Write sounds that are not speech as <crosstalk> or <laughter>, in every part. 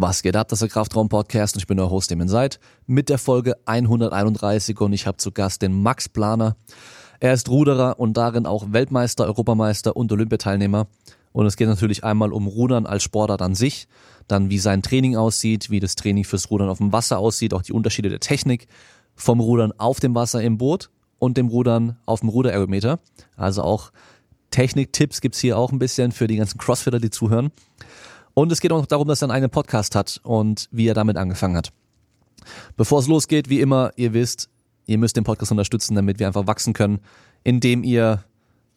Was geht ab, das ist der Kraftraum-Podcast und ich bin euer Host, dem seid, mit der Folge 131 und ich habe zu Gast den Max Planer. Er ist Ruderer und darin auch Weltmeister, Europameister und Olympiateilnehmer. Und es geht natürlich einmal um Rudern als Sportart an sich, dann wie sein Training aussieht, wie das Training fürs Rudern auf dem Wasser aussieht, auch die Unterschiede der Technik vom Rudern auf dem Wasser im Boot und dem Rudern auf dem Ruderergometer. Also auch Techniktipps gibt's hier auch ein bisschen für die ganzen Crossfitter, die zuhören. Und es geht auch darum, dass er einen Podcast hat und wie er damit angefangen hat. Bevor es losgeht, wie immer, ihr wisst, ihr müsst den Podcast unterstützen, damit wir einfach wachsen können, indem ihr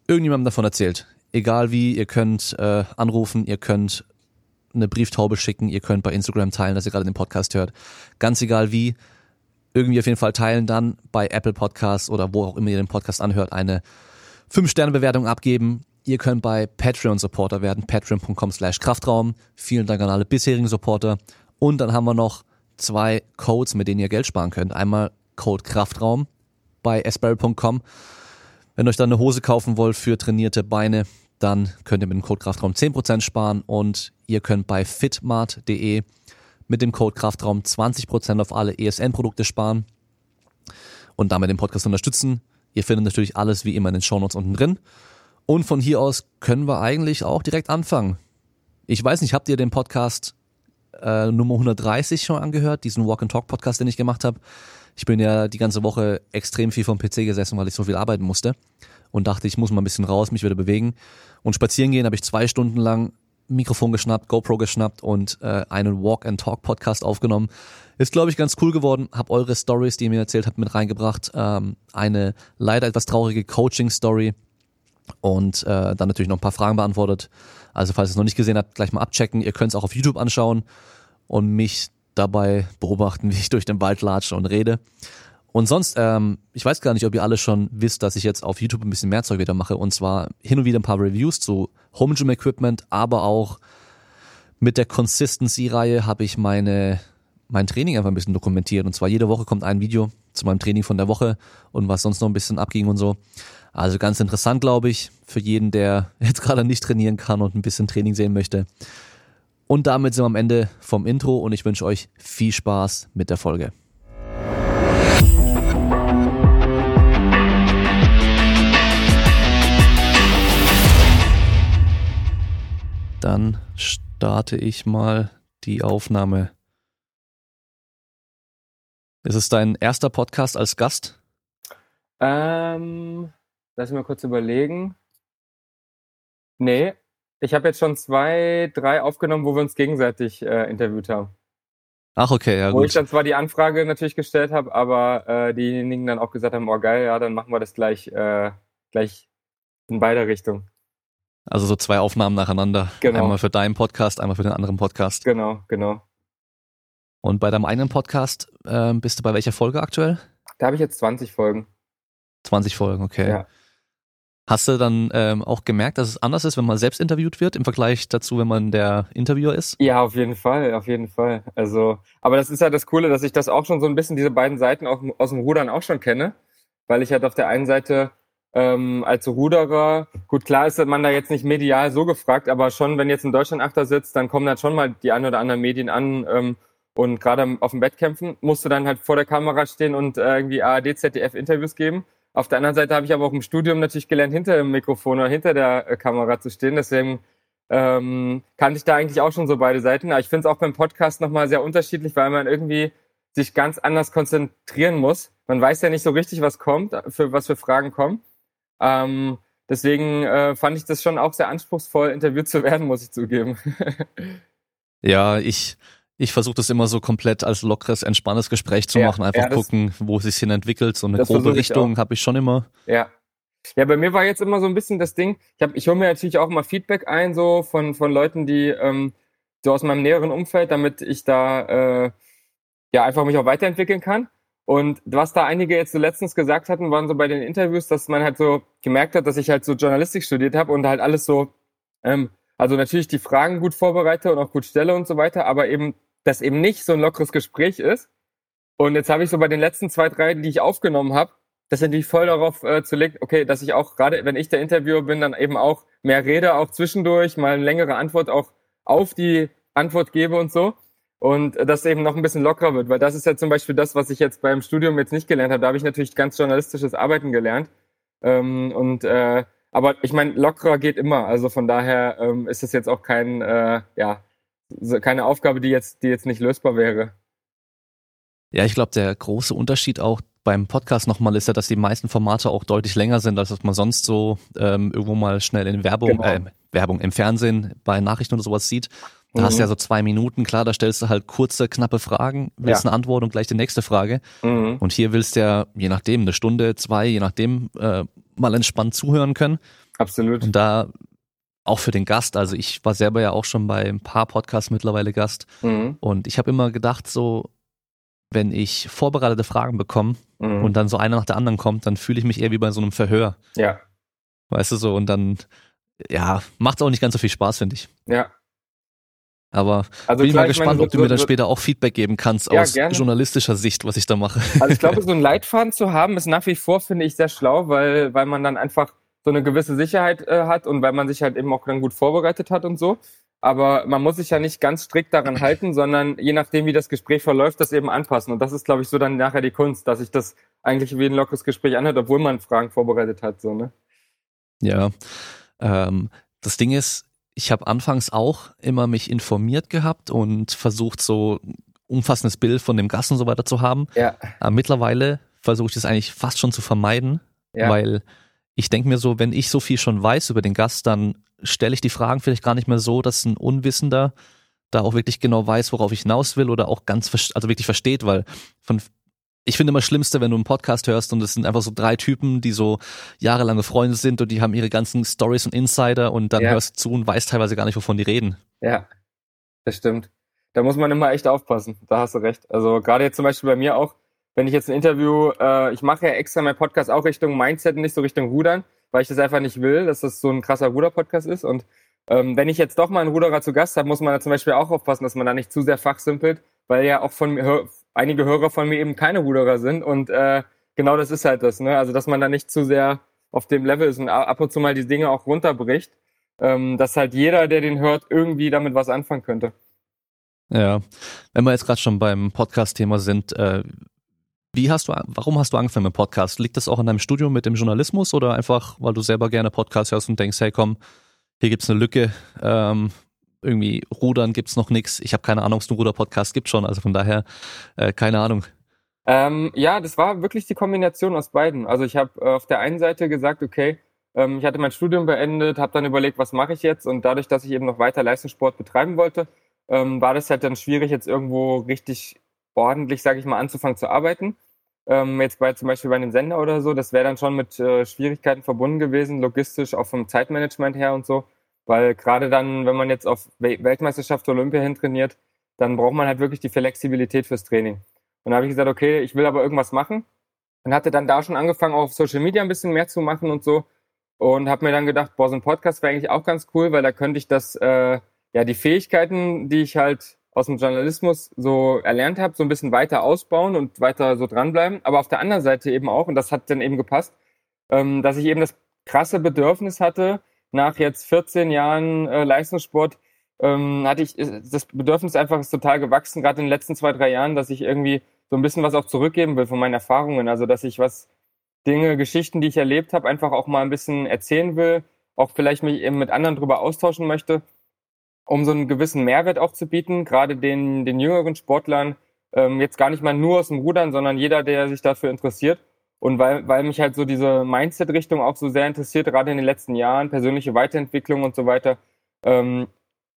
irgendjemandem davon erzählt. Egal wie, ihr könnt äh, anrufen, ihr könnt eine Brieftaube schicken, ihr könnt bei Instagram teilen, dass ihr gerade den Podcast hört. Ganz egal wie, irgendwie auf jeden Fall teilen, dann bei Apple Podcasts oder wo auch immer ihr den Podcast anhört, eine 5-Sterne-Bewertung abgeben. Ihr könnt bei Patreon Supporter werden, patreon.com slash Kraftraum. Vielen Dank an alle bisherigen Supporter. Und dann haben wir noch zwei Codes, mit denen ihr Geld sparen könnt. Einmal Code Kraftraum bei esbarrel.com. Wenn ihr euch dann eine Hose kaufen wollt für trainierte Beine, dann könnt ihr mit dem Code Kraftraum 10% sparen und ihr könnt bei fitmart.de mit dem Code Kraftraum 20% auf alle ESN-Produkte sparen und damit den Podcast unterstützen. Ihr findet natürlich alles wie immer in den Shownotes unten drin. Und von hier aus können wir eigentlich auch direkt anfangen. Ich weiß nicht, habt ihr den Podcast äh, Nummer 130 schon angehört, diesen Walk and Talk Podcast, den ich gemacht habe? Ich bin ja die ganze Woche extrem viel vom PC gesessen, weil ich so viel arbeiten musste und dachte, ich muss mal ein bisschen raus, mich wieder bewegen. Und spazieren gehen habe ich zwei Stunden lang Mikrofon geschnappt, GoPro geschnappt und äh, einen Walk and Talk Podcast aufgenommen. Ist, glaube ich, ganz cool geworden. Hab eure Stories, die ihr mir erzählt habt, mit reingebracht. Ähm, eine leider etwas traurige Coaching-Story und äh, dann natürlich noch ein paar Fragen beantwortet. Also falls ihr es noch nicht gesehen habt, gleich mal abchecken. Ihr könnt es auch auf YouTube anschauen und mich dabei beobachten, <laughs> wie ich durch den Wald latsche und rede. Und sonst, ähm, ich weiß gar nicht, ob ihr alle schon wisst, dass ich jetzt auf YouTube ein bisschen mehr Zeug wieder mache. Und zwar hin und wieder ein paar Reviews zu Home Gym Equipment, aber auch mit der Consistency-Reihe habe ich meine mein Training einfach ein bisschen dokumentiert. Und zwar jede Woche kommt ein Video zu meinem Training von der Woche und was sonst noch ein bisschen abging und so. Also ganz interessant, glaube ich, für jeden, der <laughs> jetzt gerade nicht trainieren kann und ein bisschen Training sehen möchte. Und damit sind wir am Ende vom Intro und ich wünsche euch viel Spaß mit der Folge. Dann starte ich mal die Aufnahme. Ist es dein erster Podcast als Gast? Ähm, Lass mich mal kurz überlegen. Nee, ich habe jetzt schon zwei, drei aufgenommen, wo wir uns gegenseitig äh, interviewt haben. Ach, okay, ja, wo gut. Wo ich dann zwar die Anfrage natürlich gestellt habe, aber äh, diejenigen dann auch gesagt haben, oh geil, ja, dann machen wir das gleich, äh, gleich in beide Richtungen. Also so zwei Aufnahmen nacheinander. Genau. Einmal für deinen Podcast, einmal für den anderen Podcast. Genau, genau. Und bei deinem eigenen Podcast äh, bist du bei welcher Folge aktuell? Da habe ich jetzt 20 Folgen. 20 Folgen, okay. Ja. Hast du dann ähm, auch gemerkt, dass es anders ist, wenn man selbst interviewt wird im Vergleich dazu, wenn man der Interviewer ist? Ja, auf jeden Fall, auf jeden Fall. Also, aber das ist ja das Coole, dass ich das auch schon so ein bisschen diese beiden Seiten auch aus dem Rudern auch schon kenne, weil ich halt auf der einen Seite ähm, als Ruderer, gut klar ist man da jetzt nicht medial so gefragt, aber schon, wenn jetzt in Deutschland Achter sitzt, dann kommen dann schon mal die ein oder anderen Medien an ähm, und gerade auf dem Wettkämpfen musst du dann halt vor der Kamera stehen und äh, irgendwie ARD, ZDF Interviews geben. Auf der anderen Seite habe ich aber auch im Studium natürlich gelernt, hinter dem Mikrofon oder hinter der äh, Kamera zu stehen. Deswegen ähm, kannte ich da eigentlich auch schon so beide Seiten. Aber ich finde es auch beim Podcast nochmal sehr unterschiedlich, weil man irgendwie sich ganz anders konzentrieren muss. Man weiß ja nicht so richtig, was kommt, für was für Fragen kommen. Ähm, deswegen äh, fand ich das schon auch sehr anspruchsvoll, interviewt zu <laughs> werden, muss ich zugeben. ja, ich ich versuche das immer so komplett als lockeres, entspanntes Gespräch zu ja, machen, einfach ja, gucken, wo es sich hin entwickelt. So eine grobe Richtung habe ich schon immer. Ja. Ja, bei mir war jetzt immer so ein bisschen das Ding, ich, hab, ich hole mir natürlich auch immer Feedback ein, so von, von Leuten, die ähm, so aus meinem näheren Umfeld, damit ich da äh, ja einfach mich auch weiterentwickeln kann. Und was da einige jetzt so letztens gesagt hatten, waren so bei den Interviews, dass man halt so gemerkt hat, dass ich halt so Journalistik studiert habe und halt alles so, ähm, also natürlich die Fragen gut vorbereite und auch gut stelle und so weiter, aber eben das eben nicht so ein lockeres Gespräch ist. Und jetzt habe ich so bei den letzten zwei, drei, die ich aufgenommen habe, das natürlich voll darauf äh, zu legen, okay, dass ich auch gerade, wenn ich der Interviewer bin, dann eben auch mehr rede, auch zwischendurch, mal eine längere Antwort auch auf die Antwort gebe und so. und das eben noch ein bisschen lockerer wird, weil das ist ja zum Beispiel das, was ich jetzt beim Studium jetzt nicht gelernt habe. Da habe ich natürlich ganz journalistisches Arbeiten gelernt. Ähm, und äh, aber ich meine, lockerer geht immer. Also von daher ähm, ist es jetzt auch kein, äh, ja, keine Aufgabe, die jetzt, die jetzt nicht lösbar wäre. Ja, ich glaube, der große Unterschied auch beim Podcast nochmal ist ja, dass die meisten Formate auch deutlich länger sind, als was man sonst so ähm, irgendwo mal schnell in Werbung, genau. äh, Werbung im Fernsehen bei Nachrichten oder sowas sieht. Da mhm. hast du ja so zwei Minuten, klar, da stellst du halt kurze, knappe Fragen, willst ja. eine Antwort und gleich die nächste Frage. Mhm. Und hier willst du ja, je nachdem, eine Stunde, zwei, je nachdem, äh, mal entspannt zuhören können. Absolut. Und da auch für den Gast, also ich war selber ja auch schon bei ein paar Podcasts mittlerweile Gast. Mhm. Und ich habe immer gedacht, so, wenn ich vorbereitete Fragen bekomme mhm. und dann so einer nach der anderen kommt, dann fühle ich mich eher wie bei so einem Verhör. Ja. Weißt du so, und dann, ja, macht auch nicht ganz so viel Spaß, finde ich. Ja, aber also bin klar, mal gespannt, meine, ob du mir dann später auch Feedback geben kannst ja, aus gerne. journalistischer Sicht, was ich da mache. Also ich glaube, <laughs> so einen Leitfaden zu haben, ist nach wie vor, finde ich, sehr schlau, weil, weil man dann einfach so eine gewisse Sicherheit äh, hat und weil man sich halt eben auch dann gut vorbereitet hat und so. Aber man muss sich ja nicht ganz strikt daran halten, sondern je nachdem, wie das Gespräch verläuft, das eben anpassen. Und das ist, glaube ich, so dann nachher die Kunst, dass sich das eigentlich wie ein lockeres Gespräch anhört, obwohl man Fragen vorbereitet hat. So, ne? Ja. Ähm, das Ding ist, ich habe anfangs auch immer mich informiert gehabt und versucht, so umfassendes Bild von dem Gast und so weiter zu haben. Ja. Aber mittlerweile versuche ich das eigentlich fast schon zu vermeiden, ja. weil ich denke mir so, wenn ich so viel schon weiß über den Gast, dann stelle ich die Fragen vielleicht gar nicht mehr so, dass ein Unwissender da auch wirklich genau weiß, worauf ich hinaus will oder auch ganz, also wirklich versteht, weil von ich finde immer Schlimmste, wenn du einen Podcast hörst und es sind einfach so drei Typen, die so jahrelange Freunde sind und die haben ihre ganzen Stories und Insider und dann ja. hörst du zu und weißt teilweise gar nicht, wovon die reden. Ja, das stimmt. Da muss man immer echt aufpassen. Da hast du recht. Also gerade jetzt zum Beispiel bei mir auch, wenn ich jetzt ein Interview, äh, ich mache ja extra meinen Podcast auch Richtung Mindset, nicht so Richtung Rudern, weil ich das einfach nicht will, dass das so ein krasser Ruder-Podcast ist. Und ähm, wenn ich jetzt doch mal einen Ruderer zu Gast habe, muss man da zum Beispiel auch aufpassen, dass man da nicht zu sehr fachsimpelt, weil ja auch von mir einige Hörer von mir eben keine Ruderer sind und äh, genau das ist halt das, ne? Also dass man da nicht zu sehr auf dem Level ist und ab und zu mal die Dinge auch runterbricht, ähm, dass halt jeder, der den hört, irgendwie damit was anfangen könnte. Ja, wenn wir jetzt gerade schon beim Podcast-Thema sind, äh, wie hast du, warum hast du angefangen mit Podcast? Liegt das auch in deinem Studium mit dem Journalismus oder einfach, weil du selber gerne Podcast hörst und denkst, hey komm, hier gibt's eine Lücke, ähm, irgendwie Rudern gibt's noch nix. Ich habe keine Ahnung, ob es einen Ruder-Podcast gibt schon, also von daher äh, keine Ahnung. Ähm, ja, das war wirklich die Kombination aus beiden. Also ich habe äh, auf der einen Seite gesagt, okay, ähm, ich hatte mein Studium beendet, habe dann überlegt, was mache ich jetzt? Und dadurch, dass ich eben noch weiter Leistungssport betreiben wollte, ähm, war das halt dann schwierig, jetzt irgendwo richtig ordentlich, sage ich mal, anzufangen zu arbeiten. Ähm, jetzt bei zum Beispiel bei einem Sender oder so, das wäre dann schon mit äh, Schwierigkeiten verbunden gewesen, logistisch, auch vom Zeitmanagement her und so. Weil gerade dann, wenn man jetzt auf Weltmeisterschaft Olympia hin trainiert, dann braucht man halt wirklich die Flexibilität fürs Training. Und da habe ich gesagt, okay, ich will aber irgendwas machen. Und hatte dann da schon angefangen, auf Social Media ein bisschen mehr zu machen und so. Und habe mir dann gedacht, boah, so ein Podcast wäre eigentlich auch ganz cool, weil da könnte ich das, äh, ja, die Fähigkeiten, die ich halt aus dem Journalismus so erlernt habe, so ein bisschen weiter ausbauen und weiter so dranbleiben. Aber auf der anderen Seite eben auch, und das hat dann eben gepasst, ähm, dass ich eben das krasse Bedürfnis hatte, nach jetzt 14 Jahren äh, Leistungssport ähm, hatte ich das Bedürfnis einfach ist total gewachsen, gerade in den letzten zwei, drei Jahren, dass ich irgendwie so ein bisschen was auch zurückgeben will von meinen Erfahrungen. Also dass ich was, Dinge, Geschichten, die ich erlebt habe, einfach auch mal ein bisschen erzählen will, auch vielleicht mich eben mit anderen drüber austauschen möchte, um so einen gewissen Mehrwert auch zu bieten, gerade den, den jüngeren Sportlern, ähm, jetzt gar nicht mal nur aus dem Rudern, sondern jeder, der sich dafür interessiert. Und weil, weil mich halt so diese Mindset-Richtung auch so sehr interessiert, gerade in den letzten Jahren, persönliche Weiterentwicklung und so weiter, ähm,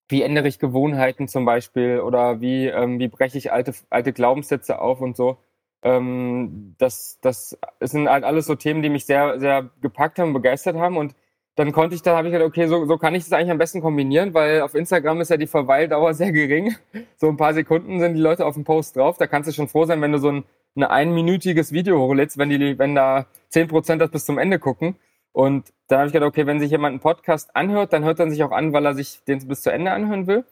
wie ändere ich Gewohnheiten zum Beispiel oder wie, ähm, wie breche ich alte, alte Glaubenssätze auf und so. Ähm, das, das sind halt alles so Themen, die mich sehr, sehr gepackt haben, begeistert haben und dann konnte ich, da habe ich gedacht, okay, so, so kann ich das eigentlich am besten kombinieren, weil auf Instagram ist ja die Verweildauer <laughs> sehr gering. So ein paar Sekunden sind die Leute auf dem Post drauf. Da kannst du schon froh sein, wenn du so ein ein einminütiges Video hochlädst, wenn die, wenn da zehn Prozent das bis zum Ende gucken. Und dann habe ich gedacht, okay, wenn sich jemand einen Podcast anhört, dann hört er sich auch an, weil er sich den bis zu Ende anhören will.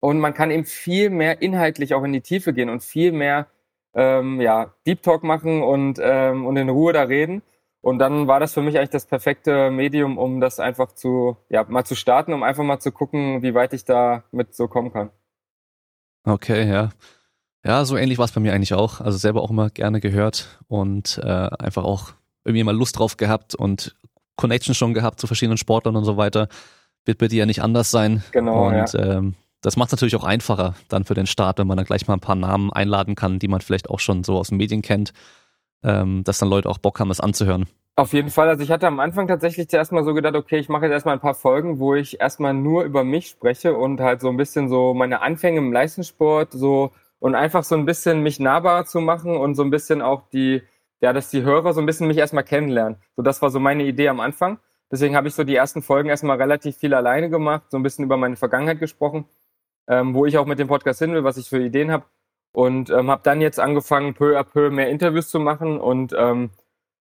Und man kann eben viel mehr inhaltlich auch in die Tiefe gehen und viel mehr ähm, ja, Deep Talk machen und, ähm, und in Ruhe da reden. Und dann war das für mich eigentlich das perfekte Medium, um das einfach zu, ja, mal zu starten, um einfach mal zu gucken, wie weit ich da mit so kommen kann. Okay, ja. Ja, so ähnlich war es bei mir eigentlich auch. Also selber auch immer gerne gehört und äh, einfach auch irgendwie mal Lust drauf gehabt und Connection schon gehabt zu verschiedenen Sportlern und so weiter. Wird bei dir ja nicht anders sein. Genau. Und ja. ähm, das macht es natürlich auch einfacher dann für den Start, wenn man dann gleich mal ein paar Namen einladen kann, die man vielleicht auch schon so aus den Medien kennt, ähm, dass dann Leute auch Bock haben, das anzuhören. Auf jeden Fall. Also ich hatte am Anfang tatsächlich zuerst mal so gedacht, okay, ich mache jetzt erstmal ein paar Folgen, wo ich erstmal nur über mich spreche und halt so ein bisschen so meine Anfänge im Leistungssport so und einfach so ein bisschen mich nahbarer zu machen und so ein bisschen auch die, ja, dass die Hörer so ein bisschen mich erstmal kennenlernen. So, das war so meine Idee am Anfang. Deswegen habe ich so die ersten Folgen erstmal relativ viel alleine gemacht, so ein bisschen über meine Vergangenheit gesprochen, ähm, wo ich auch mit dem Podcast hin will, was ich für Ideen habe. Und ähm, habe dann jetzt angefangen, peu à peu mehr Interviews zu machen und ähm,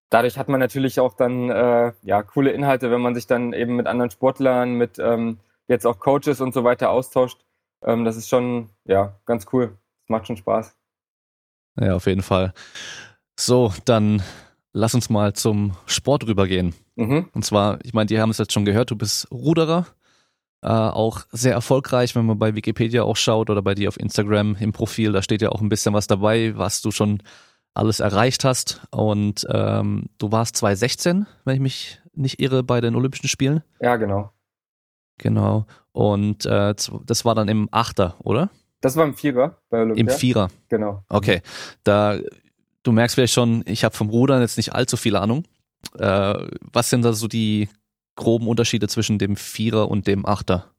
dadurch hat man natürlich auch dann äh, ja coole Inhalte, wenn man sich dann eben mit anderen Sportlern, mit ähm, jetzt auch Coaches und so weiter austauscht. Ähm, das ist schon ja ganz cool. Das macht schon Spaß. Ja, auf jeden Fall. So, dann lass uns mal zum Sport rübergehen. Mhm. Und zwar, ich meine, die haben es jetzt schon gehört, du bist Ruderer, äh, auch sehr erfolgreich, wenn man bei Wikipedia auch schaut oder bei dir auf Instagram im Profil, da steht ja auch ein bisschen was dabei, was du schon alles erreicht hast. Und ähm, du warst 2016, wenn ich mich nicht irre, bei den Olympischen Spielen. Ja, genau. Genau. Und äh, das war dann im Achter, oder? Das war im Vierer bei Olympia. Im Vierer. Genau. Okay. Da, du merkst vielleicht schon, ich habe vom Rudern jetzt nicht allzu viel Ahnung. Äh, was sind da so die groben Unterschiede zwischen dem Vierer und dem Achter?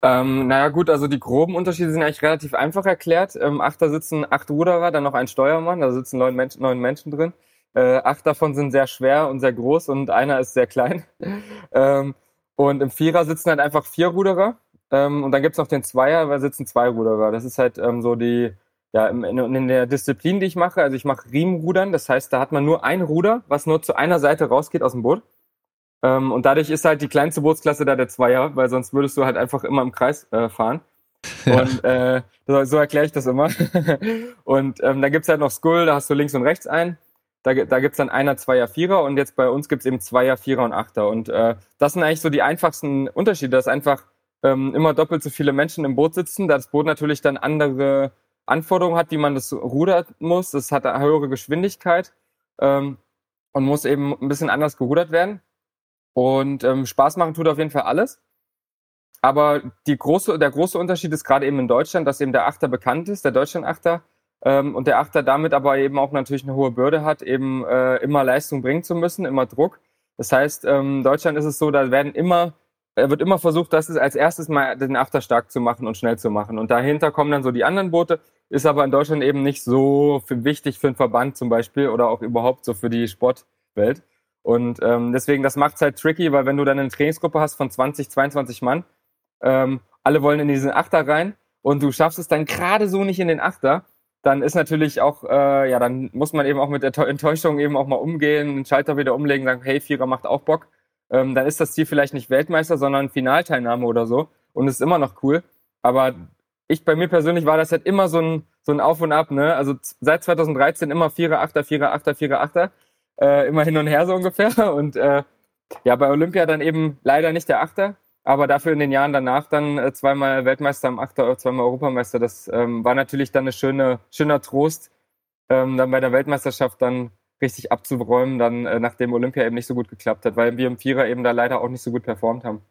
Ähm, naja gut, also die groben Unterschiede sind eigentlich relativ einfach erklärt. Im Achter sitzen acht Ruderer, dann noch ein Steuermann, da sitzen neun Menschen, neun Menschen drin. Äh, acht davon sind sehr schwer und sehr groß und einer ist sehr klein. <laughs> ähm, und im Vierer sitzen halt einfach vier Ruderer. Ähm, und dann gibt's noch den Zweier, da sitzen zwei Ruderer. Das ist halt ähm, so die, ja, in, in der Disziplin, die ich mache. Also ich mache Riemenrudern, das heißt, da hat man nur ein Ruder, was nur zu einer Seite rausgeht aus dem Boot. Ähm, und dadurch ist halt die kleinste Bootsklasse da der Zweier, weil sonst würdest du halt einfach immer im Kreis äh, fahren. Ja. Und äh, so, so erkläre ich das immer. <laughs> und ähm, dann gibt's halt noch Skull, da hast du links und rechts einen. Da, da gibt's dann Einer, Zweier, Vierer und jetzt bei uns gibt's eben Zweier, Vierer und Achter. Und äh, das sind eigentlich so die einfachsten Unterschiede, dass einfach ähm, immer doppelt so viele Menschen im Boot sitzen, da das Boot natürlich dann andere Anforderungen hat, wie man das rudern muss. Das hat eine höhere Geschwindigkeit ähm, und muss eben ein bisschen anders gerudert werden. Und ähm, Spaß machen tut auf jeden Fall alles. Aber große, der große Unterschied ist gerade eben in Deutschland, dass eben der Achter bekannt ist, der Deutschland-Achter, ähm, und der Achter damit aber eben auch natürlich eine hohe Bürde hat, eben äh, immer Leistung bringen zu müssen, immer Druck. Das heißt, ähm, in Deutschland ist es so, da werden immer er wird immer versucht, das als erstes mal den Achter stark zu machen und schnell zu machen. Und dahinter kommen dann so die anderen Boote, ist aber in Deutschland eben nicht so für, wichtig für einen Verband zum Beispiel oder auch überhaupt so für die Sportwelt. Und ähm, deswegen, das macht es halt tricky, weil wenn du dann eine Trainingsgruppe hast von 20, 22 Mann, ähm, alle wollen in diesen Achter rein und du schaffst es dann gerade so nicht in den Achter, dann ist natürlich auch, äh, ja, dann muss man eben auch mit der Enttäuschung eben auch mal umgehen, den Schalter wieder umlegen, sagen, hey, Vierer macht auch Bock ähm, dann ist das Ziel vielleicht nicht Weltmeister, sondern Finalteilnahme oder so. Und ist immer noch cool. Aber ich, bei mir persönlich war das halt immer so ein, so ein Auf und Ab, ne? Also seit 2013 immer Vierer, Achter, Vierer, Achter, Vierer, Achter. Äh, immer hin und her so ungefähr. <laughs> Und äh, ja, bei Olympia dann eben leider nicht der Achter, aber dafür in den Jahren danach dann äh, zweimal Weltmeister am Achter, zweimal Europameister. Das ähm, war natürlich dann eine schöne, schöner Trost, ähm, dann bei der Weltmeisterschaft dann richtig abzuräumen, dann äh, nachdem Olympia eben nicht so gut geklappt hat, weil wir im Vierer eben da leider auch nicht so gut performt haben.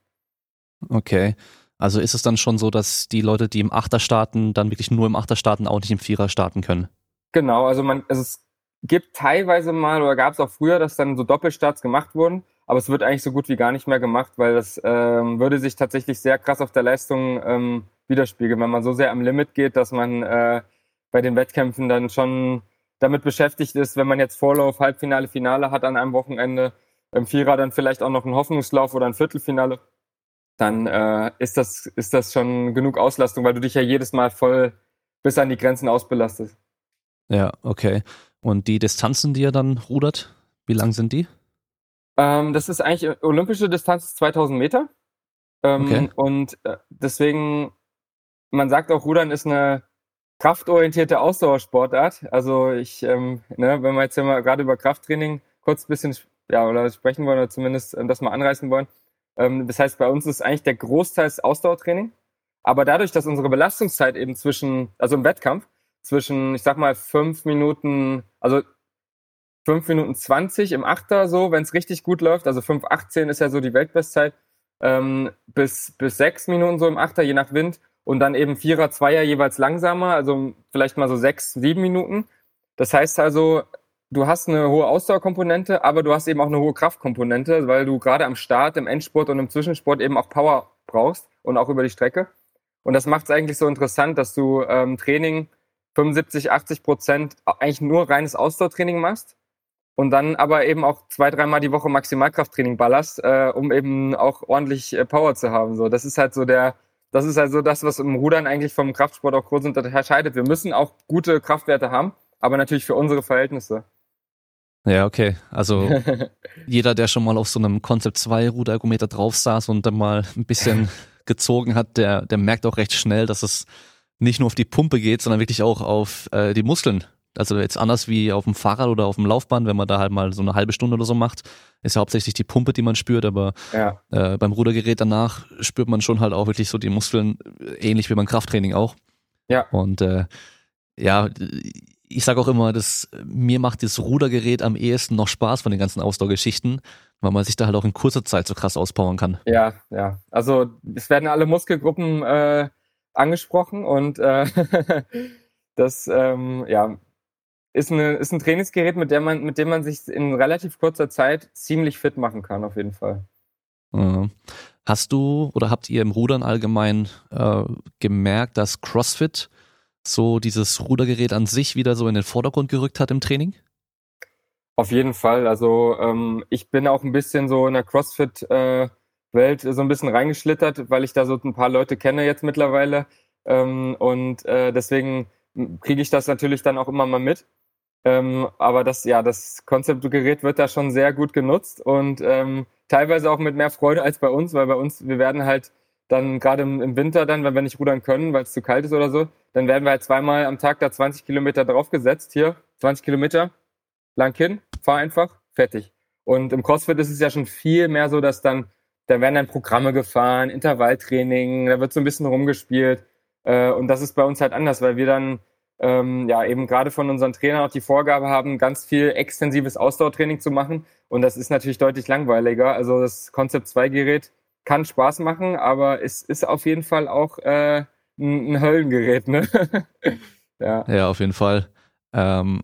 Okay. Also ist es dann schon so, dass die Leute, die im Achter starten, dann wirklich nur im Achter starten, auch nicht im Vierer starten können? Genau, also man, also es gibt teilweise mal oder gab es auch früher, dass dann so Doppelstarts gemacht wurden, aber es wird eigentlich so gut wie gar nicht mehr gemacht, weil das ähm, würde sich tatsächlich sehr krass auf der Leistung ähm, widerspiegeln, wenn man so sehr am Limit geht, dass man äh, bei den Wettkämpfen dann schon damit beschäftigt ist, wenn man jetzt Vorlauf, Halbfinale, Finale hat an einem Wochenende, im Vierer dann vielleicht auch noch einen Hoffnungslauf oder ein Viertelfinale, dann äh, ist, das, ist das schon genug Auslastung, weil du dich ja jedes Mal voll bis an die Grenzen ausbelastest. Ja, okay. Und die Distanzen, die ihr dann rudert, wie lang sind die? Ähm, das ist eigentlich olympische Distanz 2000 Meter. Ähm, okay. Und äh, deswegen, man sagt auch, Rudern ist eine kraftorientierte Ausdauersportart. Also ich, ähm, ne, wenn wir jetzt mal gerade über Krafttraining kurz ein bisschen ja, oder sprechen wollen oder zumindest ähm, das mal anreißen wollen. Ähm, das heißt, bei uns ist eigentlich der Großteil Ausdauertraining. Aber dadurch, dass unsere Belastungszeit eben zwischen, also im Wettkampf, zwischen, ich sag mal, fünf Minuten, also fünf Minuten zwanzig im Achter so, wenn es richtig gut läuft, also 5,18 ist ja so die Weltbestzeit, ähm, bis, bis sechs Minuten so im Achter, je nach Wind. Und dann eben Vierer, Zweier jeweils langsamer, also vielleicht mal so sechs, sieben Minuten. Das heißt also, du hast eine hohe Ausdauerkomponente, aber du hast eben auch eine hohe Kraftkomponente, weil du gerade am Start, im Endsport und im Zwischensport eben auch Power brauchst und auch über die Strecke. Und das macht es eigentlich so interessant, dass du ähm, Training 75, 80 Prozent eigentlich nur reines Ausdauertraining machst und dann aber eben auch zwei, dreimal die Woche Maximalkrafttraining ballerst, äh, um eben auch ordentlich äh, Power zu haben. So, das ist halt so der, das ist halt so das, was im Rudern eigentlich vom Kraftsport auch groß unterscheidet. Wir müssen auch gute Kraftwerte haben, aber natürlich für unsere Verhältnisse. Ja, okay. Also <laughs> jeder, der schon mal auf so einem Concept 2 Ruderergometer drauf saß und dann mal ein bisschen <laughs> gezogen hat, der, der merkt auch recht schnell, dass es nicht nur auf die Pumpe geht, sondern wirklich auch auf äh, die Muskeln. Also jetzt anders wie auf dem Fahrrad oder auf dem Laufband, wenn man da halt mal so eine halbe Stunde oder so macht, ist ja hauptsächlich die Pumpe, die man spürt, aber ja. äh, beim Rudergerät danach spürt man schon halt auch wirklich so die Muskeln, äh, ähnlich wie beim Krafttraining auch. Ja. Und äh, ja, ich sage auch immer, dass mir macht das Rudergerät am ehesten noch Spaß von den ganzen Ausdauergeschichten, weil man sich da halt auch in kurzer Zeit so krass auspowern kann. Ja, ja. Also es werden alle Muskelgruppen äh, angesprochen und äh, <laughs> das ähm, ja, ist, eine, ist ein Trainingsgerät, mit, der man, mit dem man sich in relativ kurzer Zeit ziemlich fit machen kann, auf jeden Fall. Hast du oder habt ihr im Rudern allgemein äh, gemerkt, dass CrossFit so dieses Rudergerät an sich wieder so in den Vordergrund gerückt hat im Training? Auf jeden Fall. Also ähm, ich bin auch ein bisschen so in der CrossFit-Welt äh, so ein bisschen reingeschlittert, weil ich da so ein paar Leute kenne jetzt mittlerweile. Ähm, und äh, deswegen kriege ich das natürlich dann auch immer mal mit. Ähm, aber das, ja, das Konzeptgerät wird da schon sehr gut genutzt und ähm, teilweise auch mit mehr Freude als bei uns, weil bei uns, wir werden halt dann gerade im, Winter dann, wenn wir nicht rudern können, weil es zu kalt ist oder so, dann werden wir halt zweimal am Tag da 20 Kilometer draufgesetzt. Hier, 20 Kilometer, lang hin, fahr einfach, fertig. Und im CrossFit ist es ja schon viel mehr so, dass dann, da werden dann Programme gefahren, Intervalltraining, da wird so ein bisschen rumgespielt. Äh, und das ist bei uns halt anders, weil wir dann ähm, ja eben gerade von unseren Trainern auch die Vorgabe haben, ganz viel extensives Ausdauertraining zu machen. Und das ist natürlich deutlich langweiliger. Also das Concept 2 Gerät kann Spaß machen, aber es ist auf jeden Fall auch äh, ein, ein Höllengerät, ne? <laughs> ja. ja, auf jeden Fall. Ähm,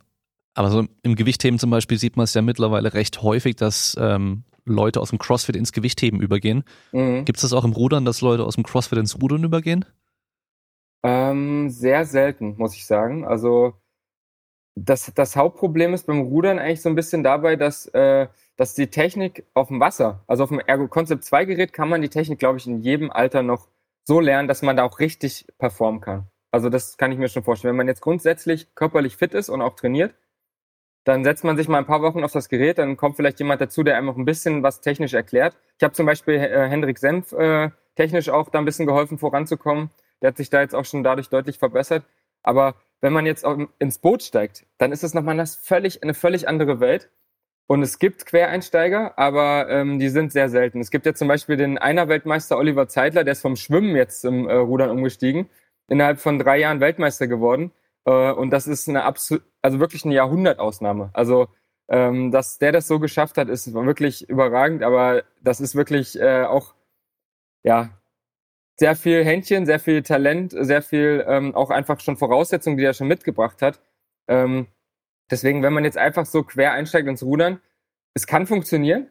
aber so im Gewichtheben zum Beispiel sieht man es ja mittlerweile recht häufig, dass ähm, Leute aus dem CrossFit ins Gewichtheben übergehen. Mhm. Gibt es das auch im Rudern, dass Leute aus dem CrossFit ins Rudern übergehen? Ähm, sehr selten, muss ich sagen. Also das, das Hauptproblem ist beim Rudern eigentlich so ein bisschen dabei, dass, äh, dass die Technik auf dem Wasser, also auf dem Ergo Concept 2 Gerät, kann man die Technik, glaube ich, in jedem Alter noch so lernen, dass man da auch richtig performen kann. Also das kann ich mir schon vorstellen. Wenn man jetzt grundsätzlich körperlich fit ist und auch trainiert, dann setzt man sich mal ein paar Wochen auf das Gerät, dann kommt vielleicht jemand dazu, der einem noch ein bisschen was technisch erklärt. Ich habe zum Beispiel äh, Hendrik Senf äh, technisch auch da ein bisschen geholfen, voranzukommen. Der hat sich da jetzt auch schon dadurch deutlich verbessert. Aber wenn man jetzt auch ins Boot steigt, dann ist es nochmal eine völlig, eine völlig andere Welt. Und es gibt Quereinsteiger, aber ähm, die sind sehr selten. Es gibt ja zum Beispiel den Einer-Weltmeister Oliver Zeitler, der ist vom Schwimmen jetzt im äh, Rudern umgestiegen, innerhalb von drei Jahren Weltmeister geworden. Äh, und das ist eine absolut, also wirklich eine Jahrhundertausnahme. Also ähm, dass der das so geschafft hat, ist wirklich überragend, aber das ist wirklich äh, auch ja sehr viel Händchen, sehr viel Talent, sehr viel ähm, auch einfach schon Voraussetzungen, die er schon mitgebracht hat. Ähm, deswegen, wenn man jetzt einfach so quer einsteigt ins Rudern, es kann funktionieren,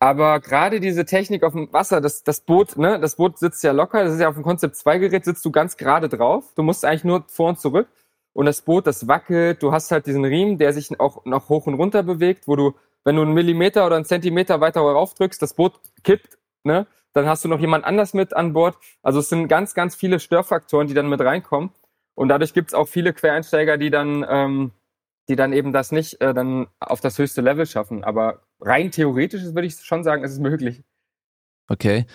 aber gerade diese Technik auf dem Wasser, das, das Boot, ne, das Boot sitzt ja locker, das ist ja auf dem Konzept 2 Gerät, sitzt du ganz gerade drauf. Du musst eigentlich nur vor und zurück. Und das Boot, das wackelt, du hast halt diesen Riemen, der sich auch noch hoch und runter bewegt, wo du, wenn du einen Millimeter oder einen Zentimeter weiter rauf drückst, das Boot kippt, ne? dann hast du noch jemand anders mit an Bord. Also es sind ganz, ganz viele Störfaktoren, die dann mit reinkommen. Und dadurch gibt es auch viele Quereinsteiger, die dann, ähm, die dann eben das nicht äh, dann auf das höchste Level schaffen. Aber rein theoretisch würde ich schon sagen, ist es möglich. Okay.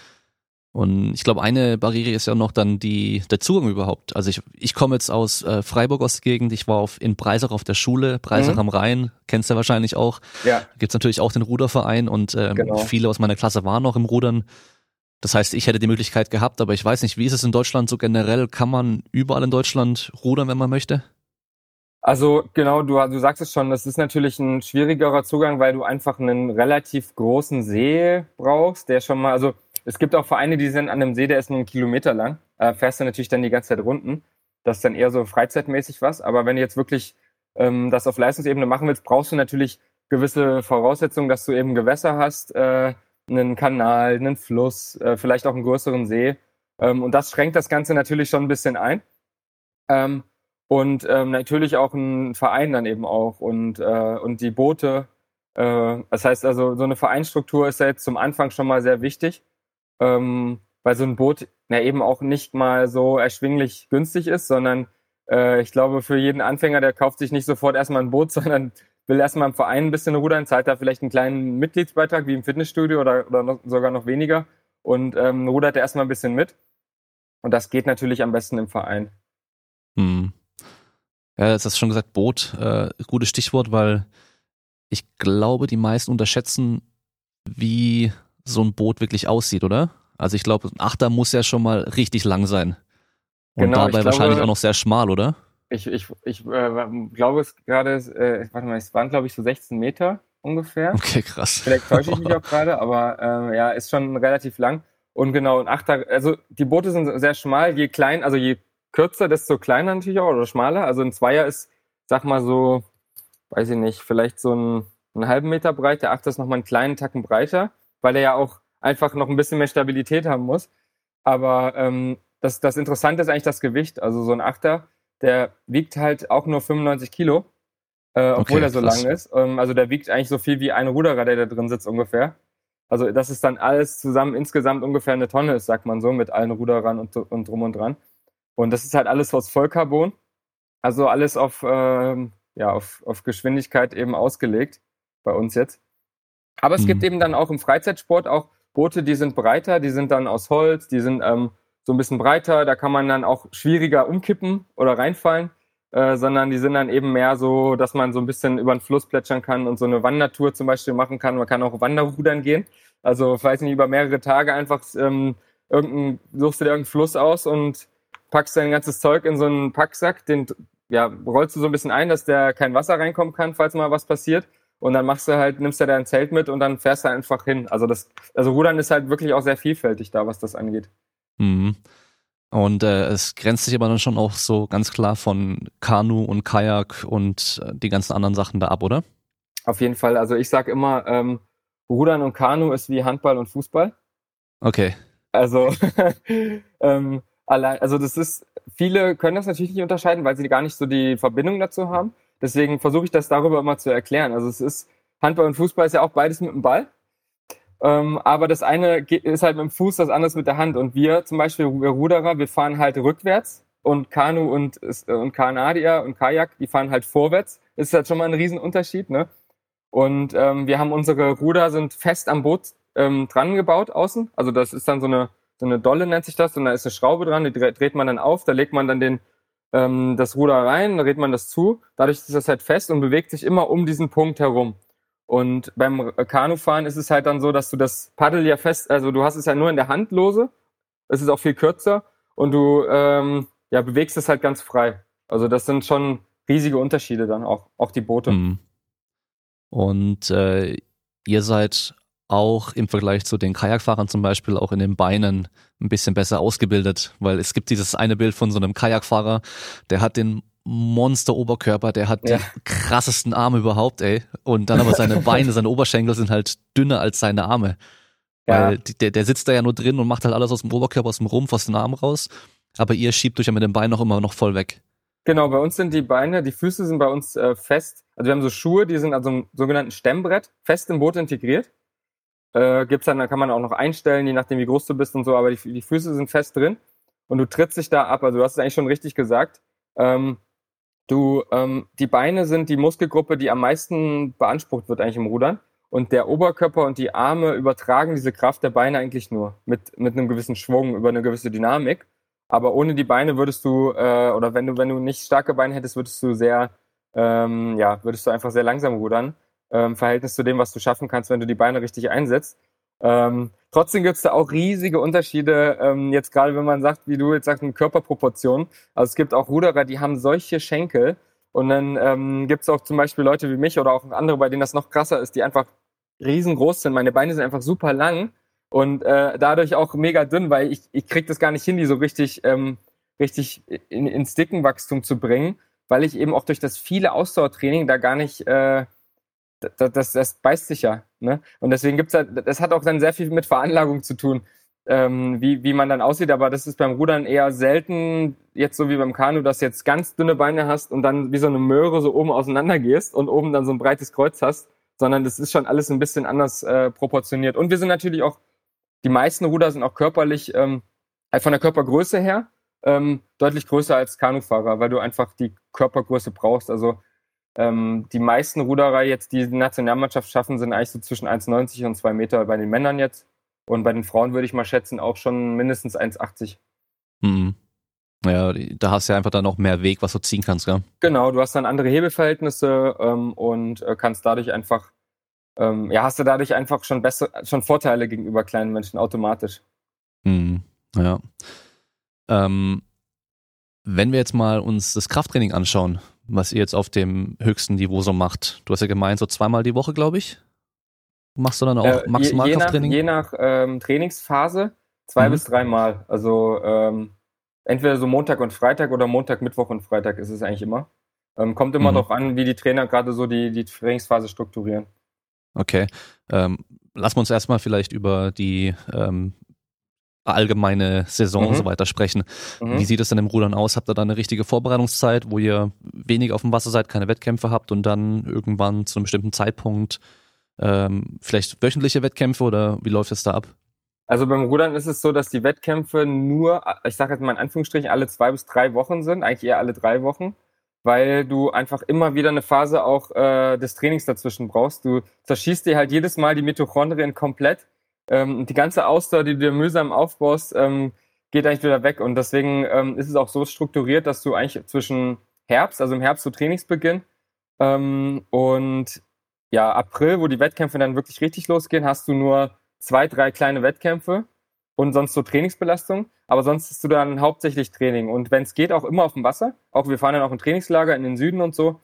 Und ich glaube, eine Barriere ist ja noch dann die, der Zugang überhaupt. Also ich, ich komme jetzt aus äh, Freiburg aus der Gegend, ich war auf, in Breisach auf der Schule, Breisach mhm. am Rhein, kennst du ja wahrscheinlich auch. Ja. Gibt's natürlich auch den Ruderverein und ähm, genau. viele aus meiner Klasse waren noch im Rudern Das heißt, ich hätte die Möglichkeit gehabt, aber ich weiß nicht, wie ist es in Deutschland so generell? Kann man überall in Deutschland rudern, wenn man möchte? Also genau, du, du sagst es schon, das ist natürlich ein schwierigerer Zugang, weil du einfach einen relativ großen See brauchst, der schon mal, also es gibt auch Vereine, die sind an einem See, der ist nur einen Kilometer lang. Äh, fährst du natürlich dann die ganze Zeit runden. Das ist dann eher so freizeitmäßig was. Aber wenn du jetzt wirklich ähm, das auf Leistungsebene machen willst, brauchst du natürlich gewisse Voraussetzungen, dass du eben Gewässer hast, äh, einen Kanal, einen Fluss, äh, vielleicht auch einen größeren See. Ähm, und das schränkt das Ganze natürlich schon ein bisschen ein. Ähm, und ähm, natürlich auch ein Verein dann eben auch und, äh, und die Boote. Äh, das heißt also, so eine Vereinsstruktur ist ja jetzt zum Anfang schon mal sehr wichtig, ähm, weil so ein Boot ja eben auch nicht mal so erschwinglich günstig ist, sondern äh, ich glaube, für jeden Anfänger, der kauft sich nicht sofort erstmal ein Boot, <laughs> sondern will erstmal im Verein ein bisschen rudern, zahlt da vielleicht einen kleinen Mitgliedsbeitrag wie im Fitnessstudio oder, oder noch, sogar noch weniger und ähm, rudert erstmal ein bisschen mit. Und das geht natürlich am besten im Verein. Hm. Ja, das hast schon gesagt, Boot, äh, gutes Stichwort, weil ich glaube, die meisten unterschätzen, wie so ein Boot wirklich aussieht, oder? Also ich glaube, ein Achter muss ja schon mal richtig lang sein. Und genau, dabei glaube, wahrscheinlich auch noch sehr schmal, oder? Ich, ich, ich äh, glaube es gerade, äh, warte mal, es waren glaube ich so 16 Meter ungefähr. Okay, krass. Vielleicht täusche ich <laughs> mich auch gerade, aber äh, ja, ist schon relativ lang. Und genau, ein Achter, also die Boote sind sehr schmal, je klein, also je kürzer, desto kleiner natürlich auch oder schmaler. Also ein Zweier ist, sag mal so, weiß ich nicht, vielleicht so ein, einen halben Meter breit. Der Achter ist nochmal einen kleinen Tacken breiter, weil er ja auch einfach noch ein bisschen mehr Stabilität haben muss. Aber ähm, das, das Interessante ist eigentlich das Gewicht. Also so ein Achter, der wiegt halt auch nur 95 Kilo, äh, obwohl okay, er so krass. lang ist. Ähm, also der wiegt eigentlich so viel wie ein Ruderer, der da drin sitzt ungefähr. Also das ist dann alles zusammen insgesamt ungefähr eine Tonne ist, sagt man so, mit allen Ruderern und, und drum und dran. Und das ist halt alles aus Vollcarbon. Also alles auf, ähm, ja, auf, auf Geschwindigkeit eben ausgelegt bei uns jetzt. Aber es mhm. gibt eben dann auch im Freizeitsport auch Boote, die sind breiter, die sind dann aus Holz, die sind ähm, so ein bisschen breiter, da kann man dann auch schwieriger umkippen oder reinfallen, äh, sondern die sind dann eben mehr so, dass man so ein bisschen über den Fluss plätschern kann und so eine Wandertour zum Beispiel machen kann. Man kann auch Wanderrudern gehen. Also, ich weiß nicht, über mehrere Tage einfach ähm, irgendein, suchst du dir irgendeinen Fluss aus und packst dein ganzes Zeug in so einen Packsack, den ja, rollst du so ein bisschen ein, dass der kein Wasser reinkommen kann, falls mal was passiert. Und dann machst du halt, nimmst du dein Zelt mit und dann fährst du einfach hin. Also das, also Rudern ist halt wirklich auch sehr vielfältig da, was das angeht. Mhm. Und äh, es grenzt sich aber dann schon auch so ganz klar von Kanu und Kajak und äh, die ganzen anderen Sachen da ab, oder? Auf jeden Fall. Also ich sag immer, ähm, Rudern und Kanu ist wie Handball und Fußball. Okay. Also <laughs> ähm, allein, also das ist, viele können das natürlich nicht unterscheiden, weil sie gar nicht so die Verbindung dazu haben. Deswegen versuche ich das darüber immer zu erklären. Also es ist, Handball und Fußball ist ja auch beides mit dem Ball. Ähm, aber das eine ist halt mit dem Fuß, das andere ist mit der Hand. Und wir zum Beispiel, wir Ruderer, wir fahren halt rückwärts und Kanu und, und Kanadier und Kajak, die fahren halt vorwärts. Das ist halt schon mal ein Riesenunterschied, ne? Und ähm, wir haben unsere Ruder sind fest am Boot ähm, dran gebaut außen. Also das ist dann so eine so eine Dolle nennt sich das, und da ist eine Schraube dran, die dreht man dann auf, da legt man dann den, ähm, das Ruder rein, dreht man das zu, dadurch ist das halt fest und bewegt sich immer um diesen Punkt herum. Und beim Kanufahren ist es halt dann so, dass du das Paddel ja fest, also du hast es ja nur in der Hand lose, es ist auch viel kürzer und du ähm, ja, bewegst es halt ganz frei. Also das sind schon riesige Unterschiede dann auch, auch die Boote. Mhm. Und äh, ihr seid auch im Vergleich zu den Kajakfahrern zum Beispiel auch in den Beinen ein bisschen besser ausgebildet, weil es gibt dieses eine Bild von so einem Kajakfahrer, der hat den Monster-Oberkörper, der hat ja. die krassesten Arme überhaupt, ey. Und dann aber seine <laughs> Beine, seine Oberschenkel sind halt dünner als seine Arme. Ja. Weil der, der sitzt da ja nur drin und macht halt alles aus dem Oberkörper, aus dem Rumpf, aus den Armen raus. Aber ihr schiebt euch ja mit dem Bein noch immer noch voll weg. Genau, bei uns sind die Beine, die Füße sind bei uns äh, fest. Also wir haben so Schuhe, die sind an so einem sogenannten Stemmbrett fest im Boot integriert. Äh, gibt's dann, da kann man auch noch einstellen, je nachdem wie groß du bist und so, aber die, die Füße sind fest drin und du trittst dich da ab. Also du hast es eigentlich schon richtig gesagt. Ähm, du, ähm, die Beine sind die Muskelgruppe, die am meisten beansprucht wird eigentlich im Rudern. Und der Oberkörper und die Arme übertragen diese Kraft der Beine eigentlich nur mit, mit einem gewissen Schwung, über eine gewisse Dynamik. Aber ohne die Beine würdest du, äh, oder wenn du, wenn du nicht starke Beine hättest, würdest du sehr, ähm, ja, würdest du einfach sehr langsam rudern. Äh, Im Verhältnis zu dem, was du schaffen kannst, wenn du die Beine richtig einsetzt. Ähm, trotzdem gibt es da auch riesige Unterschiede, ähm, jetzt gerade wenn man sagt, wie du jetzt sagst, in Körperproportionen. Also es gibt auch Ruderer, die haben solche Schenkel. Und dann ähm, gibt es auch zum Beispiel Leute wie mich oder auch andere, bei denen das noch krasser ist, die einfach riesengroß sind. Meine Beine sind einfach super lang und äh, dadurch auch mega dünn, weil ich, ich krieg das gar nicht hin, die so richtig, ähm, richtig in, ins Dickenwachstum zu bringen, weil ich eben auch durch das viele Ausdauertraining da gar nicht, äh, das, das, das beißt sich ja. Ne? Und deswegen gibt's halt, das hat auch dann sehr viel mit Veranlagung zu tun, ähm, wie, wie man dann aussieht. Aber das ist beim Rudern eher selten, jetzt so wie beim Kanu, dass du jetzt ganz dünne Beine hast und dann wie so eine Möhre so oben auseinander gehst und oben dann so ein breites Kreuz hast, sondern das ist schon alles ein bisschen anders äh, proportioniert. Und wir sind natürlich auch die meisten Ruder sind auch körperlich, ähm, halt von der Körpergröße her, ähm, deutlich größer als Kanufahrer, weil du einfach die Körpergröße brauchst. Also ähm, die meisten Ruderer jetzt, die die Nationalmannschaft schaffen, sind eigentlich so zwischen 1,90 und 2 Meter bei den Männern jetzt. Und bei den Frauen würde ich mal schätzen, auch schon mindestens 1,80. Mhm. Ja, da hast du ja einfach dann auch mehr Weg, was du ziehen kannst, ja. Genau, du hast dann andere Hebelverhältnisse ähm, und äh, kannst dadurch einfach ähm, ja, hast du dadurch einfach schon besser, schon Vorteile gegenüber kleinen Menschen automatisch. Mhm. Ja. Ähm, wenn wir jetzt mal uns das Krafttraining anschauen, was ihr jetzt auf dem höchsten Niveau so macht. Du hast ja gemeint, so zweimal die Woche, glaube ich. Machst du dann auch äh, Maximalkrafttraining? Je, je nach, je nach ähm, Trainingsphase zwei mhm. bis dreimal. Also ähm, entweder so Montag und Freitag oder Montag, Mittwoch und Freitag ist es eigentlich immer. Ähm, kommt immer mhm. darauf an, wie die Trainer gerade so die, die Trainingsphase strukturieren. Okay. Ähm, lassen wir uns erstmal vielleicht über die ähm, allgemeine Saison mhm. und so weiter sprechen. Mhm. Wie sieht es denn im Rudern aus? Habt ihr da eine richtige Vorbereitungszeit, wo ihr wenig auf dem Wasser seid, keine Wettkämpfe habt und dann irgendwann zu einem bestimmten Zeitpunkt ähm, vielleicht wöchentliche Wettkämpfe oder wie läuft es da ab? Also beim Rudern ist es so, dass die Wettkämpfe nur, ich sage jetzt mal in Anführungsstrichen, alle zwei bis drei Wochen sind, eigentlich eher alle drei Wochen weil du einfach immer wieder eine Phase auch äh, des Trainings dazwischen brauchst. Du zerschießt dir halt jedes Mal die Mitochondrien komplett. Ähm, die ganze Ausdauer, die du dir mühsam aufbaust, ähm, geht eigentlich wieder weg. Und deswegen ähm, ist es auch so strukturiert, dass du eigentlich zwischen Herbst, also im Herbst so Trainingsbeginn ähm, und ja, April, wo die Wettkämpfe dann wirklich richtig losgehen, hast du nur zwei, drei kleine Wettkämpfe und sonst so Trainingsbelastung. Aber sonst hast du dann hauptsächlich Training. Und wenn es geht, auch immer auf dem Wasser. Auch wir fahren dann auch ein Trainingslager in den Süden und so.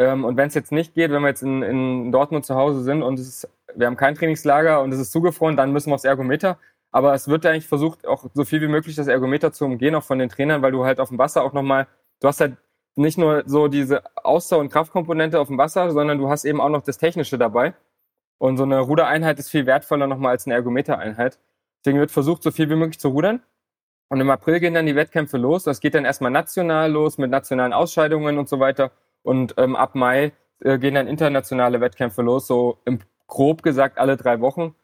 Ähm, und wenn es jetzt nicht geht, wenn wir jetzt in, in Dortmund zu Hause sind und ist, wir haben kein Trainingslager und es ist zugefroren, dann müssen wir aufs Ergometer. Aber es wird eigentlich versucht, auch so viel wie möglich das Ergometer zu umgehen, auch von den Trainern, weil du halt auf dem Wasser auch nochmal, du hast halt nicht nur so diese Ausdauer- und Kraftkomponente auf dem Wasser, sondern du hast eben auch noch das Technische dabei. Und so eine Rudereinheit ist viel wertvoller nochmal als eine Ergometereinheit. Deswegen wird versucht, so viel wie möglich zu rudern. Und im April gehen dann die Wettkämpfe los. Das geht dann erstmal national los mit nationalen Ausscheidungen und so weiter. Und ähm, ab Mai äh, gehen dann internationale Wettkämpfe los, so im, grob gesagt alle drei Wochen.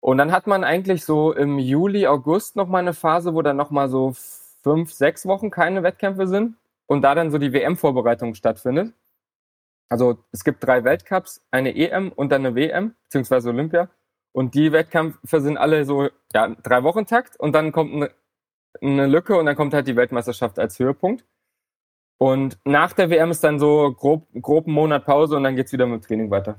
Und dann hat man eigentlich so im Juli, August nochmal eine Phase, wo dann nochmal so fünf, sechs Wochen keine Wettkämpfe sind und da dann so die WM-Vorbereitung stattfindet. Also es gibt drei Weltcups, eine EM und dann eine WM, beziehungsweise Olympia. Und die Wettkämpfe sind alle so, ja, drei Wochen Takt und dann kommt eine, eine Lücke und dann kommt halt die Weltmeisterschaft als Höhepunkt. Und nach der WM ist dann so grob, grob einen Monat Pause und dann geht's wieder mit dem Training weiter.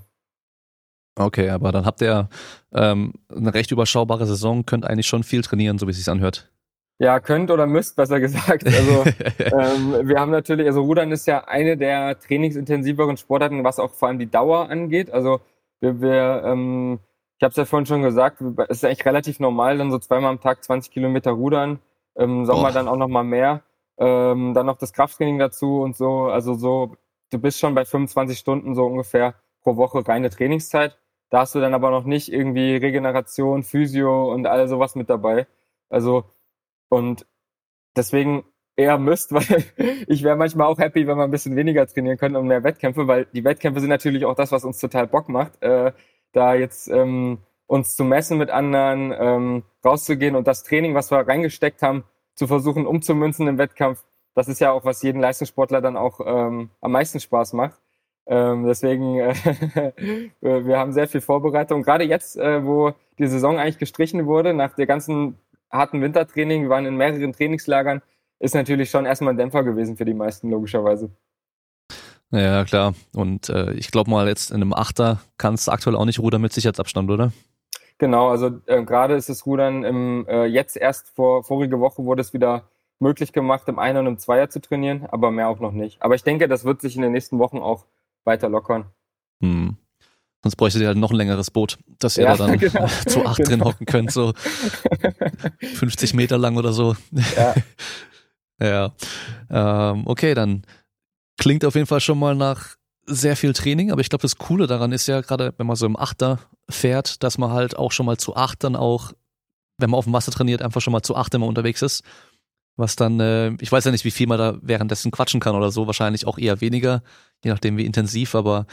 Okay, aber dann habt ihr ähm, eine recht überschaubare Saison, könnt eigentlich schon viel trainieren, so wie es sich anhört. Ja, könnt oder müsst, besser gesagt. Also <laughs> ähm, wir haben natürlich, also Rudern ist ja eine der trainingsintensiveren Sportarten, was auch vor allem die Dauer angeht. Also wir, wir ähm, ich habe es ja vorhin schon gesagt, es ist eigentlich relativ normal, dann so zweimal am Tag 20 Kilometer rudern, im Sommer Boah. dann auch noch mal mehr, ähm, dann noch das Krafttraining dazu und so. Also so, du bist schon bei 25 Stunden so ungefähr pro Woche reine Trainingszeit. Da hast du dann aber noch nicht irgendwie Regeneration, Physio und all sowas mit dabei. Also und deswegen eher müsst, <laughs> weil ich wäre manchmal auch happy, wenn wir ein bisschen weniger trainieren können und mehr Wettkämpfe, weil die Wettkämpfe sind natürlich auch das, was uns total Bock macht. Äh, da jetzt ähm, uns zu messen mit anderen, ähm, rauszugehen und das Training, was wir reingesteckt haben, zu versuchen umzumünzen im Wettkampf. Das ist ja auch, was jeden Leistungssportler dann auch ähm, am meisten Spaß macht. Ähm, deswegen, äh, <laughs> wir haben sehr viel Vorbereitung. Gerade jetzt, äh, wo die Saison eigentlich gestrichen wurde, nach der ganzen harten Wintertraining, wir waren in mehreren Trainingslagern, ist natürlich schon erstmal ein Dämpfer gewesen für die meisten, logischerweise. Ja, klar. Und äh, ich glaube mal, jetzt in einem Achter kannst du aktuell auch nicht rudern mit Sicherheitsabstand, oder? Genau, also äh, gerade ist das Rudern im, äh, jetzt erst vor vorige Woche wurde es wieder möglich gemacht, im Einer und im Zweier zu trainieren, aber mehr auch noch nicht. Aber ich denke, das wird sich in den nächsten Wochen auch weiter lockern. Hm. Sonst bräuchtet ihr halt noch ein längeres Boot, dass ihr ja, da dann <laughs> genau. <laughs> zu acht genau. drin hocken könnt, so <laughs> 50 Meter lang oder so. Ja. ja. Ähm, okay, dann klingt auf jeden Fall schon mal nach sehr viel Training, aber ich glaube, das Coole daran ist ja gerade, wenn man so im Achter fährt, dass man halt auch schon mal zu acht dann auch, wenn man auf dem Wasser trainiert, einfach schon mal zu acht immer unterwegs ist. Was dann, äh, ich weiß ja nicht, wie viel man da währenddessen quatschen kann oder so, wahrscheinlich auch eher weniger, je nachdem wie intensiv, aber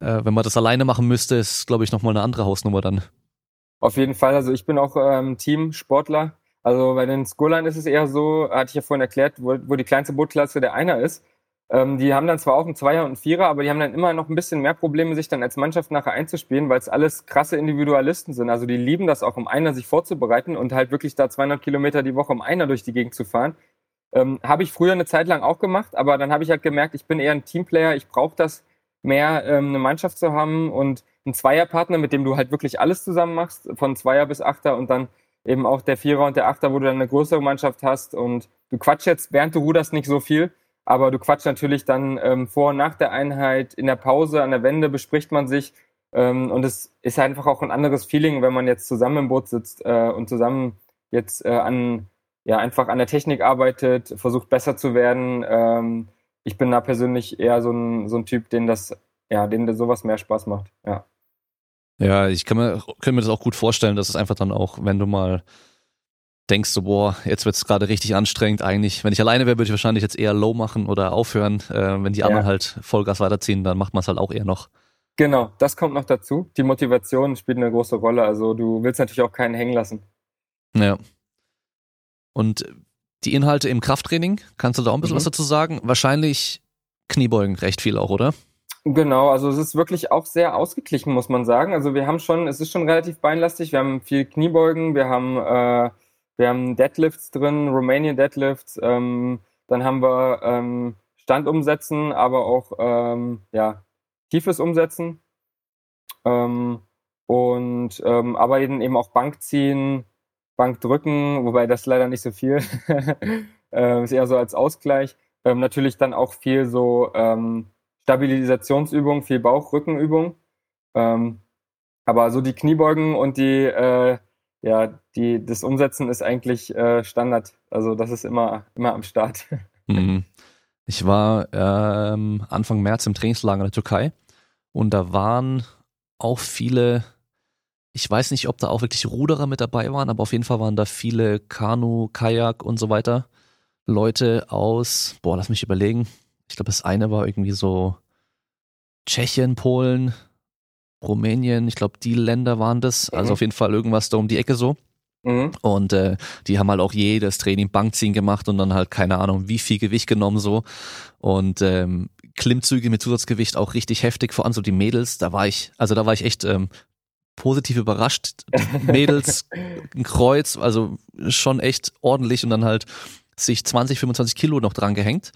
äh, wenn man das alleine machen müsste, ist, glaube ich, nochmal eine andere Hausnummer dann. Auf jeden Fall. Also ich bin auch ähm, Team-Sportler. Also bei den Skullern ist es eher so, hatte ich ja vorhin erklärt, wo, wo die kleinste Bootklasse der Einer ist. Ähm, die haben dann zwar auch einen Zweier und einen Vierer, aber die haben dann immer noch ein bisschen mehr Probleme, sich dann als Mannschaft nachher einzuspielen, weil es alles krasse Individualisten sind. Also die lieben das auch, um Einer sich vorzubereiten und halt wirklich da 200 Kilometer die Woche um Einer durch die Gegend zu fahren. Ähm, habe ich früher eine Zeit lang auch gemacht, aber dann habe ich halt gemerkt, ich bin eher ein Teamplayer, ich brauche das mehr ähm, eine Mannschaft zu haben und einen Zweierpartner, mit dem du halt wirklich alles zusammen machst, von Zweier bis Achter und dann eben auch der Vierer und der Achter, wo du dann eine größere Mannschaft hast und du quatsch jetzt, während du ruderst, nicht so viel, aber du quatsch natürlich dann ähm, vor und nach der Einheit, in der Pause, an der Wende bespricht man sich ähm, und es ist einfach auch ein anderes Feeling, wenn man jetzt zusammen im Boot sitzt äh, und zusammen jetzt äh, an, ja, einfach an der Technik arbeitet, versucht besser zu werden, ähm, ich bin da persönlich eher so ein, so ein Typ, den das, ja, den sowas mehr Spaß macht, ja. Ja, ich kann mir, kann mir das auch gut vorstellen, dass es einfach dann auch, wenn du mal denkst so, boah, jetzt wird es gerade richtig anstrengend eigentlich. Wenn ich alleine wäre, würde ich wahrscheinlich jetzt eher low machen oder aufhören. Äh, wenn die anderen ja. halt Vollgas weiterziehen, dann macht man es halt auch eher noch. Genau, das kommt noch dazu. Die Motivation spielt eine große Rolle. Also du willst natürlich auch keinen hängen lassen. Ja. Und die Inhalte im Krafttraining, kannst du da auch ein bisschen mhm. was dazu sagen? Wahrscheinlich Kniebeugen recht viel auch, oder? Genau, also es ist wirklich auch sehr ausgeglichen, muss man sagen. Also wir haben schon, es ist schon relativ beinlastig. Wir haben viel Kniebeugen, wir haben, äh, wir haben Deadlifts drin, Romanian Deadlifts, ähm, dann haben wir ähm, Standumsetzen, aber auch ähm, ja, tiefes Umsetzen. Ähm, und ähm, aber eben, auch Bankziehen, Bank drücken, wobei das leider nicht so viel <laughs> äh, ist eher so als Ausgleich. Ähm, natürlich dann auch viel so Stabilisationsübung, viel Bauch-Rückenübung. Aber so die Kniebeugen und die, äh, ja, die, das Umsetzen ist eigentlich äh, Standard. Also das ist immer, immer am Start. <laughs> Mhm. Ich war ähm, Anfang März im Trainingslager in der Türkei und da waren auch viele ich weiß nicht, ob da auch wirklich Ruderer mit dabei waren, aber auf jeden Fall waren da viele Kanu, Kajak und so weiter. Leute aus, boah, lass mich überlegen. Ich glaube, das eine war irgendwie so Tschechien, Polen, Rumänien. Ich glaube, die Länder waren das. Also mhm. auf jeden Fall irgendwas da um die Ecke so. Mhm. Und äh, die haben halt auch jedes Training Bankziehen gemacht und dann halt keine Ahnung, wie viel Gewicht genommen so. Und ähm, Klimmzüge mit Zusatzgewicht auch richtig heftig, vor allem so die Mädels, da war ich, also da war ich echt ähm, positiv überrascht. <laughs> Mädels, ein Kreuz, also schon echt ordentlich und dann halt sich 20, 25 Kilo noch dran gehängt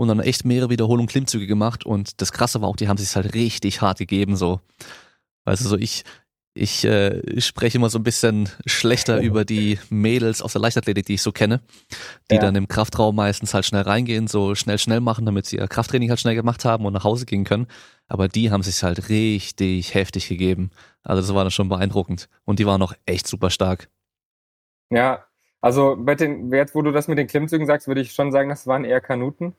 und dann echt mehrere Wiederholungen Klimmzüge gemacht und das Krasse war auch, die haben sich halt richtig hart gegeben so. Also so ich, ich äh, spreche immer so ein bisschen schlechter <laughs> über die Mädels aus der Leichtathletik, die ich so kenne, die ja. dann im Kraftraum meistens halt schnell reingehen, so schnell, schnell machen, damit sie ihr Krafttraining halt schnell gemacht haben und nach Hause gehen können. Aber die haben sich halt richtig heftig gegeben. Also das war dann schon beeindruckend. Und die waren auch echt super stark. Ja, also bei den, jetzt wo du das mit den Klimmzügen sagst, würde ich schon sagen, das waren eher Kanuten.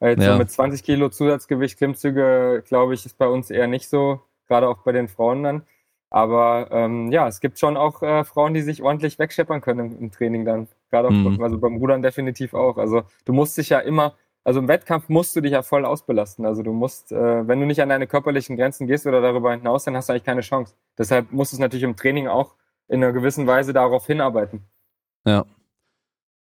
Weil jetzt ja. so mit 20 Kilo Zusatzgewicht Klimmzüge, glaube ich, ist bei uns eher nicht so, gerade auch bei den Frauen dann. Aber ähm, ja, es gibt schon auch äh, Frauen, die sich ordentlich wegscheppern können im, im Training dann. Gerade auch, mhm. also beim Rudern definitiv auch. Also du musst dich ja immer, also im Wettkampf musst du dich ja voll ausbelasten. Also du musst, äh, wenn du nicht an deine körperlichen Grenzen gehst oder darüber hinaus, dann hast du eigentlich keine Chance. Deshalb musst du es natürlich im Training auch in einer gewissen Weise darauf hinarbeiten. Ja.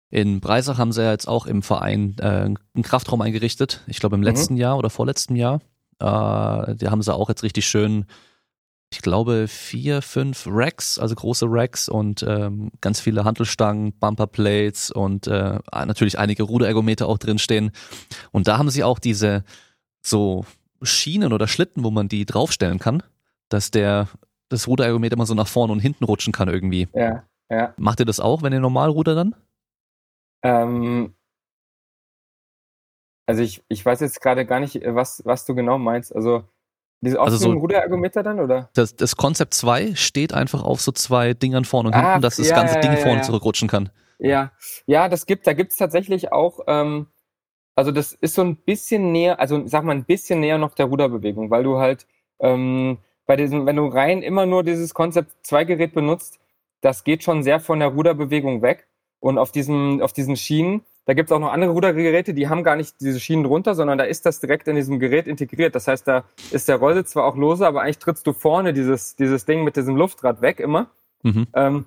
In Breisach haben sie ja jetzt auch im Verein äh, einen Kraftraum eingerichtet. Ich glaube im mhm. letzten mhm. Jahr oder vorletzten Jahr. Äh, da haben sie auch jetzt richtig schön ich glaube, vier, fünf Racks, also große Racks und ähm, ganz viele Handelstangen, Bumperplates und äh, natürlich einige Ruderergometer auch drinstehen. Und da haben sie auch diese so Schienen oder Schlitten, wo man die draufstellen kann, dass der das Ruderergometer immer so nach vorne und hinten rutschen kann irgendwie. Ja, ja. Macht ihr das auch, wenn ihr normal rudert dann? Ähm, also ich, ich weiß jetzt gerade gar nicht, was, was du genau meinst. Also diese Also offenen so- Ruderergometer dann, oder? Das, das Concept 2 steht einfach auf so zwei Dingern vorne und hinten, Ah, dass das ja, ganze ja, Ding ja, vorne zurückrutschen kann. Ja, ja, das gibt, da gibt's tatsächlich auch, ähm, also das ist so ein bisschen näher, also sag mal ein bisschen näher noch der Ruderbewegung, weil du halt ähm, bei diesem, wenn du rein immer nur dieses Konzept 2 Gerät benutzt, das geht schon sehr von der Ruderbewegung weg. Und auf diesem, auf diesen Schienen, da gibt's auch noch andere Rudergeräte, die haben gar nicht diese Schienen drunter, sondern da ist das direkt in diesem Gerät integriert. Das heißt, da ist der Rollsitz zwar auch lose, aber eigentlich trittst du vorne dieses, dieses Ding mit diesem Luftrad weg immer. Mhm. Ähm,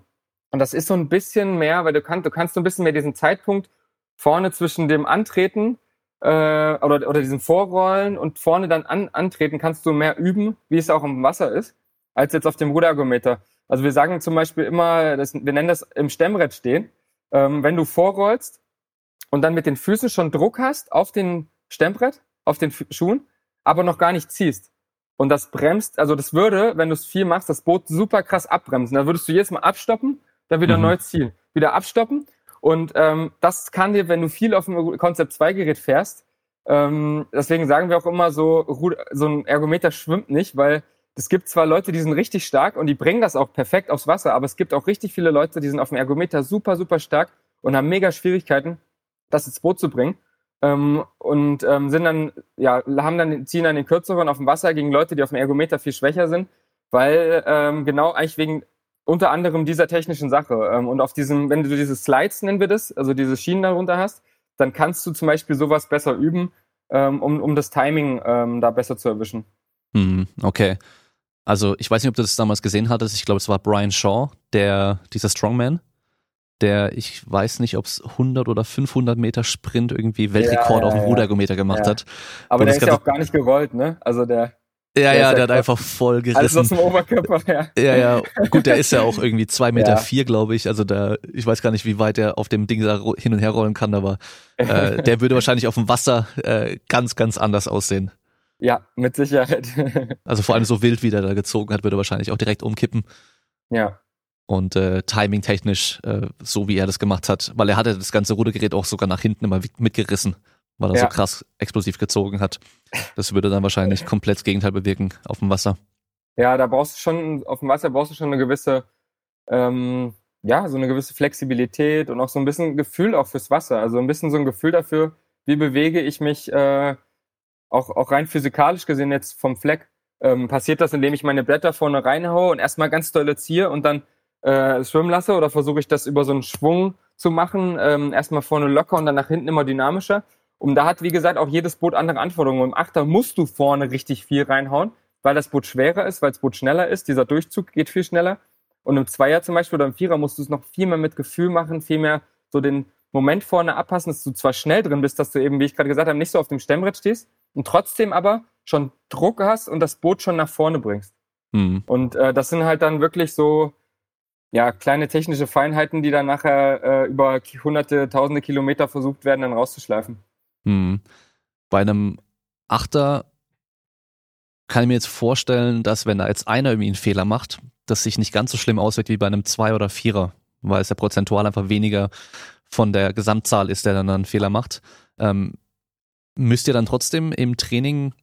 und das ist so ein bisschen mehr, weil du kannst, du kannst so ein bisschen mehr diesen Zeitpunkt vorne zwischen dem Antreten äh, oder, oder diesem Vorrollen und vorne dann an, antreten, kannst du mehr üben, wie es auch im Wasser ist, als jetzt auf dem Ruderergometer. Also wir sagen zum Beispiel immer, das, wir nennen das im Stemmbrett stehen, ähm, wenn du vorrollst und dann mit den Füßen schon Druck hast auf den Stemmbrett, auf den Fü- Schuhen, aber noch gar nicht ziehst. Und das bremst, also das würde, wenn du es viel machst, das Boot super krass abbremsen. Da würdest du jedes Mal abstoppen, dann wieder Mhm. neu ziehen, wieder abstoppen. Und ähm, das kann dir, wenn du viel auf dem Concept 2 Gerät fährst, ähm, deswegen sagen wir auch immer so, so ein Ergometer schwimmt nicht, weil es gibt zwar Leute, die sind richtig stark und die bringen das auch perfekt aufs Wasser, aber es gibt auch richtig viele Leute, die sind auf dem Ergometer super, super stark und haben mega Schwierigkeiten, das ins Boot zu bringen. Ähm, und ähm, sind dann, ja, haben dann, ziehen dann den kürzeren auf dem Wasser gegen Leute, die auf dem Ergometer viel schwächer sind, weil ähm, genau eigentlich wegen unter anderem dieser technischen Sache. Ähm, und auf diesem, wenn du diese Slides nennen wir das, also diese Schienen darunter hast, dann kannst du zum Beispiel sowas besser üben, ähm, um, um das Timing ähm, da besser zu erwischen. Mhm. Okay. Also ich weiß nicht, ob du das damals gesehen hattest. Ich glaube, es war Brian Shaw, der dieser Strongman, der ich weiß nicht, ob es 100 oder 500 Meter Sprint irgendwie Weltrekord ja, auf dem ja. Rudergometer gemacht Ja. hat. Aber Und der ist ja auch gar nicht gerollt, ne? Also der Ja, Der ja, der ja hat einfach voll alles gerissen. aus dem Oberkörper, ja. Ja, ja, gut, der ist ja auch irgendwie zwei <laughs> Meter Ja. vier, glaube ich. Also da, ich weiß gar nicht, wie weit er auf dem Ding da hin und her rollen kann, aber äh, der würde wahrscheinlich auf dem Wasser äh, ganz, ganz anders aussehen. Ja, mit Sicherheit. <laughs> Also vor allem so wild, wie der da gezogen hat, würde er wahrscheinlich auch direkt umkippen. ja. Und äh, timing-technisch, äh, so wie er das gemacht hat, weil er hatte das ganze Rudergerät auch sogar nach hinten immer mitgerissen, weil er Ja. so krass explosiv gezogen hat. Das würde dann wahrscheinlich <laughs> komplett das Gegenteil bewirken auf dem Wasser. Ja, da brauchst du schon, auf dem Wasser brauchst du schon eine gewisse, ähm, ja, so eine gewisse Flexibilität und auch so ein bisschen Gefühl auch fürs Wasser. Also ein bisschen so ein Gefühl dafür, wie bewege ich mich, äh, auch, auch rein physikalisch gesehen jetzt vom Fleck. Ähm, passiert das, indem ich meine Blätter vorne reinhaue und erstmal ganz doll ziehe und dann äh, schwimmen lasse oder versuche ich das über so einen Schwung zu machen, ähm, erstmal vorne locker und dann nach hinten immer dynamischer. Und da hat, wie gesagt, auch jedes Boot andere Anforderungen. Im Achter musst du vorne richtig viel reinhauen, weil das Boot schwerer ist, weil das Boot schneller ist. Dieser Durchzug geht viel schneller. Und im Zweier zum Beispiel oder im Vierer musst du es noch viel mehr mit Gefühl machen, viel mehr so den Moment vorne abpassen, dass du zwar schnell drin bist, dass du eben, wie ich gerade gesagt habe, nicht so auf dem Stemmbrett stehst und trotzdem aber schon Druck hast und das Boot schon nach vorne bringst. Hm. Und äh, das sind halt dann wirklich so ja kleine technische Feinheiten, die dann nachher äh, über hunderte, tausende Kilometer versucht werden, dann rauszuschleifen. Hm. Bei einem Achter kann ich mir jetzt vorstellen, dass wenn da jetzt einer irgendwie einen Fehler macht, das sich nicht ganz so schlimm auswirkt wie bei einem Zwei- oder Vierer, weil es ja prozentual einfach weniger von der Gesamtzahl ist, der dann einen Fehler macht. Ähm, müsst ihr dann trotzdem im Training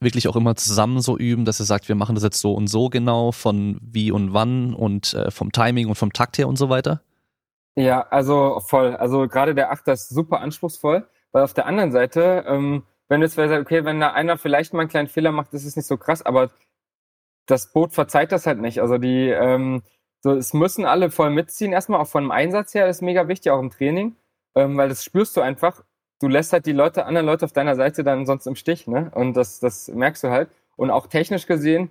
wirklich auch immer zusammen so üben, dass ihr sagt, wir machen das jetzt so und so genau, von wie und wann und äh, vom Timing und vom Takt her und so weiter? Ja, also voll. Also gerade der Achter ist super anspruchsvoll, weil auf der anderen Seite, ähm, wenn du jetzt sagst, okay, wenn da einer vielleicht mal einen kleinen Fehler macht, ist es nicht so krass, aber das Boot verzeiht das halt nicht. Also die, ähm, so, es müssen alle voll mitziehen. Erstmal auch von dem Einsatz her ist mega wichtig, auch im Training, ähm, weil das spürst du einfach. Du lässt halt die Leute, anderen Leute auf deiner Seite dann sonst im Stich, ne? Und das, das merkst du halt. Und auch technisch gesehen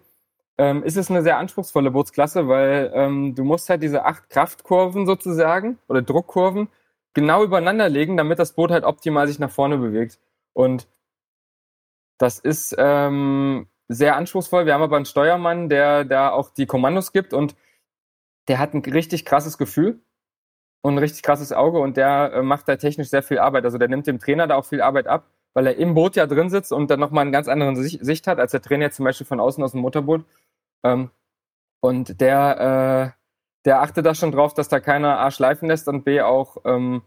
ähm, ist es eine sehr anspruchsvolle Bootsklasse, weil ähm, du musst halt diese acht Kraftkurven sozusagen oder Druckkurven genau übereinander legen, damit das Boot halt optimal sich nach vorne bewegt. Und das ist ähm, sehr anspruchsvoll. Wir haben aber einen Steuermann, der da auch die Kommandos gibt und der hat ein richtig krasses Gefühl und ein richtig krasses Auge und der äh, macht da technisch sehr viel Arbeit. Also der nimmt dem Trainer da auch viel Arbeit ab, weil er im Boot ja drin sitzt und dann nochmal einen ganz anderen Sich Sicht hat, als der Trainer zum Beispiel von außen aus dem Motorboot. Ähm, Und der, äh, der achtet da schon drauf, dass da keiner A schleifen lässt und B auch ähm,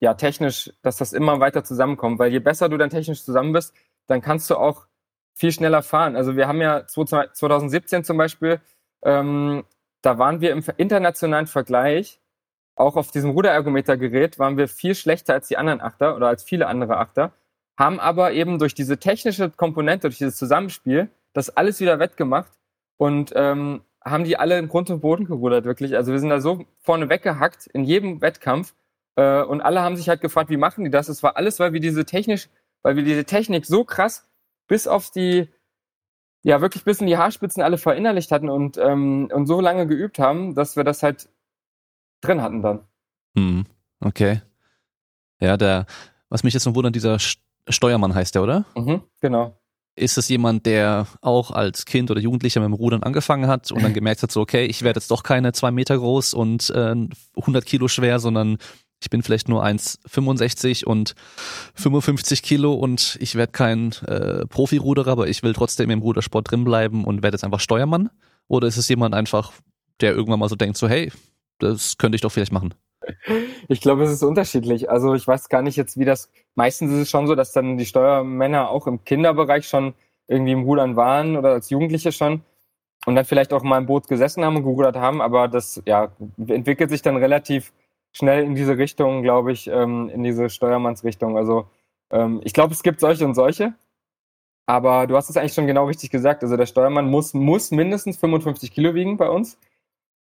ja technisch, dass das immer weiter zusammenkommt. Weil je besser du dann technisch zusammen bist, dann kannst du auch viel schneller fahren. Also wir haben ja 2017 zum Beispiel, ähm, da waren wir im internationalen Vergleich, auch auf diesem Ruderergometergerät, waren wir viel schlechter als die anderen Achter oder als viele andere Achter, haben aber eben durch diese technische Komponente, durch dieses Zusammenspiel, das alles wieder wettgemacht und ähm, haben die alle in Grund und Boden gerudert, wirklich. Also wir sind da so vorne weggehackt in jedem Wettkampf äh, und alle haben sich halt gefragt, wie machen die das? Es war alles, weil wir diese technisch, weil wir diese Technik so krass bis auf die, ja wirklich bis in die Haarspitzen alle verinnerlicht hatten und, ähm, und so lange geübt haben, dass wir das halt drin hatten dann. Hm, okay. Ja, der, was mich jetzt noch wundert, dieser Steuermann heißt der, oder? Mhm, genau. Ist es jemand, der auch als Kind oder Jugendlicher mit dem Rudern angefangen hat und dann <laughs> gemerkt hat, so, okay, ich werde jetzt doch keine zwei Meter groß und äh, 100 Kilo schwer, sondern ich bin vielleicht nur 1,65 und 55 Kilo und ich werde kein äh, Profiruderer, aber ich will trotzdem im Rudersport drin bleiben und werde jetzt einfach Steuermann? Oder ist es jemand einfach, der irgendwann mal so denkt, so, hey, das könnte ich doch vielleicht machen? Ich glaube, es ist unterschiedlich. Also ich weiß gar nicht jetzt, wie das. Meistens ist es schon so, dass dann die Steuermänner auch im Kinderbereich schon irgendwie im Rudern waren oder als Jugendliche schon und dann vielleicht auch mal im Boot gesessen haben und gerudert haben. Aber das ja entwickelt sich dann relativ schnell in diese Richtung, glaube ich, ähm, in diese Steuermannsrichtung. Also ähm, ich glaube, es gibt solche und solche. Aber du hast es eigentlich schon genau richtig gesagt. Also der Steuermann muss, muss mindestens 55 Kilo wiegen bei uns.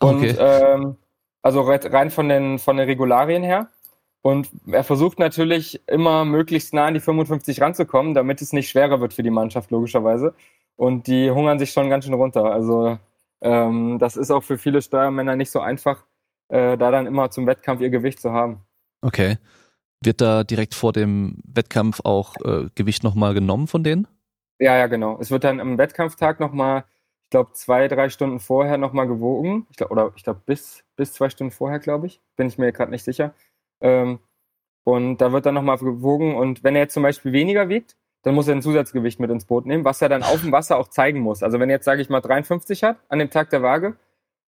Und okay. ähm, also rein von den, von den Regularien her. Und er versucht natürlich immer möglichst nah an die 55 ranzukommen, damit es nicht schwerer wird für die Mannschaft, logischerweise. Und die hungern sich schon ganz schön runter. Also ähm, das ist auch für viele Steuermänner nicht so einfach, äh, da dann immer zum Wettkampf ihr Gewicht zu haben. Okay. Wird da direkt vor dem Wettkampf auch äh, Gewicht nochmal genommen von denen? Ja, ja, genau. Es wird dann am Wettkampftag nochmal glaube, zwei, drei Stunden vorher nochmal gewogen. Ich glaub, oder ich glaube, bis, bis zwei Stunden vorher, glaube ich. Bin ich mir gerade nicht sicher. Ähm, und da wird dann nochmal gewogen. Und wenn er jetzt zum Beispiel weniger wiegt, dann muss er ein Zusatzgewicht mit ins Boot nehmen, was er dann auf dem Wasser auch zeigen muss. Also wenn er jetzt, sage ich mal, 53 hat an dem Tag der Waage,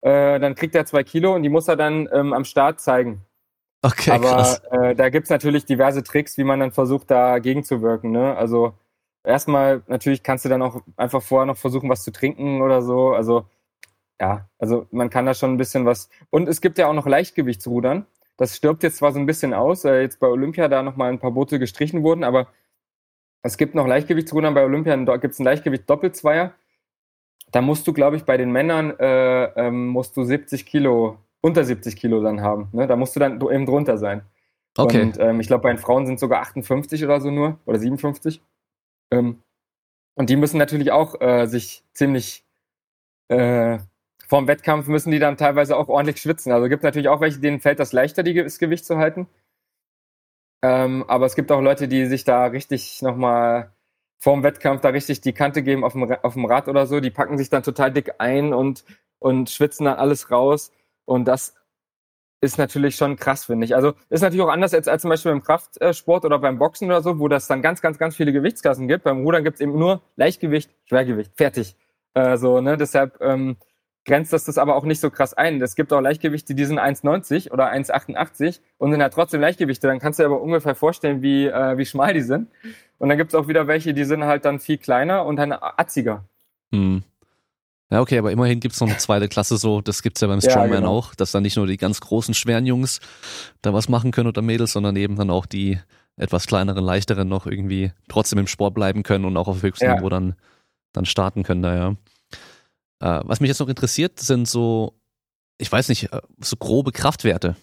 äh, dann kriegt er zwei Kilo und die muss er dann ähm, am Start zeigen. Okay, Aber krass. Äh, da gibt's natürlich diverse Tricks, wie man dann versucht, da gegenzuwirken. Ne? Also erstmal, natürlich kannst du dann auch einfach vorher noch versuchen, was zu trinken oder so. Also, ja, also man kann da schon ein bisschen was. Und es gibt ja auch noch Leichtgewichtsrudern. Das stirbt jetzt zwar so ein bisschen aus, weil jetzt bei Olympia da nochmal ein paar Boote gestrichen wurden, aber es gibt noch Leichtgewichtsrudern bei Olympia, da gibt es ein Leichtgewicht Doppelzweier. Da musst du, glaube ich, bei den Männern äh, ähm, musst du 70 Kilo, unter 70 Kilo dann haben. Ne? Da musst du dann eben drunter sein. Okay. Und ähm, ich glaube, bei den Frauen sind es sogar 58 oder so nur, oder 57. Ähm, und die müssen natürlich auch äh, sich ziemlich äh, vorm Wettkampf müssen die dann teilweise auch ordentlich schwitzen. Also gibt natürlich auch welche, denen fällt das leichter, die, das Gewicht zu halten. Ähm, aber es gibt auch Leute, die sich da richtig nochmal vorm Wettkampf da richtig die Kante geben auf dem, auf dem Rad oder so. Die packen sich dann total dick ein und, und schwitzen dann alles raus. Und das ist natürlich schon krass, finde ich. Also ist natürlich auch anders als, als zum Beispiel beim Kraftsport oder beim Boxen oder so, wo das dann ganz, ganz, ganz viele Gewichtsklassen gibt. Beim Rudern gibt es eben nur Leichtgewicht, Schwergewicht, fertig. Äh, so, ne? Deshalb ähm, grenzt das das aber auch nicht so krass ein. Es gibt auch Leichtgewichte, die sind 1,90 oder 1,88 und sind halt trotzdem Leichtgewichte. Dann kannst du dir aber ungefähr vorstellen, wie, äh, wie schmal die sind. Und dann gibt es auch wieder welche, die sind halt dann viel kleiner und dann atziger. Hm. Ja, okay, aber immerhin gibt's noch eine zweite Klasse so, das gibt's ja beim Strongman ja, genau. auch, dass dann nicht nur die ganz großen, schweren Jungs da was machen können oder Mädels, sondern eben dann auch die etwas kleineren, leichteren noch irgendwie trotzdem im Sport bleiben können und auch auf höchstem ja. Niveau dann, dann starten können da, ja. Äh, was mich jetzt noch interessiert, sind so, ich weiß nicht, äh, so grobe Kraftwerte.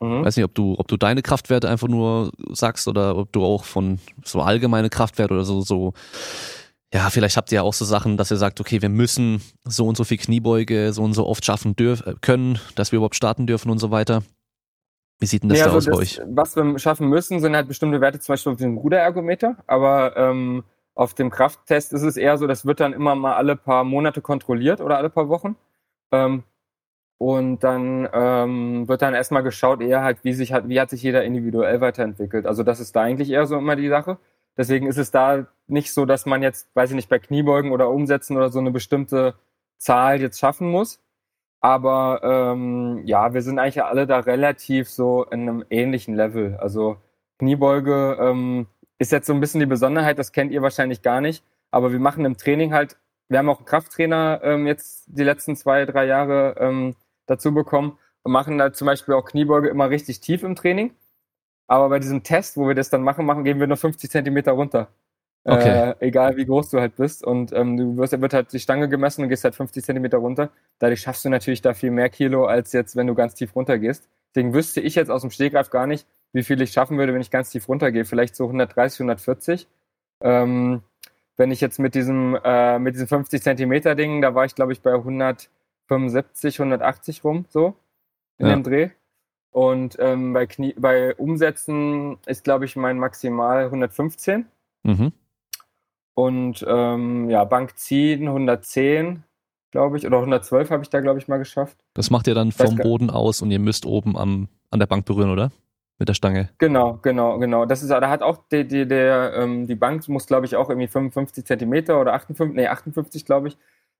Mhm. Weiß nicht, ob du, ob du deine Kraftwerte einfach nur sagst oder ob du auch von so allgemeine Kraftwerte oder so, so ja, vielleicht habt ihr ja auch so Sachen, dass ihr sagt, okay, wir müssen so und so viel Kniebeuge so und so oft schaffen dürfen, äh, können, dass wir überhaupt starten dürfen und so weiter. Wie sieht denn das ja, da also aus das, bei euch? Was wir schaffen müssen, sind halt bestimmte Werte, zum Beispiel auf dem Ruderergometer, aber ähm, auf dem Krafttest ist es eher so, das wird dann immer mal alle paar Monate kontrolliert oder alle paar Wochen. Ähm, und dann ähm, wird dann erstmal geschaut, eher halt, wie sich hat, wie hat sich jeder individuell weiterentwickelt. Also das ist da eigentlich eher so immer die Sache. Deswegen ist es da nicht so, dass man jetzt, weiß ich nicht, bei Kniebeugen oder Umsetzen oder so eine bestimmte Zahl jetzt schaffen muss. Aber ähm, ja, wir sind eigentlich alle da relativ so in einem ähnlichen Level. Also Kniebeuge ähm, ist jetzt so ein bisschen die Besonderheit, das kennt ihr wahrscheinlich gar nicht. Aber wir machen im Training halt, wir haben auch einen Krafttrainer ähm, jetzt die letzten zwei, drei Jahre ähm, dazu bekommen und machen da zum Beispiel auch Kniebeuge immer richtig tief im Training. Aber bei diesem Test, wo wir das dann machen, machen, gehen wir nur 50 Zentimeter runter. Okay. Äh, egal wie groß du halt bist. Und ähm, du wirst, wird halt die Stange gemessen und gehst halt 50 Zentimeter runter. Dadurch schaffst du natürlich da viel mehr Kilo, als jetzt, wenn du ganz tief runter gehst. Deswegen wüsste ich jetzt aus dem Stegreif gar nicht, wie viel ich schaffen würde, wenn ich ganz tief runtergehe. Vielleicht so 130, 140. Ähm, wenn ich jetzt mit diesem, äh, mit diesem 50 Zentimeter Ding, da war ich glaube ich bei 175, 180 rum, so in ja. dem Dreh. Und ähm, bei, Knie, bei Umsätzen ist glaube ich mein Maximal 115. Mhm. Und ähm, ja, Bank ziehen 110, glaube ich, oder 112 habe ich da, glaube ich, mal geschafft. Das macht ihr dann vom Boden aus und ihr müsst oben am, an der Bank berühren, oder? Mit der Stange. Genau, genau, genau. Das ist, da hat auch die, die, der, ähm, die Bank muss, glaube ich, auch irgendwie 55 Zentimeter oder 58, nee, 58, glaube ich.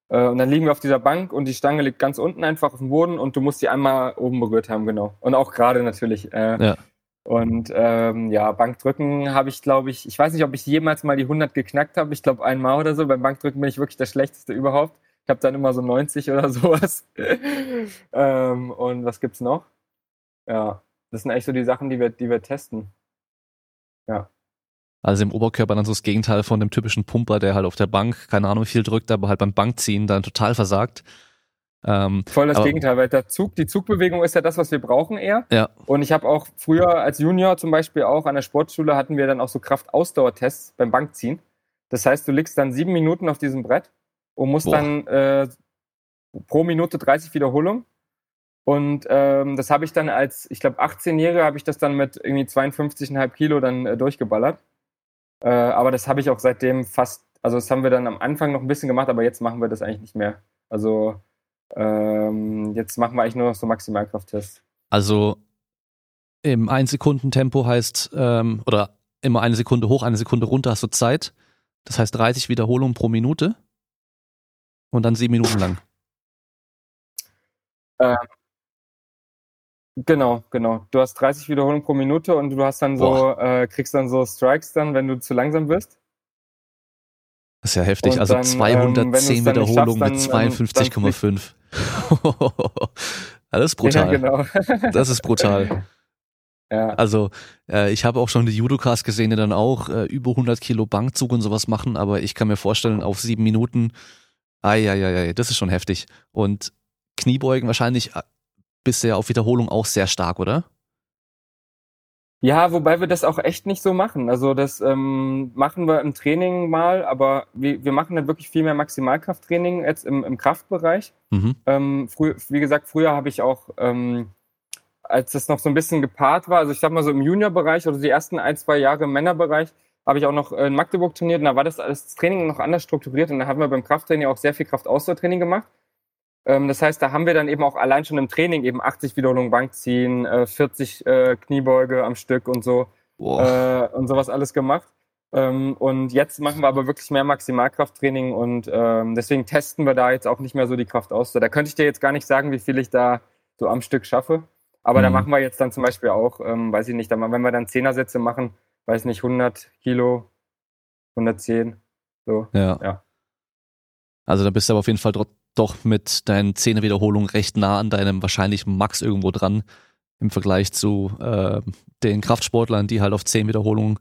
Äh, und dann liegen wir auf dieser Bank und die Stange liegt ganz unten einfach auf dem Boden und du musst die einmal oben berührt haben, genau. Und auch gerade natürlich. Äh, ja. Und ähm, ja, Bankdrücken habe ich, glaube ich, ich weiß nicht, ob ich jemals mal die 100 geknackt habe. Ich glaube einmal oder so. Beim Bankdrücken bin ich wirklich der schlechteste überhaupt. Ich habe dann immer so 90 oder <laughs> sowas. ähm, und was gibt's noch? Ja, das sind eigentlich so die Sachen, die wir, die wir testen. Ja. Also im Oberkörper dann so das Gegenteil von dem typischen Pumper, der halt auf der Bank, keine Ahnung, viel drückt, aber halt beim Bankziehen dann total versagt. Ähm, Voll das aber, Gegenteil, weil der Zug, die Zugbewegung ist ja das, was wir brauchen eher. Ja. Und ich habe auch früher als Junior zum Beispiel auch an der Sportschule hatten wir dann auch so Kraftausdauertests beim Bankziehen. Das heißt, du liegst dann sieben Minuten auf diesem Brett und musst Boah. dann äh, pro Minute 30 Wiederholungen. Und ähm, das habe ich dann als, ich glaube, 18-Jährige habe ich das dann mit irgendwie 52,5 Kilo dann äh, durchgeballert. Äh, aber das habe ich auch seitdem fast, also das haben wir dann am Anfang noch ein bisschen gemacht, aber jetzt machen wir das eigentlich nicht mehr. Also ähm, jetzt machen wir eigentlich nur noch so Maximalkrafttests. Also im 1-Sekunden-Tempo heißt, ähm, oder immer eine Sekunde hoch, eine Sekunde runter hast du Zeit. Das heißt 30 Wiederholungen pro Minute und dann sieben Minuten lang. Ähm, genau, genau. Du hast 30 Wiederholungen pro Minute und du hast dann so, äh, kriegst dann so Strikes dann, wenn du zu langsam bist. Das ist ja heftig. Und also dann, 210 ähm, Wiederholungen mit 52,5. das ist brutal. Ja, genau. <laughs> das ist brutal. Ja. Also äh, ich habe auch schon die Judokas gesehen, die dann auch äh, über 100 Kilo Bankzug und sowas machen, aber ich kann mir vorstellen, auf sieben Minuten, ai, ai, ai, das ist schon heftig. Und Kniebeugen wahrscheinlich bisher auf Wiederholung auch sehr stark, oder? Ja, wobei wir das auch echt nicht so machen. Also das ähm, machen wir im Training mal, aber wir, wir machen dann wirklich viel mehr Maximalkrafttraining jetzt im, im Kraftbereich. Mhm. Ähm, früh, wie gesagt, früher habe ich auch, ähm, als das noch so ein bisschen gepaart war, also ich sag mal so im Juniorbereich oder die ersten ein, zwei Jahre im Männerbereich, habe ich auch noch in Magdeburg trainiert und da war das alles das Training noch anders strukturiert und da haben wir beim Krafttraining auch sehr viel Kraftausdauertraining gemacht. Ähm, das heißt, da haben wir dann eben auch allein schon im Training eben 80 Wiederholungen Bankziehen, äh, 40 äh, Kniebeuge am Stück und so äh, und sowas alles gemacht. Ähm, und jetzt machen wir aber wirklich mehr Maximalkrafttraining und ähm, deswegen testen wir da jetzt auch nicht mehr so die Kraft aus. Da könnte ich dir jetzt gar nicht sagen, wie viel ich da so am Stück schaffe. Aber mhm. da machen wir jetzt dann zum Beispiel auch, weiß ich nicht, wenn wir dann Zehnersätze machen, weiß nicht, 100 Kilo, 110, so. Ja. ja. Also da bist du aber auf jeden Fall doch mit deinen Zehnerwiederholungen recht nah an deinem wahrscheinlichen Max irgendwo dran im Vergleich zu äh, den Kraftsportlern, die halt auf zehn Wiederholungen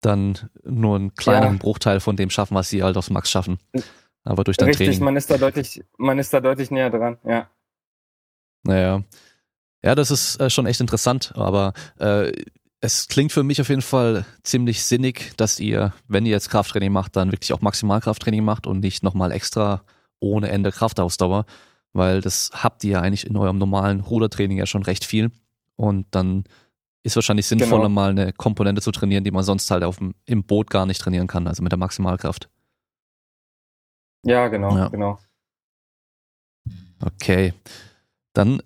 dann nur einen kleineren ja. Bruchteil von dem schaffen, was sie halt aufs Max schaffen. Aber durch dein Richtig, Training. man ist da deutlich, man ist da deutlich näher dran, ja. Naja. Ja, das ist äh, schon echt interessant, aber äh, es klingt für mich auf jeden Fall ziemlich sinnig, dass ihr, wenn ihr jetzt Krafttraining macht, dann wirklich auch Maximalkrafttraining macht und nicht nochmal extra ohne Ende Kraftausdauer, weil das habt ihr ja eigentlich in eurem normalen Rudertraining ja schon recht viel. Und dann ist wahrscheinlich sinnvoller, genau. mal eine Komponente zu trainieren, die man sonst halt auf dem, im Boot gar nicht trainieren kann, also mit der Maximalkraft. Ja, genau, ja. genau. Okay. Dann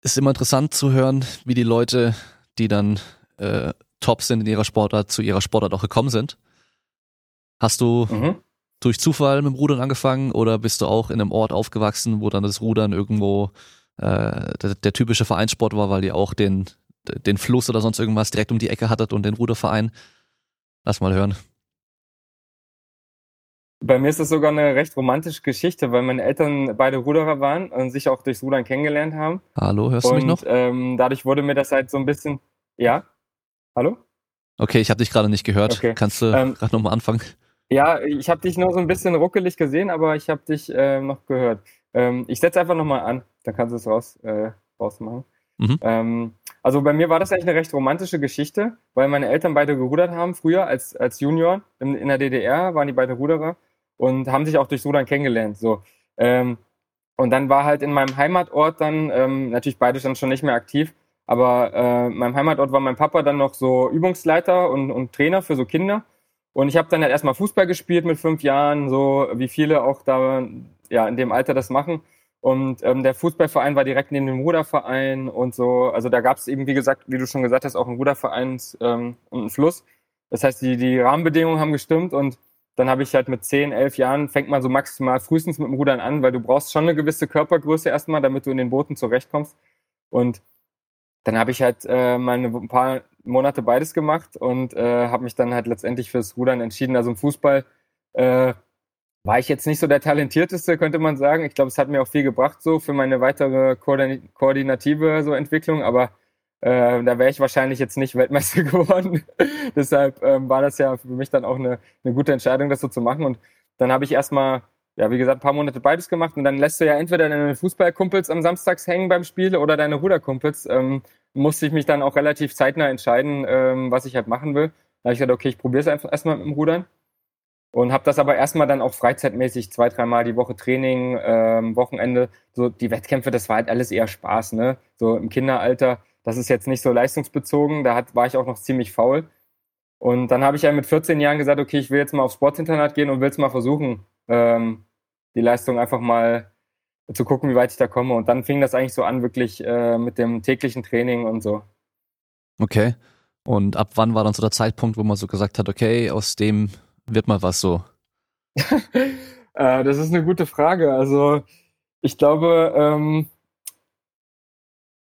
ist immer interessant zu hören, wie die Leute, die dann äh, top sind in ihrer Sportart, zu ihrer Sportart auch gekommen sind. Hast du, mhm. Durch Zufall mit dem Rudern angefangen oder bist du auch in einem Ort aufgewachsen, wo dann das Rudern irgendwo äh, der, der typische Vereinssport war, weil ihr auch den, den Fluss oder sonst irgendwas direkt um die Ecke hattet und den Ruderverein? Lass mal hören. Bei mir ist das sogar eine recht romantische Geschichte, weil meine Eltern beide Ruderer waren und sich auch durchs Rudern kennengelernt haben. Hallo, hörst du mich noch? Ähm, dadurch wurde mir das halt so ein bisschen. Ja? Hallo? Okay, ich habe dich gerade nicht gehört. Okay. Kannst du ähm, gerade nochmal anfangen? Ja, ich habe dich nur so ein bisschen ruckelig gesehen, aber ich habe dich äh, noch gehört. Ähm, ich setze einfach nochmal an, dann kannst du es raus, äh, rausmachen. Mhm. Ähm, also bei mir war das eigentlich eine recht romantische Geschichte, weil meine Eltern beide gerudert haben früher als, als Junior in, in der DDR, waren die beide Ruderer und haben sich auch durchs Rudern kennengelernt. So. Ähm, und dann war halt in meinem Heimatort dann, ähm, natürlich beide dann schon nicht mehr aktiv, aber äh, in meinem Heimatort war mein Papa dann noch so Übungsleiter und, und Trainer für so Kinder. Und ich habe dann halt erstmal Fußball gespielt mit fünf Jahren, so wie viele auch da ja in dem Alter das machen. Und ähm, der Fußballverein war direkt neben dem Ruderverein und so. Also da gab es eben, wie gesagt, wie du schon gesagt hast, auch einen Ruderverein ähm, und einen Fluss. Das heißt, die, die Rahmenbedingungen haben gestimmt und dann habe ich halt mit 10, 11 Jahren, fängt man so maximal frühestens mit dem Rudern an, weil du brauchst schon eine gewisse Körpergröße erstmal, damit du in den Booten zurechtkommst. Und dann habe ich halt äh, mal ein paar Monate beides gemacht und äh, habe mich dann halt letztendlich fürs Rudern entschieden. Also im Fußball äh, war ich jetzt nicht so der talentierteste, könnte man sagen. Ich glaube, es hat mir auch viel gebracht so für meine weitere koordinative so Entwicklung, aber äh, da wäre ich wahrscheinlich jetzt nicht Weltmeister <laughs> geworden. <laughs> Deshalb ähm, war das ja für mich dann auch eine, eine gute Entscheidung, das so zu machen. Und dann habe ich erstmal, ja, wie gesagt, ein paar Monate beides gemacht und dann lässt du ja entweder deine Fußballkumpels am Samstags hängen beim Spiel oder deine Ruderkumpels. Ähm, musste ich mich dann auch relativ zeitnah entscheiden, ähm, was ich halt machen will. Da habe ich gesagt, okay, ich probiere es einfach erstmal mit dem Rudern. Und habe das aber erstmal dann auch freizeitmäßig zwei, dreimal die Woche Training, ähm, Wochenende. So die Wettkämpfe, das war halt alles eher Spaß, ne? So im Kinderalter das ist jetzt nicht so leistungsbezogen, da hat, war ich auch noch ziemlich faul. Und dann habe ich ja mit 14 Jahren gesagt, okay, ich will jetzt mal aufs Sportinternat gehen und will es mal versuchen, ähm, die Leistung einfach mal zu gucken, wie weit ich da komme. Und dann fing das eigentlich so an, wirklich äh, mit dem täglichen Training und so. Okay. Und ab wann war dann so der Zeitpunkt, wo man so gesagt hat, okay, aus dem wird mal was so? <laughs> äh, das ist eine gute Frage. Also ich glaube, ähm,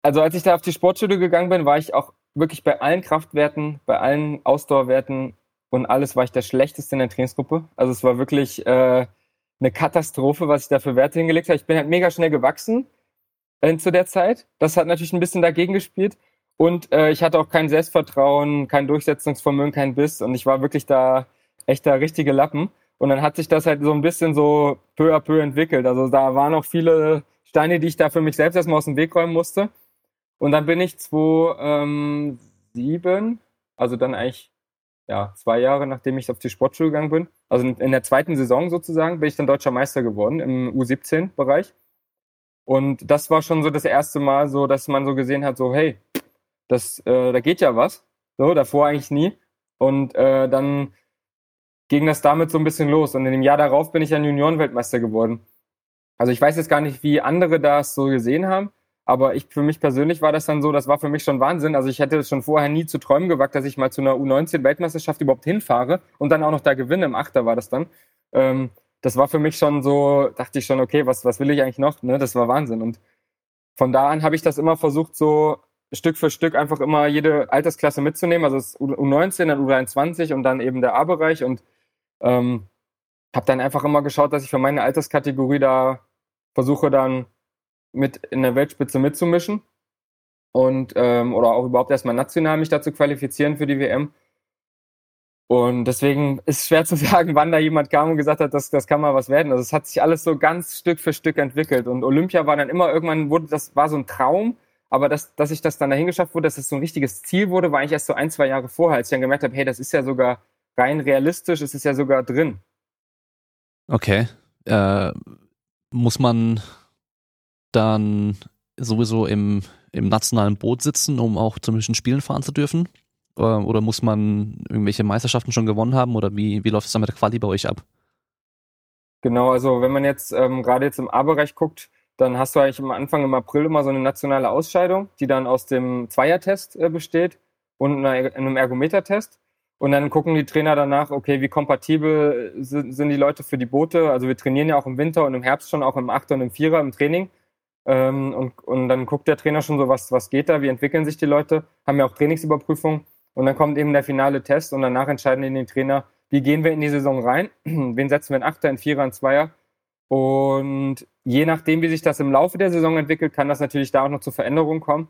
also als ich da auf die Sportschule gegangen bin, war ich auch wirklich bei allen Kraftwerten, bei allen Ausdauerwerten und alles war ich der Schlechteste in der Trainingsgruppe. Also es war wirklich äh, eine Katastrophe, was ich da für Werte hingelegt habe. Ich bin halt mega schnell gewachsen äh, zu der Zeit. Das hat natürlich ein bisschen dagegen gespielt. Und äh, ich hatte auch kein Selbstvertrauen, kein Durchsetzungsvermögen, kein Biss. Und ich war wirklich da echt der richtige Lappen. Und dann hat sich das halt so ein bisschen so peu à peu entwickelt. Also da waren auch viele Steine, die ich da für mich selbst erstmal aus dem Weg räumen musste. Und dann bin ich 2007, ähm, also dann eigentlich ja, zwei Jahre nachdem ich auf die Sportschule gegangen bin, also in der zweiten Saison sozusagen, bin ich dann deutscher Meister geworden im U17-Bereich. Und das war schon so das erste Mal so, dass man so gesehen hat, so, hey, das, äh, da geht ja was. So, davor eigentlich nie. Und äh, dann ging das damit so ein bisschen los. Und in dem Jahr darauf bin ich dann Juniorenweltmeister geworden. Also ich weiß jetzt gar nicht, wie andere das so gesehen haben, aber ich, für mich persönlich war das dann so, das war für mich schon Wahnsinn. Also ich hätte es schon vorher nie zu träumen gewagt, dass ich mal zu einer U19-Weltmeisterschaft überhaupt hinfahre und dann auch noch da gewinne. Im Achter war das dann. Ähm, das war für mich schon so, dachte ich schon, okay, was, was will ich eigentlich noch? Ne, das war Wahnsinn. Und von da an habe ich das immer versucht, so Stück für Stück einfach immer jede Altersklasse mitzunehmen. Also das U19, dann U23 und dann eben der A-Bereich. Und ähm, habe dann einfach immer geschaut, dass ich für meine Alterskategorie da versuche dann mit in der Weltspitze mitzumischen und ähm, oder auch überhaupt erstmal national mich dazu qualifizieren für die WM. Und deswegen ist es schwer zu <laughs> sagen, wann da jemand kam und gesagt hat, das, das kann mal was werden. Also es hat sich alles so ganz Stück für Stück entwickelt. Und Olympia war dann immer irgendwann, wurde, das war so ein Traum, aber dass, dass ich das dann dahin geschafft wurde, dass das so ein richtiges Ziel wurde, war eigentlich erst so ein, zwei Jahre vorher, als ich dann gemerkt habe, hey, das ist ja sogar rein realistisch, es ist ja sogar drin. Okay. Äh, muss man dann sowieso im, im nationalen Boot sitzen, um auch zu München Spielen fahren zu dürfen? Oder, oder, muss man irgendwelche Meisterschaften schon gewonnen haben? Oder wie, wie läuft es dann mit der Quali bei euch ab? Genau, also wenn man jetzt ähm, gerade jetzt im A-Bereich guckt, dann hast du eigentlich am Anfang im April immer so eine nationale Ausscheidung, die dann aus dem Zweiertest äh, besteht und einer, einem Ergometertest. Und dann gucken die Trainer danach, okay, wie kompatibel sind, sind die Leute für die Boote. Also wir trainieren ja auch im Winter und im Herbst schon, auch im Achter und im Vierer im Training. Ähm, und, und dann guckt der Trainer schon so, was, was geht da, wie entwickeln sich die Leute, haben ja auch Trainingsüberprüfung. Und dann kommt eben der finale Test und danach entscheiden die Trainer, wie gehen wir in die Saison rein, <clears throat> wen setzen wir in Achter, in Vierer, in Zweier. Und je nachdem, wie sich das im Laufe der Saison entwickelt, kann das natürlich da auch noch zu Veränderungen kommen.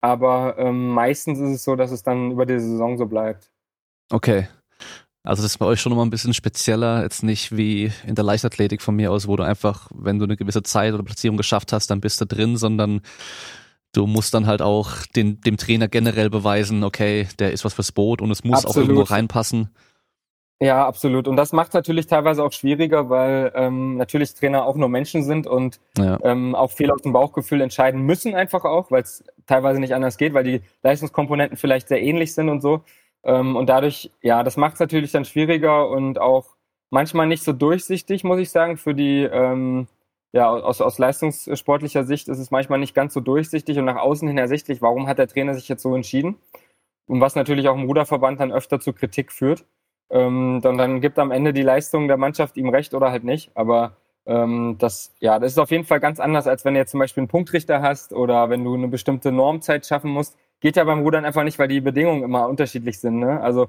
Aber ähm, meistens ist es so, dass es dann über die Saison so bleibt. Okay. Also das ist bei euch schon nochmal ein bisschen spezieller, jetzt nicht wie in der Leichtathletik von mir aus, wo du einfach, wenn du eine gewisse Zeit oder Platzierung geschafft hast, dann bist du drin, sondern du musst dann halt auch den, dem Trainer generell beweisen, okay, der ist was fürs Boot und es muss Absolut. auch irgendwo reinpassen. Ja, absolut. Und das macht natürlich teilweise auch schwieriger, weil ähm, natürlich Trainer auch nur Menschen sind und ja. ähm, auch viel aus dem Bauchgefühl entscheiden müssen einfach auch, weil es teilweise nicht anders geht, weil die Leistungskomponenten vielleicht sehr ähnlich sind und so. Ähm, und dadurch, ja, das macht es natürlich dann schwieriger und auch manchmal nicht so durchsichtig, muss ich sagen, für die, ähm, ja, aus, aus leistungssportlicher Sicht ist es manchmal nicht ganz so durchsichtig und nach außen hin ersichtlich, warum hat der Trainer sich jetzt so entschieden. Und was natürlich auch im Ruderverband dann öfter zu Kritik führt. Ähm, dann, dann gibt am Ende die Leistung der Mannschaft ihm recht oder halt nicht. Aber ähm, das, ja, das ist auf jeden Fall ganz anders, als wenn du jetzt zum Beispiel einen Punktrichter hast oder wenn du eine bestimmte Normzeit schaffen musst. Geht ja beim Rudern einfach nicht, weil die Bedingungen immer unterschiedlich sind. Ne? Also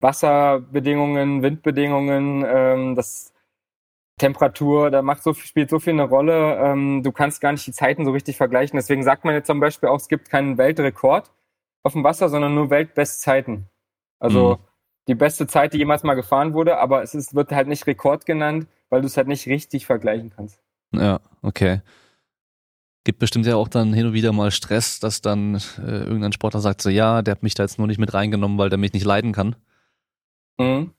Wasserbedingungen, Windbedingungen, ähm, das Temperatur, da macht so spielt so viel eine Rolle. Ähm, du kannst gar nicht die Zeiten so richtig vergleichen. Deswegen sagt man jetzt zum Beispiel auch, es gibt keinen Weltrekord auf dem Wasser, sondern nur Weltbestzeiten. Also mhm die beste Zeit, die jemals mal gefahren wurde, aber es ist, wird halt nicht Rekord genannt, weil du es halt nicht richtig vergleichen kannst. Ja, okay. Gibt bestimmt ja auch dann hin und wieder mal Stress, dass dann äh, irgendein Sportler sagt so, ja, der hat mich da jetzt nur nicht mit reingenommen, weil der mich nicht leiden kann. Mhm.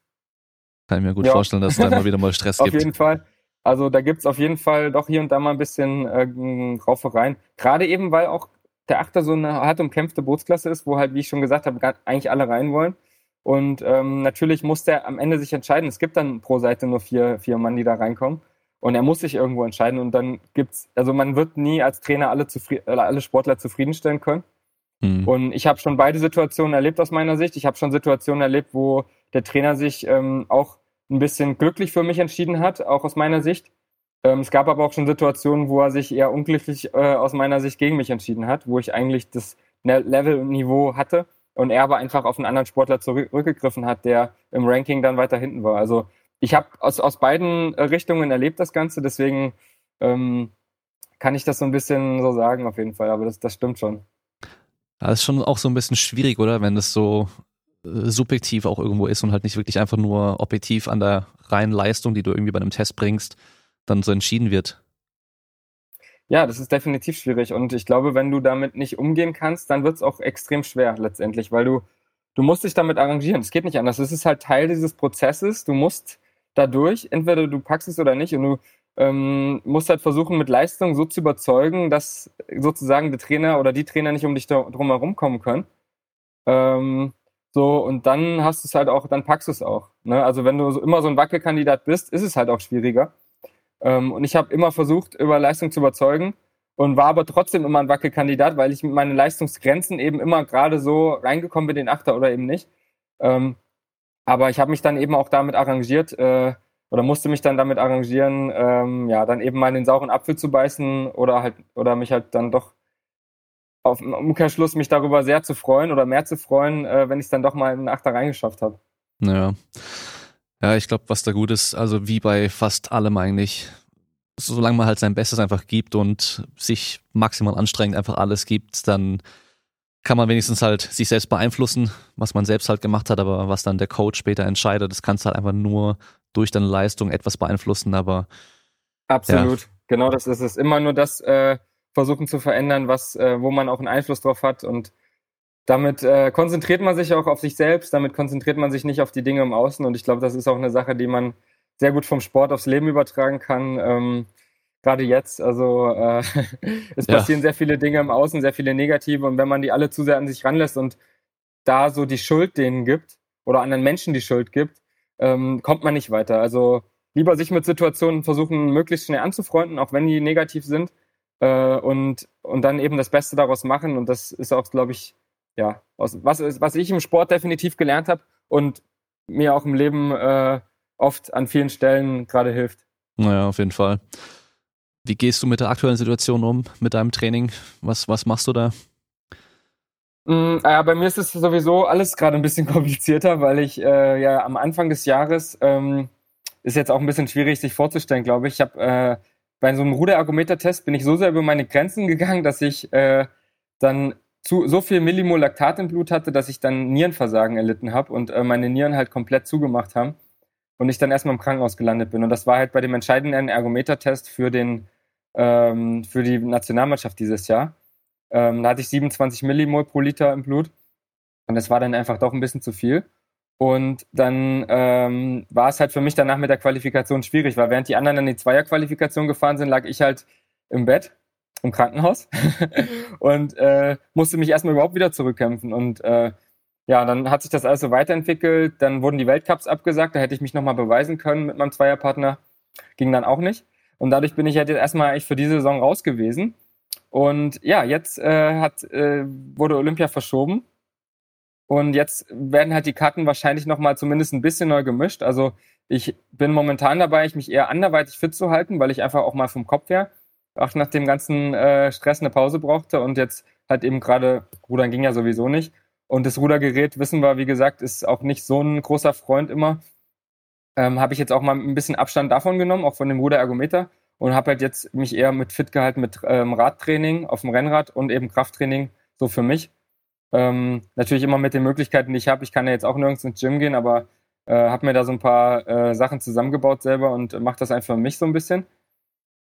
Kann ich mir gut ja. vorstellen, dass es da immer wieder mal <laughs> Stress gibt. Auf jeden Fall. Also da gibt es auf jeden Fall doch hier und da mal ein bisschen äh, Raufereien. Gerade eben, weil auch der Achter so eine hart umkämpfte Bootsklasse ist, wo halt, wie ich schon gesagt habe, eigentlich alle rein wollen. Und ähm, natürlich muss der am Ende sich entscheiden. Es gibt dann pro Seite nur vier, vier Mann, die da reinkommen. Und er muss sich irgendwo entscheiden. Und dann gibt's, also man wird nie als Trainer alle, zufrieden, alle Sportler zufriedenstellen können. Mhm. Und ich habe schon beide Situationen erlebt aus meiner Sicht. Ich habe schon Situationen erlebt, wo der Trainer sich ähm, auch ein bisschen glücklich für mich entschieden hat, auch aus meiner Sicht. Ähm, es gab aber auch schon Situationen, wo er sich eher unglücklich äh, aus meiner Sicht gegen mich entschieden hat, wo ich eigentlich das ne-, Level und Niveau hatte und er aber einfach auf einen anderen Sportler zurückgegriffen hat, der im Ranking dann weiter hinten war. Also ich habe aus, aus beiden äh, Richtungen erlebt das Ganze, deswegen ähm, kann ich das so ein bisschen so sagen auf jeden Fall, aber das, das stimmt schon. Das ist schon auch so ein bisschen schwierig, oder? Wenn das so äh, subjektiv auch irgendwo ist und halt nicht wirklich einfach nur objektiv an der reinen Leistung, die du irgendwie bei einem Test bringst, dann so entschieden wird. Ja, das ist definitiv schwierig. Und ich glaube, wenn du damit nicht umgehen kannst, dann wird es auch extrem schwer letztendlich, weil du, du musst dich damit arrangieren. Es geht nicht anders. Es ist halt Teil dieses Prozesses. Du musst dadurch, entweder du packst es oder nicht, und du ähm, musst halt versuchen, mit Leistung so zu überzeugen, dass sozusagen der Trainer oder die Trainer nicht um dich drum herum kommen können. Ähm, so, und dann hast du es halt auch, dann packst du es auch. Ne? Also wenn du so, immer so ein Wackelkandidat bist, ist es halt auch schwieriger. Ähm, und ich habe immer versucht, über Leistung zu überzeugen und war aber trotzdem immer ein Wackelkandidat, weil ich mit meinen Leistungsgrenzen eben immer gerade so reingekommen bin, den Achter oder eben nicht. Ähm, aber ich habe mich dann eben auch damit arrangiert äh, oder musste mich dann damit arrangieren, ähm, ja, dann eben mal in den sauren Apfel zu beißen oder halt oder mich halt dann doch auf im Umkehrschluss mich darüber sehr zu freuen oder mehr zu freuen, äh, wenn ich es dann doch mal in den Achter reingeschafft habe. Naja. Ja, ich glaube, was da gut ist, also wie bei fast allem eigentlich, solange man halt sein Bestes einfach gibt und sich maximal anstrengend einfach alles gibt, dann kann man wenigstens halt sich selbst beeinflussen, was man selbst halt gemacht hat, aber was dann der Coach später entscheidet, das kannst du halt einfach nur durch deine Leistung etwas beeinflussen, aber Absolut, ja. genau das ist es. Immer nur das äh, versuchen zu verändern, was, äh, wo man auch einen Einfluss drauf hat und damit äh, konzentriert man sich auch auf sich selbst, damit konzentriert man sich nicht auf die Dinge im Außen und ich glaube, das ist auch eine Sache, die man sehr gut vom Sport aufs Leben übertragen kann. Ähm, Gerade jetzt, also äh, <laughs> es ja. passieren sehr viele Dinge im Außen, sehr viele negative und wenn man die alle zu sehr an sich ranlässt und da so die Schuld denen gibt oder anderen Menschen die Schuld gibt, ähm, kommt man nicht weiter. Also lieber sich mit Situationen versuchen, möglichst schnell anzufreunden, auch wenn die negativ sind äh, und, und dann eben das Beste daraus machen und das ist auch, glaube ich, ja, was, was, was ich im Sport definitiv gelernt habe und mir auch im Leben äh, oft an vielen Stellen gerade hilft. Naja, auf jeden Fall. Wie gehst du mit der aktuellen Situation um, mit deinem Training? Was, was machst du da? Mm, ja, bei mir ist es sowieso alles gerade ein bisschen <laughs> komplizierter, weil ich äh, ja am Anfang des Jahres ähm, ist jetzt auch ein bisschen schwierig sich vorzustellen, glaube ich. Ich habe äh, bei so einem Ruderergometer-Test bin ich so sehr über meine Grenzen gegangen, dass ich äh, dann zu, so viel Millimol Laktat im Blut hatte, dass ich dann Nierenversagen erlitten habe und äh, meine Nieren halt komplett zugemacht haben und ich dann erstmal im Krankenhaus gelandet bin. Und das war halt bei dem entscheidenden Ergometer-Test für den ähm, für die Nationalmannschaft dieses Jahr. Ähm, da hatte ich 27 Millimol pro Liter im Blut und das war dann einfach doch ein bisschen zu viel. Und dann ähm, war es halt für mich danach mit der Qualifikation schwierig, weil während die anderen dann die Zweierqualifikation gefahren sind, lag ich halt im Bett im Krankenhaus <laughs> und äh, musste mich erstmal überhaupt wieder zurückkämpfen. Und äh, ja, dann hat sich das alles so weiterentwickelt. Dann wurden die Weltcups abgesagt, da hätte ich mich nochmal beweisen können mit meinem Zweierpartner. Ging dann auch nicht. Und dadurch bin ich halt jetzt erstmal eigentlich für diese Saison raus gewesen. Und ja, jetzt äh, hat, äh, wurde Olympia verschoben und jetzt werden halt die Karten wahrscheinlich nochmal zumindest ein bisschen neu gemischt. Also ich bin momentan dabei, ich mich eher anderweitig fit zu halten, weil ich einfach auch mal vom Kopf her auch nach dem ganzen äh, Stress eine Pause brauchte und jetzt halt eben gerade, Rudern ging ja sowieso nicht. Und das Rudergerät, wissen wir, wie gesagt, ist auch nicht so ein großer Freund immer. Ähm, habe ich jetzt auch mal ein bisschen Abstand davon genommen, auch von dem Ruderergometer und habe halt jetzt mich eher mit fit gehalten mit ähm, Radtraining auf dem Rennrad und eben Krafttraining so für mich ähm, natürlich immer mit den Möglichkeiten, die ich habe. Ich kann ja jetzt auch nirgends ins Gym gehen, aber äh, habe mir da so ein paar äh, Sachen zusammengebaut selber und mache das einfach für mich so ein bisschen.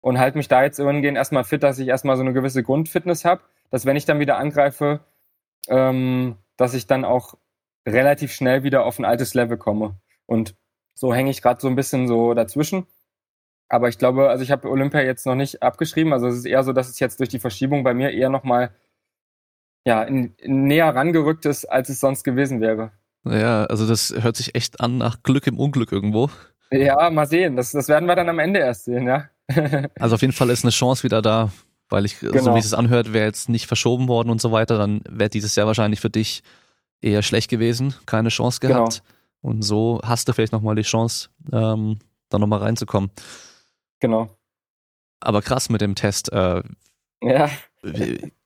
Und halte mich da jetzt irgendwann erstmal fit, dass ich erstmal so eine gewisse Grundfitness habe, dass wenn ich dann wieder angreife, ähm, dass ich dann auch relativ schnell wieder auf ein altes Level komme. Und so hänge ich gerade so ein bisschen so dazwischen. Aber ich glaube, also ich habe Olympia jetzt noch nicht abgeschrieben. Also es ist eher so, dass es jetzt durch die Verschiebung bei mir eher nochmal ja, in, in näher rangerückt ist, als es sonst gewesen wäre. Ja, also das hört sich echt an nach Glück im Unglück irgendwo. Ja, mal sehen. Das, das werden wir dann am Ende erst sehen, ja. <laughs> also auf jeden Fall ist eine Chance wieder da, weil ich, genau. so wie es anhört, wäre jetzt nicht verschoben worden und so weiter, dann wäre dieses Jahr wahrscheinlich für dich eher schlecht gewesen, keine Chance gehabt. Genau. Und so hast du vielleicht nochmal die Chance, ähm, da nochmal reinzukommen. Genau. Aber krass mit dem Test. Äh, ja.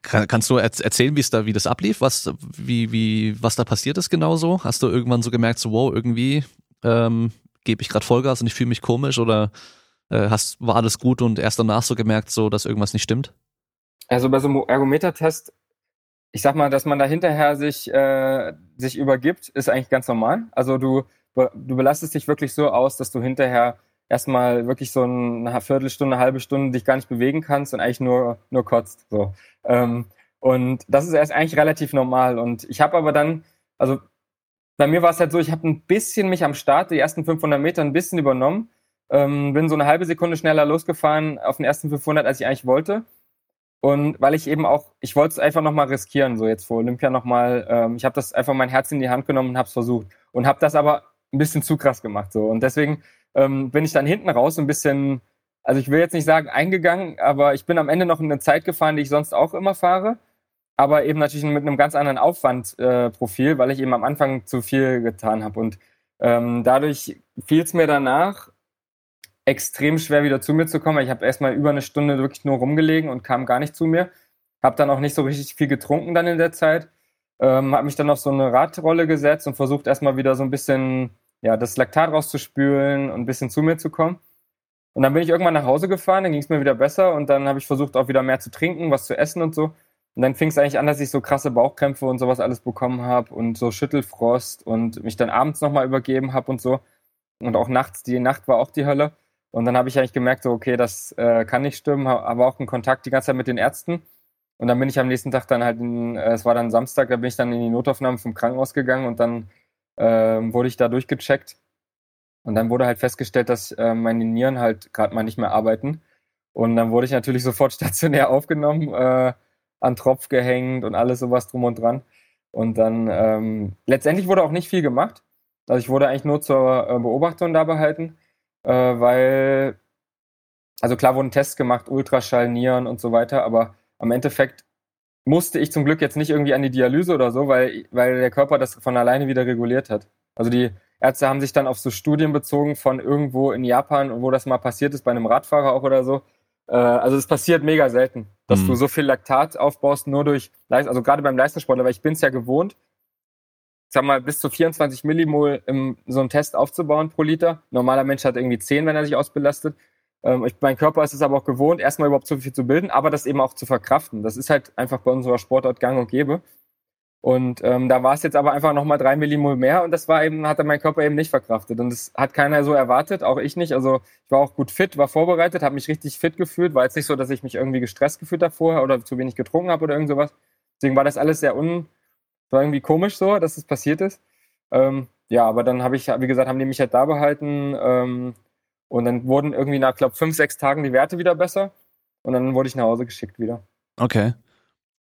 Kannst du erzählen, wie es da, wie das ablief, was, wie, wie, was da passiert ist genauso? Hast du irgendwann so gemerkt, so wow, irgendwie ähm, gebe ich gerade Vollgas und ich fühle mich komisch oder äh, hast, war alles gut und erst danach so gemerkt, so, dass irgendwas nicht stimmt? Also bei so einem Ergometer-Test, ich sag mal, dass man da hinterher sich, äh, sich übergibt, ist eigentlich ganz normal. Also du, du belastest dich wirklich so aus, dass du hinterher erstmal wirklich so eine Viertelstunde, eine halbe Stunde dich gar nicht bewegen kannst und eigentlich nur, nur kotzt. So. Ähm, und das ist erst eigentlich relativ normal. Und ich habe aber dann, also bei mir war es halt so, ich habe ein bisschen mich am Start, die ersten 500 Meter ein bisschen übernommen, ähm, bin so eine halbe Sekunde schneller losgefahren auf den ersten 500, als ich eigentlich wollte. Und weil ich eben auch, ich wollte es einfach nochmal riskieren, so jetzt vor Olympia nochmal. Ähm, ich habe das einfach mein Herz in die Hand genommen und habe es versucht. Und habe das aber ein bisschen zu krass gemacht. so Und deswegen ähm, bin ich dann hinten raus ein bisschen, also ich will jetzt nicht sagen eingegangen, aber ich bin am Ende noch in eine Zeit gefahren, die ich sonst auch immer fahre, aber eben natürlich mit einem ganz anderen Aufwandprofil, äh, weil ich eben am Anfang zu viel getan habe. Und ähm, dadurch fiel es mir danach extrem schwer wieder zu mir zu kommen. Ich habe erstmal über eine Stunde wirklich nur rumgelegen und kam gar nicht zu mir. Habe dann auch nicht so richtig viel getrunken dann in der Zeit. Ähm, habe mich dann auf so eine Radrolle gesetzt und versucht erstmal wieder so ein bisschen ja, das Laktat rauszuspülen und ein bisschen zu mir zu kommen. Und dann bin ich irgendwann nach Hause gefahren, dann ging es mir wieder besser und dann habe ich versucht auch wieder mehr zu trinken, was zu essen und so. Und dann fing es eigentlich an, dass ich so krasse Bauchkrämpfe und sowas alles bekommen habe und so Schüttelfrost und mich dann abends nochmal übergeben habe und so. Und auch nachts, die Nacht war auch die Hölle. Und dann habe ich eigentlich gemerkt, so, okay, das äh, kann nicht stimmen, habe auch einen Kontakt die ganze Zeit mit den Ärzten. Und dann bin ich am nächsten Tag dann halt, in, äh, es war dann Samstag, da bin ich dann in die Notaufnahme vom Krankenhaus gegangen und dann ähm, wurde ich da durchgecheckt. Und dann wurde halt festgestellt, dass äh, meine Nieren halt gerade mal nicht mehr arbeiten. Und dann wurde ich natürlich <laughs> sofort stationär aufgenommen, äh, an Tropf gehängt und alles sowas drum und dran. Und dann ähm, letztendlich wurde auch nicht viel gemacht. Also ich wurde eigentlich nur zur äh, Beobachtung da behalten, äh, weil, also klar wurden Tests gemacht, Ultraschall, Nieren und so weiter, aber am Endeffekt musste ich zum Glück jetzt nicht irgendwie an die Dialyse oder so, weil, weil der Körper das von alleine wieder reguliert hat. Also die Ärzte haben sich dann auf so Studien bezogen von irgendwo in Japan, wo das mal passiert ist, bei einem Radfahrer auch oder so. Äh, also es passiert mega selten, dass mhm. du so viel Laktat aufbaust, nur durch, also gerade beim Leistungssportler, weil ich bin es ja gewohnt, sag mal, bis zu 24 Millimol im so einem Test aufzubauen pro Liter. Normaler Mensch hat irgendwie 10, wenn er sich ausbelastet. Ähm, ich, mein Körper ist es aber auch gewohnt, erstmal überhaupt so viel zu bilden, aber das eben auch zu verkraften. Das ist halt einfach bei unserer Sportart gang und gäbe. Und ähm, da war es jetzt aber einfach nochmal drei Millimol mehr und das war eben, hat mein Körper eben nicht verkraftet. Und das hat keiner so erwartet, auch ich nicht. Also ich war auch gut fit, war vorbereitet, habe mich richtig fit gefühlt. War jetzt nicht so, dass ich mich irgendwie gestresst gefühlt habe vorher oder zu wenig getrunken habe oder irgend sowas. Deswegen war das alles sehr un, war irgendwie komisch so, dass es das passiert ist. Ähm, ja, aber dann habe ich, wie gesagt, haben die mich halt da behalten. Ähm, und dann wurden irgendwie nach, glaube fünf, sechs Tagen die Werte wieder besser. Und dann wurde ich nach Hause geschickt wieder. Okay.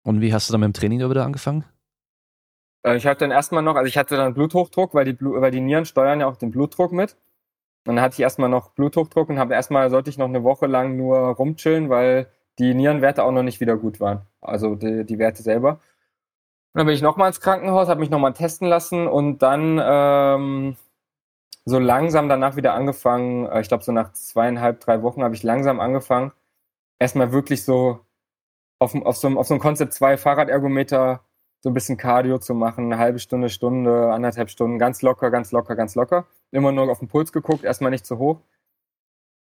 Und wie hast du dann mit dem Training wieder angefangen? Äh, ich hatte dann erstmal noch, also ich hatte dann Bluthochdruck, weil die, Blu weil die Nieren steuern ja auch den Blutdruck mit. Und dann hatte ich erstmal noch Bluthochdruck und habe erstmal, sollte ich noch eine Woche lang nur rumchillen, weil die Nierenwerte auch noch nicht wieder gut waren. Also die, die Werte selber. Dann bin ich nochmal ins Krankenhaus, habe mich nochmal testen lassen und dann ähm, so langsam danach wieder angefangen, äh, ich glaube so nach zweieinhalb, drei Wochen habe ich langsam angefangen, erstmal wirklich so auf, auf, so, auf so einem Concept 2 Fahrradergometer so ein bisschen Cardio zu machen, eine halbe Stunde, Stunde, anderthalb Stunden, ganz locker, ganz locker, ganz locker. Immer nur auf den Puls geguckt, erstmal nicht zu hoch.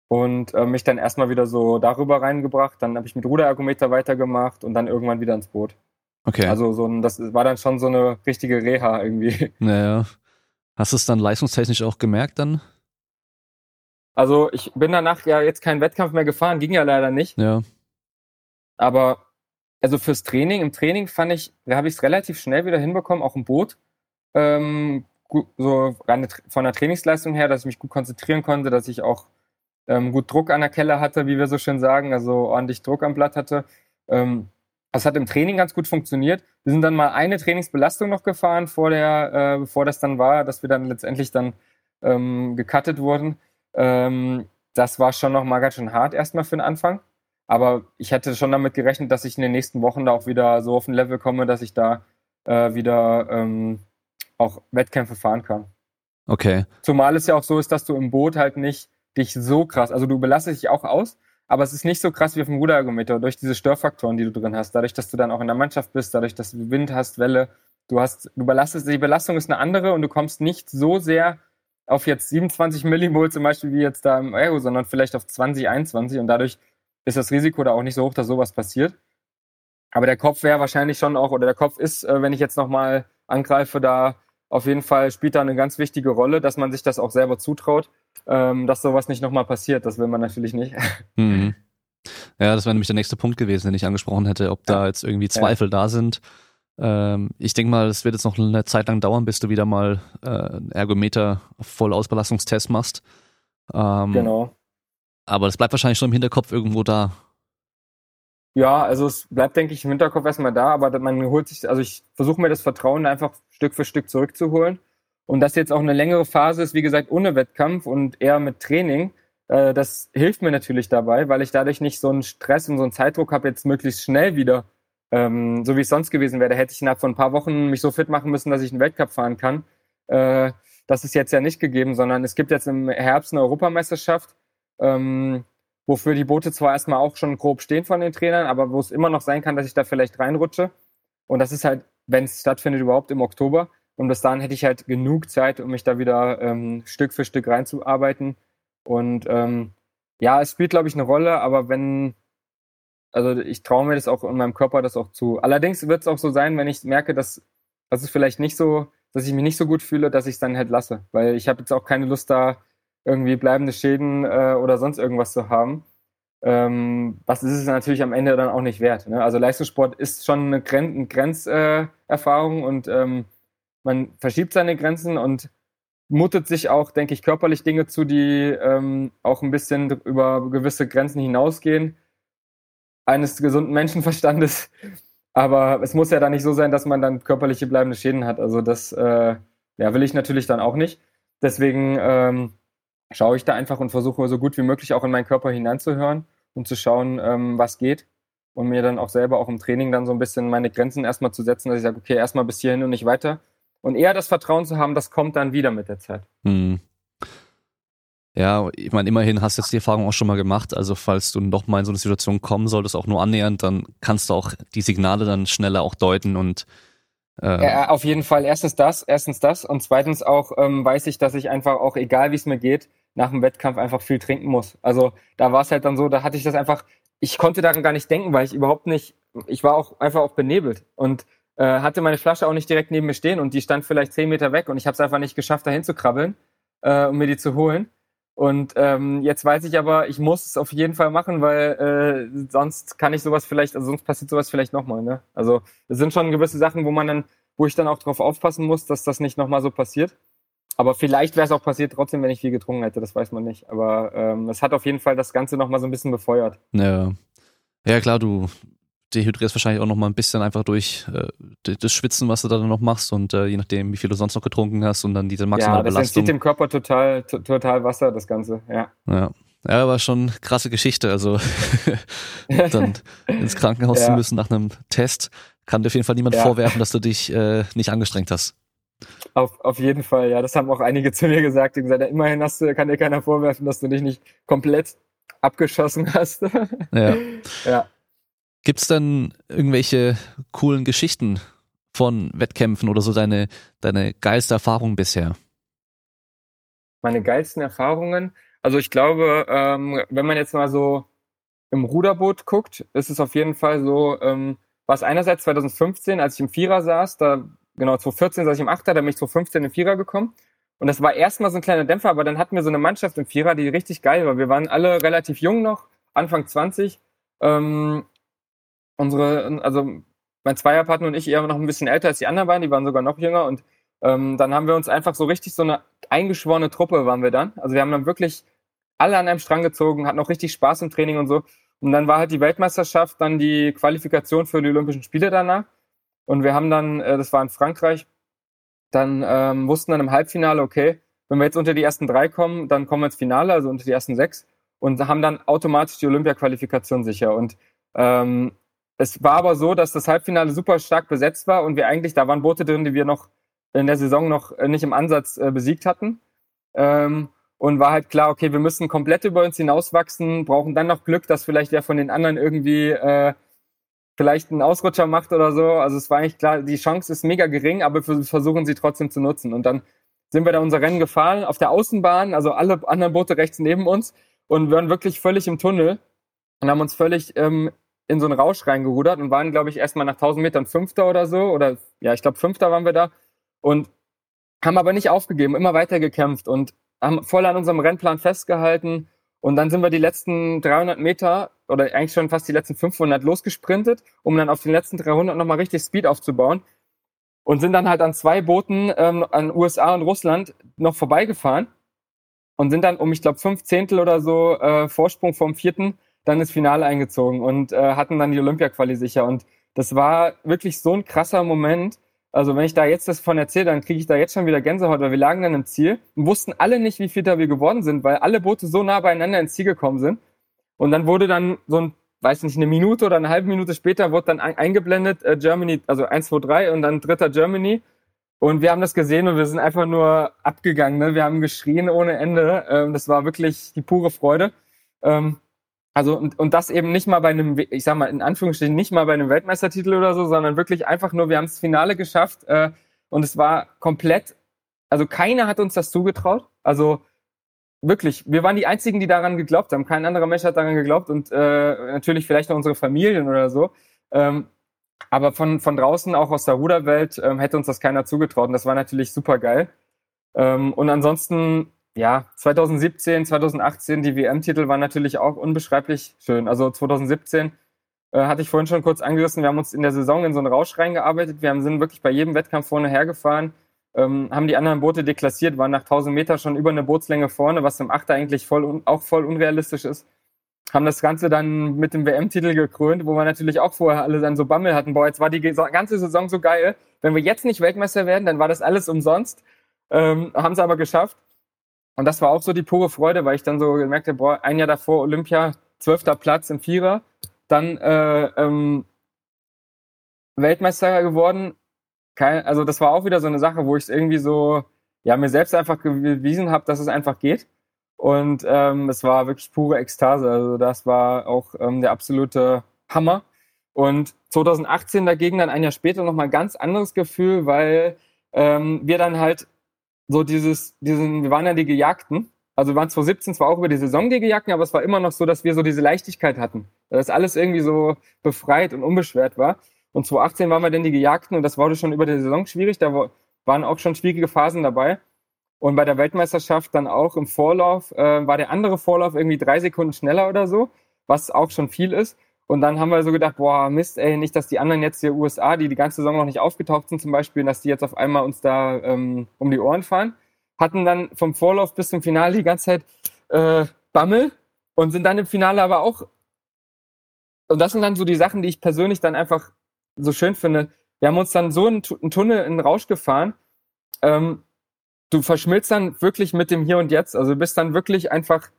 Und äh, mich dann erstmal wieder so darüber reingebracht. Dann habe ich mit Ruderergometer weitergemacht und dann irgendwann wieder ins Boot. Okay. Also so ein, das war dann schon so eine richtige Reha irgendwie. <laughs> Naja. Hast du es dann leistungstechnisch auch gemerkt dann? Also ich bin danach ja jetzt keinen Wettkampf mehr gefahren, ging ja leider nicht. Ja. Aber also fürs Training, im Training fand ich, da habe ich es relativ schnell wieder hinbekommen, auch im Boot. Ähm, gut, so von der Trainingsleistung her, dass ich mich gut konzentrieren konnte, dass ich auch ähm, gut Druck an der Kelle hatte, wie wir so schön sagen, also ordentlich Druck am Blatt hatte. Ähm, das hat im Training ganz gut funktioniert. Wir sind dann mal eine Trainingsbelastung noch gefahren, vor der, äh, bevor das dann war, dass wir dann letztendlich dann ähm, gecuttet wurden. Ähm, das war schon noch mal ganz schön hart erstmal für den Anfang. Aber ich hätte schon damit gerechnet, dass ich in den nächsten Wochen da auch wieder so auf ein Level komme, dass ich da äh, wieder ähm, auch Wettkämpfe fahren kann. Okay. Zumal es ja auch so ist, dass du im Boot halt nicht dich so krass, also du belastest dich auch aus, aber es ist nicht so krass wie auf dem Ruderergometer durch diese Störfaktoren, die du drin hast. Dadurch, dass du dann auch in der Mannschaft bist, dadurch, dass du Wind hast, Welle, du hast, du belastest, die Belastung ist eine andere und du kommst nicht so sehr auf jetzt 27 Millimol zum Beispiel wie jetzt da im Aero, sondern vielleicht auf 20, 21 und dadurch ist das Risiko da auch nicht so hoch, dass sowas passiert. Aber der Kopf wäre wahrscheinlich schon auch, oder der Kopf ist, äh, wenn ich jetzt nochmal angreife, da auf jeden Fall spielt da eine ganz wichtige Rolle, dass man sich das auch selber zutraut, ähm, dass sowas nicht nochmal passiert. Das will man natürlich nicht. <laughs> Mhm. Ja, das wäre nämlich der nächste Punkt gewesen, den ich angesprochen hätte, ob da jetzt irgendwie Zweifel ja. da sind. Ähm, ich denke mal, es wird jetzt noch eine Zeit lang dauern, bis du wieder mal äh, Ergometer Vollausbelastungstest machst. Ähm, genau. Aber das bleibt wahrscheinlich schon im Hinterkopf irgendwo da. Ja, also es bleibt, denke ich, im Hinterkopf erstmal da, aber man holt sich, also ich versuche mir das Vertrauen einfach Stück für Stück zurückzuholen. Und das jetzt auch eine längere Phase ist, wie gesagt, ohne Wettkampf und eher mit Training, äh, das hilft mir natürlich dabei, weil ich dadurch nicht so einen Stress und so einen Zeitdruck habe, jetzt möglichst schnell wieder, ähm, so wie es sonst gewesen wäre. Da hätte ich innerhalb von ein paar Wochen mich so fit machen müssen, dass ich einen Weltcup fahren kann. Äh, das ist jetzt ja nicht gegeben, sondern es gibt jetzt im Herbst eine Europameisterschaft ähm, wofür die Boote zwar erstmal auch schon grob stehen von den Trainern, aber wo es immer noch sein kann, dass ich da vielleicht reinrutsche. Und das ist halt, wenn es stattfindet, überhaupt im Oktober. Und bis dahin hätte ich halt genug Zeit, um mich da wieder ähm, Stück für Stück reinzuarbeiten. Und ähm, ja, es spielt, glaube ich, eine Rolle, aber wenn, also ich traue mir das auch in meinem Körper das auch zu. Allerdings wird es auch so sein, wenn ich merke, dass, dass es vielleicht nicht so, dass ich mich nicht so gut fühle, dass ich es dann halt lasse. Weil ich habe jetzt auch keine Lust da, irgendwie bleibende Schäden äh, oder sonst irgendwas zu haben. Ähm, was ist es natürlich am Ende dann auch nicht wert. Ne? Also Leistungssport ist schon eine Gren Grenzerfahrung äh, und ähm, man verschiebt seine Grenzen und mutet sich auch, denke ich, körperlich Dinge zu, die ähm, auch ein bisschen über gewisse Grenzen hinausgehen eines gesunden Menschenverstandes. <laughs> Aber es muss ja dann nicht so sein, dass man dann körperliche bleibende Schäden hat. Also das äh, ja, will ich natürlich dann auch nicht. Deswegen ähm, schaue ich da einfach und versuche so gut wie möglich auch in meinen Körper hineinzuhören und zu schauen, ähm, was geht. Und mir dann auch selber auch im Training dann so ein bisschen meine Grenzen erstmal zu setzen, dass ich sage, okay, erstmal bis hierhin und nicht weiter. Und eher das Vertrauen zu haben, das kommt dann wieder mit der Zeit. Hm. Ja, ich meine, immerhin hast du jetzt die Erfahrung auch schon mal gemacht. Also falls du noch mal in so eine Situation kommen solltest, auch nur annähernd, dann kannst du auch die Signale dann schneller auch deuten und äh ja, auf jeden Fall. Erstens das, erstens das und zweitens auch ähm, weiß ich, dass ich einfach auch, egal wie es mir geht, nach dem Wettkampf einfach viel trinken muss. Also da war es halt dann so, da hatte ich das einfach, ich konnte daran gar nicht denken, weil ich überhaupt nicht, ich war auch einfach auch benebelt und äh, hatte meine Flasche auch nicht direkt neben mir stehen und die stand vielleicht zehn Meter weg und ich habe es einfach nicht geschafft, dahin zu krabbeln, äh, um mir die zu holen. Und ähm, jetzt weiß ich aber, ich muss es auf jeden Fall machen, weil äh, sonst kann ich sowas vielleicht, also sonst passiert sowas vielleicht nochmal. Ne? Also es sind schon gewisse Sachen, wo man dann, wo ich dann auch drauf aufpassen muss, dass das nicht nochmal so passiert. Aber vielleicht wäre es auch passiert trotzdem, wenn ich viel getrunken hätte, das weiß man nicht. Aber ähm, es hat auf jeden Fall das Ganze nochmal so ein bisschen befeuert. Ja. Ja, klar, du dehydrierst wahrscheinlich auch noch mal ein bisschen einfach durch äh, das Schwitzen, was du da dann noch machst und äh, je nachdem, wie viel du sonst noch getrunken hast und dann diese maximale ja, das Belastung. entzieht dem Körper total, total Wasser, das Ganze, ja. Ja. Ja, war schon krasse Geschichte. Also <laughs> dann ins Krankenhaus ja. zu müssen nach einem Test, kann dir auf jeden Fall niemand ja. vorwerfen, dass du dich äh, nicht angestrengt hast. Auf, auf jeden Fall, ja. Das haben auch einige zu mir gesagt. Die gesagt, ja, immerhin hast du, kann dir keiner vorwerfen, dass du dich nicht komplett abgeschossen hast. ja. <laughs> ja. Gibt es denn irgendwelche coolen Geschichten von Wettkämpfen oder so deine, deine geilste Erfahrung bisher? Meine geilsten Erfahrungen? Also ich glaube, ähm, wenn man jetzt mal so im Ruderboot guckt, ist es auf jeden Fall so, ähm, war es einerseits 2015, als ich im Vierer saß, da genau 2014 saß ich im Achter, da bin ich 2015 im Vierer gekommen. Und das war erstmal so ein kleiner Dämpfer, aber dann hatten wir so eine Mannschaft im Vierer, die richtig geil war. Wir waren alle relativ jung noch, Anfang 20. Ähm, unsere, also mein Zweierpartner und ich eher noch ein bisschen älter als die anderen beiden, die waren sogar noch jünger und ähm, dann haben wir uns einfach so richtig so eine eingeschworene Truppe waren wir dann. Also wir haben dann wirklich alle an einem Strang gezogen, hatten auch richtig Spaß im Training und so. Und dann war halt die Weltmeisterschaft, dann die Qualifikation für die Olympischen Spiele danach. Und wir haben dann, äh, das war in Frankreich, dann ähm, wussten dann im Halbfinale, okay, wenn wir jetzt unter die ersten drei kommen, dann kommen wir ins Finale, also unter die ersten sechs und haben dann automatisch die Olympia-Qualifikation sicher. Und ähm, es war aber so, dass das Halbfinale super stark besetzt war und wir eigentlich, da waren Boote drin, die wir noch in der Saison noch äh, nicht im Ansatz äh, besiegt hatten. Ähm, und war halt klar, okay, wir müssen komplett über uns hinauswachsen, brauchen dann noch Glück, dass vielleicht wer von den anderen irgendwie äh, vielleicht einen Ausrutscher macht oder so. Also es war eigentlich klar, die Chance ist mega gering, aber wir versuchen sie trotzdem zu nutzen. Und dann sind wir da unser Rennen gefahren auf der Außenbahn, also alle anderen Boote rechts neben uns und waren wirklich völlig im Tunnel und haben uns völlig ähm, in so einen Rausch reingerudert und waren, glaube ich, erstmal nach 1000 Metern Fünfter oder so. Oder ja, ich glaube, Fünfter waren wir da. Und haben aber nicht aufgegeben, immer weiter gekämpft und haben voll an unserem Rennplan festgehalten. Und dann sind wir die letzten 300 Meter oder eigentlich schon fast die letzten 500 losgesprintet, um dann auf den letzten 300 nochmal richtig Speed aufzubauen. Und sind dann halt an zwei Booten ähm, an USA und Russland noch vorbeigefahren und sind dann um, ich glaube, fünf Zehntel oder so äh, Vorsprung vom vierten dann ins Finale eingezogen und äh, hatten dann die Olympia-Quali sicher. Und das war wirklich so ein krasser Moment. Also wenn ich da jetzt das von erzähle, dann kriege ich da jetzt schon wieder Gänsehaut, weil wir lagen dann im Ziel und wussten alle nicht, wie viel da wir geworden sind, weil alle Boote so nah beieinander ins Ziel gekommen sind. Und dann wurde dann so ein, weiß nicht, eine Minute oder eine halbe Minute später wurde dann eingeblendet äh, Germany, also 1, 2, 3 und dann dritter Germany. Und wir haben das gesehen und wir sind einfach nur abgegangen. Ne? Wir haben geschrien ohne Ende. Ähm, das war wirklich die pure Freude. Ähm, also und, und das eben nicht mal bei einem, ich sag mal in Anführungsstrichen nicht mal bei einem Weltmeistertitel oder so, sondern wirklich einfach nur, wir haben das Finale geschafft äh, und es war komplett, also keiner hat uns das zugetraut. Also wirklich, wir waren die einzigen, die daran geglaubt haben. Kein anderer Mensch hat daran geglaubt und äh, natürlich vielleicht noch unsere Familien oder so. Ähm, aber von, von draußen, auch aus der Ruderwelt, ähm, hätte uns das keiner zugetraut. Und das war natürlich super geil. Ähm, und ansonsten ja, 2017, 2018, die WM-Titel waren natürlich auch unbeschreiblich schön. Also 2017 äh, hatte ich vorhin schon kurz angerissen, wir haben uns in der Saison in so einen Rausch reingearbeitet. Wir haben, sind wirklich bei jedem Wettkampf vorne hergefahren, ähm, haben die anderen Boote deklassiert, waren nach 1000 Meter schon über eine Bootslänge vorne, was im Achter eigentlich voll, auch voll unrealistisch ist. Haben das Ganze dann mit dem WM-Titel gekrönt, wo wir natürlich auch vorher alle dann so Bammel hatten. Boah, jetzt war die ganze Saison so geil. Wenn wir jetzt nicht Weltmeister werden, dann war das alles umsonst. Ähm, haben es aber geschafft. Und das war auch so die pure Freude, weil ich dann so gemerkt habe, boah, ein Jahr davor Olympia, zwölfter Platz im Vierer, dann äh, ähm, Weltmeister geworden kein, also das war auch wieder so eine Sache, wo ich irgendwie so, ja, mir selbst einfach bewiesen habe, dass es einfach geht. Und ähm, es war wirklich pure Ekstase. Also das war auch ähm, der absolute Hammer. Und 2018 dagegen dann ein Jahr später nochmal ganz anderes Gefühl, weil ähm, wir dann halt so dieses, diesen, wir waren ja die Gejagten. Also wir waren 2017 zwar auch über die Saison die Gejagten, aber es war immer noch so, dass wir so diese Leichtigkeit hatten. Dass alles irgendwie so befreit und unbeschwert war. Und 2018 waren wir dann die Gejagten und das wurde schon über die Saison schwierig. Da waren auch schon schwierige Phasen dabei. Und bei der Weltmeisterschaft dann auch im Vorlauf äh, war der andere Vorlauf irgendwie drei Sekunden schneller oder so, was auch schon viel ist. Und dann haben wir so gedacht, boah, Mist, ey, nicht, dass die anderen jetzt hier USA, die die ganze Saison noch nicht aufgetaucht sind zum Beispiel, dass die jetzt auf einmal uns da ähm, um die Ohren fahren. Hatten dann vom Vorlauf bis zum Finale die ganze Zeit äh, Bammel und sind dann im Finale aber auch. Und das sind dann so die Sachen, die ich persönlich dann einfach so schön finde. Wir haben uns dann so einen, einen Tunnel in den Rausch gefahren. Ähm, du verschmilzt dann wirklich mit dem Hier und Jetzt. Also du bist dann wirklich einfach,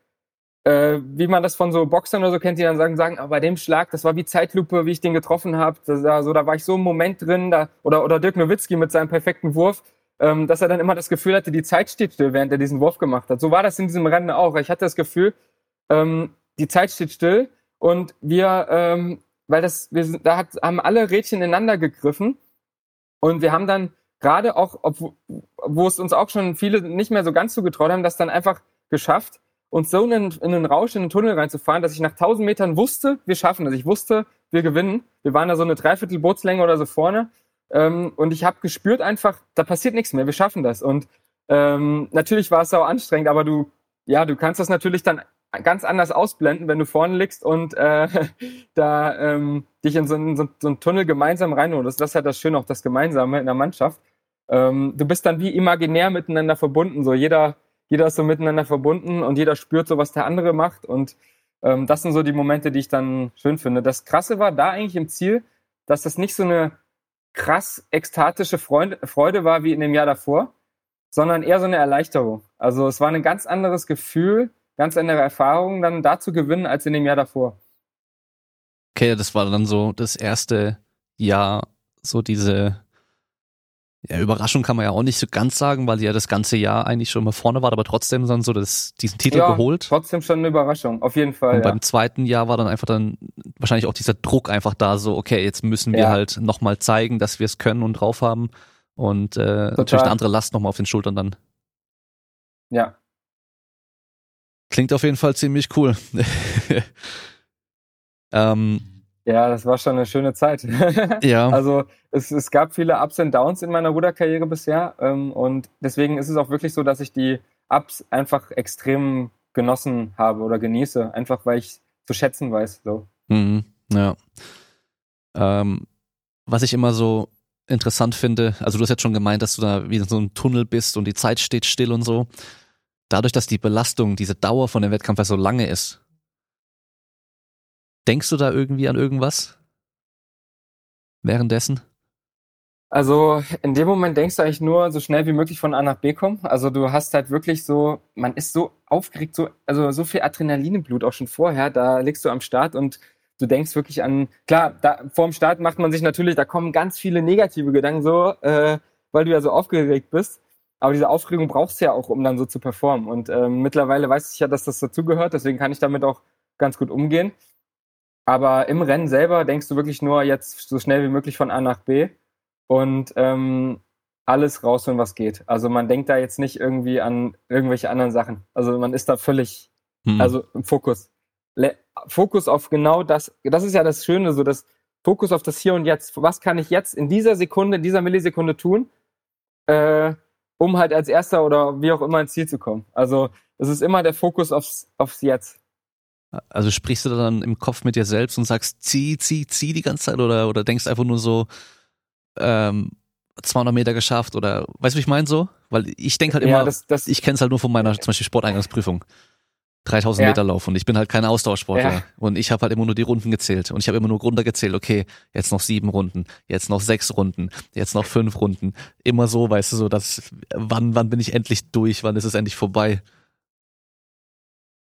äh, wie man das von so Boxern oder so kennt, die dann sagen, sagen, aber bei dem Schlag, das war wie Zeitlupe, wie ich den getroffen habe. Da, so, da war ich so im Moment drin. Da, oder, oder Dirk Nowitzki mit seinem perfekten Wurf, ähm, dass er dann immer das Gefühl hatte, die Zeit steht still, während er diesen Wurf gemacht hat. So war das in diesem Rennen auch. Ich hatte das Gefühl, ähm, die Zeit steht still und wir ähm, weil das, wir da hat, haben alle Rädchen ineinander gegriffen und wir haben dann gerade auch, ob, wo es uns auch schon viele nicht mehr so ganz zugetraut haben, das dann einfach geschafft, uns so in, in einen Rausch, in den Tunnel reinzufahren, dass ich nach 1000 Metern wusste, wir schaffen das. Ich wusste, wir gewinnen. Wir waren da so eine Dreiviertel Bootslänge oder so vorne. Ähm, und ich habe gespürt einfach, da passiert nichts mehr, wir schaffen das. Und ähm, natürlich war es auch anstrengend, aber du, ja, du kannst das natürlich dann ganz anders ausblenden, wenn du vorne liegst und äh, <laughs> da ähm, dich in so, einen, so, so einen Tunnel gemeinsam reinholst. Das ist halt das Schöne, auch das Gemeinsame in der Mannschaft. Ähm, du bist dann wie imaginär miteinander verbunden. So jeder, jeder ist so miteinander verbunden und jeder spürt so, was der andere macht. Und ähm, das sind so die Momente, die ich dann schön finde. Das Krasse war da eigentlich im Ziel, dass das nicht so eine krass ekstatische Freude, Freude war wie in dem Jahr davor, sondern eher so eine Erleichterung. Also es war ein ganz anderes Gefühl, ganz andere Erfahrungen dann dazu gewinnen als in dem Jahr davor. Okay, das war dann so das erste Jahr, so diese ja, Überraschung kann man ja auch nicht so ganz sagen, weil sie ja das ganze Jahr eigentlich schon mal vorne war, aber trotzdem dann so das, diesen Titel ja, geholt. Trotzdem schon eine Überraschung, auf jeden Fall. Und ja. beim zweiten Jahr war dann einfach dann wahrscheinlich auch dieser Druck einfach da, so, okay, jetzt müssen wir ja. halt nochmal zeigen, dass wir es können und drauf haben. Und äh, natürlich eine andere Last nochmal auf den Schultern dann. Ja, Klingt auf jeden Fall ziemlich cool. <laughs> ähm, ja, das war schon eine schöne Zeit. <laughs> ja. Also es, es gab viele Ups und Downs in meiner Ruderkarriere bisher ähm, und deswegen ist es auch wirklich so, dass ich die Ups einfach extrem genossen habe oder genieße, einfach weil ich zu schätzen weiß. So. Mhm, ja. Ähm, was ich immer so interessant finde, also du hast jetzt schon gemeint, dass du da wieder so ein Tunnel bist und die Zeit steht still und so dadurch, dass die Belastung, diese Dauer von dem Wettkampf ja so lange ist, denkst du da irgendwie an irgendwas währenddessen? Also in dem Moment denkst du eigentlich nur so schnell wie möglich von A nach B kommen. Also du hast halt wirklich so, man ist so aufgeregt, so, also so viel Adrenalin im Blut auch schon vorher. Da legst du am Start und du denkst wirklich an, klar, da, vorm Start macht man sich natürlich, da kommen ganz viele negative Gedanken so, äh, weil du ja so aufgeregt bist. Aber diese Aufregung brauchst du ja auch, um dann so zu performen. Und ähm, mittlerweile weiß ich ja, dass das dazugehört, deswegen kann ich damit auch ganz gut umgehen. Aber im Rennen selber denkst du wirklich nur jetzt so schnell wie möglich von A nach B und ähm, alles rausholen, was geht. Also man denkt da jetzt nicht irgendwie an irgendwelche anderen Sachen. Also man ist da völlig, hm. also im Fokus. Le Fokus auf genau das. Das ist ja das Schöne, so das Fokus auf das Hier und Jetzt. Was kann ich jetzt in dieser Sekunde, in dieser Millisekunde tun? Äh, um halt als Erster oder wie auch immer ins Ziel zu kommen. Also es ist immer der Fokus aufs, aufs Jetzt. Also sprichst du dann im Kopf mit dir selbst und sagst, zieh, zieh, zieh die ganze Zeit oder, oder denkst einfach nur so, ähm, 200 Meter geschafft oder, weißt du, wie ich meine so? Weil ich denke halt immer, ja, das, das, ich kenne es halt nur von meiner zum Beispiel Sporteingangsprüfung. 3000 ja. Meter Lauf und ich bin halt kein Ausdauersportler ja. und ich habe halt immer nur die Runden gezählt und ich habe immer nur runtergezählt, okay, jetzt noch sieben Runden, jetzt noch sechs Runden, jetzt noch fünf Runden, immer so, weißt du, so, dass wann wann bin ich endlich durch, wann ist es endlich vorbei?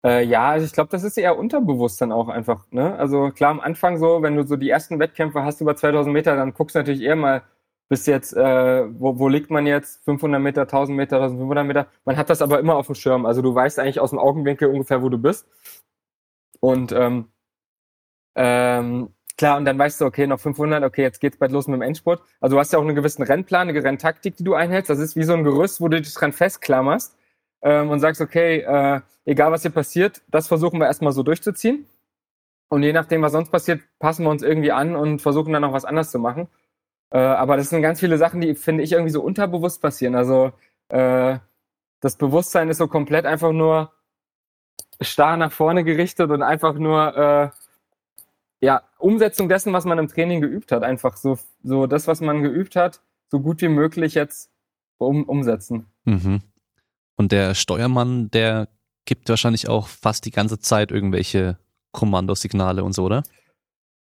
Äh, ja, also ich glaube, das ist eher unterbewusst dann auch einfach, ne? Also klar am Anfang so, wenn du so die ersten Wettkämpfe hast über 2000 Meter, dann guckst du natürlich eher mal bis jetzt, äh, wo, wo liegt man jetzt? 500 Meter, 1000 Meter, 1500 Meter. Man hat das aber immer auf dem Schirm. Also du weißt eigentlich aus dem Augenwinkel ungefähr, wo du bist. Und ähm, ähm, klar, und dann weißt du, okay, noch 500, okay, jetzt geht's bald los mit dem Endspurt. Also du hast ja auch einen gewissen Rennplan, eine Renntaktik, die du einhältst. Das ist wie so ein Gerüst, wo du dich dran festklammerst ähm, und sagst, okay, äh, egal was hier passiert, das versuchen wir erstmal so durchzuziehen. Und je nachdem, was sonst passiert, passen wir uns irgendwie an und versuchen dann noch was anderes zu machen. Äh, aber das sind ganz viele Sachen, die, finde ich, irgendwie so unterbewusst passieren. Also äh, das Bewusstsein ist so komplett einfach nur starr nach vorne gerichtet und einfach nur äh, ja, Umsetzung dessen, was man im Training geübt hat. Einfach so, so das, was man geübt hat, so gut wie möglich jetzt um, umsetzen. Mhm. Und der Steuermann, der gibt wahrscheinlich auch fast die ganze Zeit irgendwelche Kommandosignale und so, oder?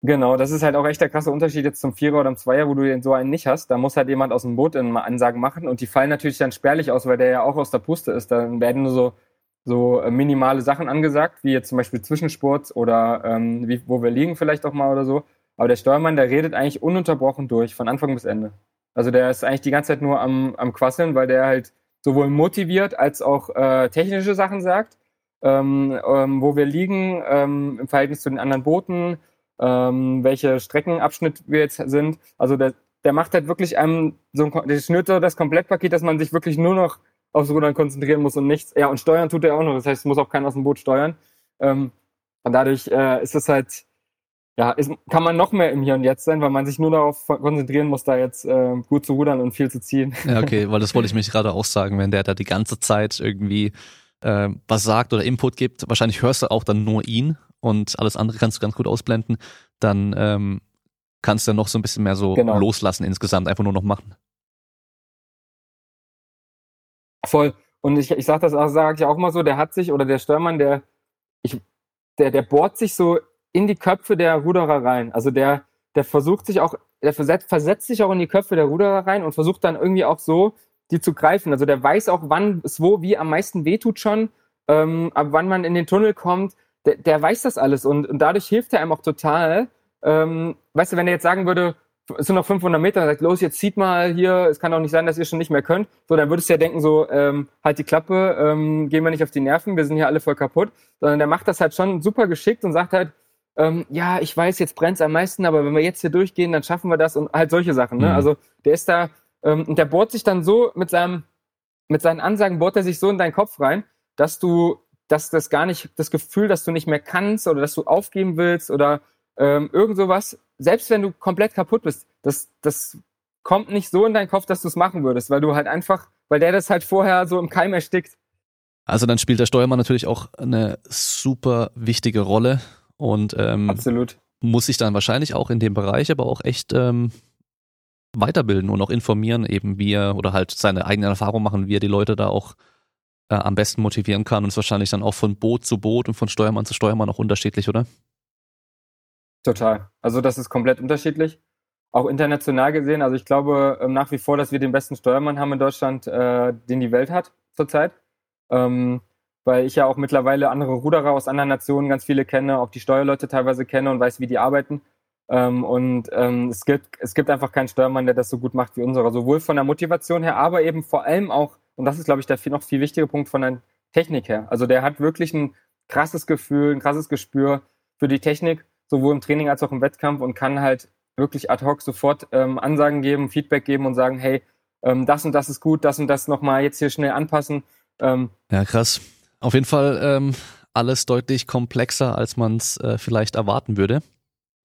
Genau, das ist halt auch echt der krasse Unterschied jetzt zum Vierer oder zum Zweier, wo du den so einen nicht hast. Da muss halt jemand aus dem Boot immer Ansagen machen und die fallen natürlich dann spärlich aus, weil der ja auch aus der Puste ist. Dann werden nur so, so äh, minimale Sachen angesagt, wie jetzt zum Beispiel Zwischensport oder ähm, wie, wo wir liegen vielleicht auch mal oder so. Aber der Steuermann, der redet eigentlich ununterbrochen durch, von Anfang bis Ende. Also der ist eigentlich die ganze Zeit nur am, am Quasseln, weil der halt sowohl motiviert als auch äh, technische Sachen sagt, ähm, ähm, wo wir liegen ähm, im Verhältnis zu den anderen Booten, ähm, welche Streckenabschnitt wir jetzt sind. Also der, der macht halt wirklich einem so ein, der schnürt so das Komplettpaket, dass man sich wirklich nur noch aufs Rudern konzentrieren muss und nichts. Ja, und steuern tut er auch noch. Das heißt, es muss auch keiner aus dem Boot steuern. Ähm, und dadurch äh, ist es halt, ja, ist, kann man noch mehr im Hier und Jetzt sein, weil man sich nur darauf konzentrieren muss, da jetzt äh, gut zu rudern und viel zu ziehen. Ja, okay, weil das wollte ich mich gerade auch sagen, wenn der da die ganze Zeit irgendwie äh, was sagt oder Input gibt, wahrscheinlich hörst du auch dann nur ihn und alles andere kannst du ganz gut ausblenden, dann ähm, kannst du noch so ein bisschen mehr so genau. loslassen insgesamt, einfach nur noch machen. Voll. Und ich, ich sage das auch, sage ich auch mal so, der hat sich, oder der Störmann, der, ich, der, der bohrt sich so in die Köpfe der Ruderer rein. Also der, der versucht sich auch, der versetzt, versetzt sich auch in die Köpfe der Ruderer rein und versucht dann irgendwie auch so, die zu greifen. Also der weiß auch, wann es wo, wie am meisten wehtut schon, ähm, ab wann man in den Tunnel kommt der, der weiß das alles und, und dadurch hilft er einem auch total. Ähm, weißt du, wenn er jetzt sagen würde, es sind noch 500 Meter, sagt, los, jetzt zieht mal hier, es kann doch nicht sein, dass ihr schon nicht mehr könnt. So, dann würdest du ja denken, so, ähm, halt die Klappe, ähm, gehen wir nicht auf die Nerven, wir sind hier alle voll kaputt. Sondern der macht das halt schon super geschickt und sagt halt, ähm, ja, ich weiß, jetzt brennt's am meisten, aber wenn wir jetzt hier durchgehen, dann schaffen wir das und halt solche Sachen. Ne? Mhm. Also der ist da, ähm, und der bohrt sich dann so mit seinem, mit seinen Ansagen, bohrt er sich so in deinen Kopf rein, dass du dass das gar nicht, das Gefühl, dass du nicht mehr kannst oder dass du aufgeben willst oder ähm, irgend sowas, selbst wenn du komplett kaputt bist, das, das kommt nicht so in deinen Kopf, dass du es machen würdest, weil du halt einfach, weil der das halt vorher so im Keim erstickt. Also dann spielt der Steuermann natürlich auch eine super wichtige Rolle und ähm, Absolut. muss sich dann wahrscheinlich auch in dem Bereich aber auch echt ähm, weiterbilden und auch informieren, eben wie er oder halt seine eigenen Erfahrungen machen, wie er die Leute da auch äh, am besten motivieren kann und ist wahrscheinlich dann auch von Boot zu Boot und von Steuermann zu Steuermann auch unterschiedlich, oder? Total. Also das ist komplett unterschiedlich. Auch international gesehen. Also ich glaube ähm, nach wie vor, dass wir den besten Steuermann haben in Deutschland, äh, den die Welt hat zurzeit. Ähm, weil ich ja auch mittlerweile andere Ruderer aus anderen Nationen ganz viele kenne, auch die Steuerleute teilweise kenne und weiß, wie die arbeiten. Ähm, und ähm, es, gibt, es gibt einfach keinen Steuermann, der das so gut macht wie unserer. Sowohl von der Motivation her, aber eben vor allem auch und das ist, glaube ich, der viel, noch viel wichtige Punkt von der Technik her. Also der hat wirklich ein krasses Gefühl, ein krasses Gespür für die Technik, sowohl im Training als auch im Wettkampf und kann halt wirklich ad hoc sofort ähm, Ansagen geben, Feedback geben und sagen, hey, ähm, das und das ist gut, das und das nochmal jetzt hier schnell anpassen. Ähm, ja, krass. Auf jeden Fall ähm, alles deutlich komplexer, als man es äh, vielleicht erwarten würde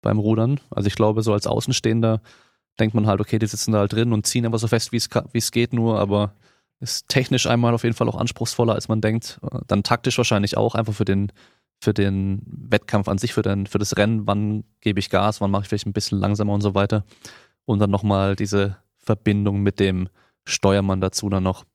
beim Rudern. Also ich glaube, so als Außenstehender denkt man halt, okay, die sitzen da halt drin und ziehen aber so fest, wie es geht nur, aber ist technisch einmal auf jeden Fall auch anspruchsvoller, als man denkt. Dann taktisch wahrscheinlich auch, einfach für den, für den Wettkampf an sich, für, den, für das Rennen, wann gebe ich Gas, wann mache ich vielleicht ein bisschen langsamer und so weiter. Und dann nochmal diese Verbindung mit dem Steuermann dazu dann noch.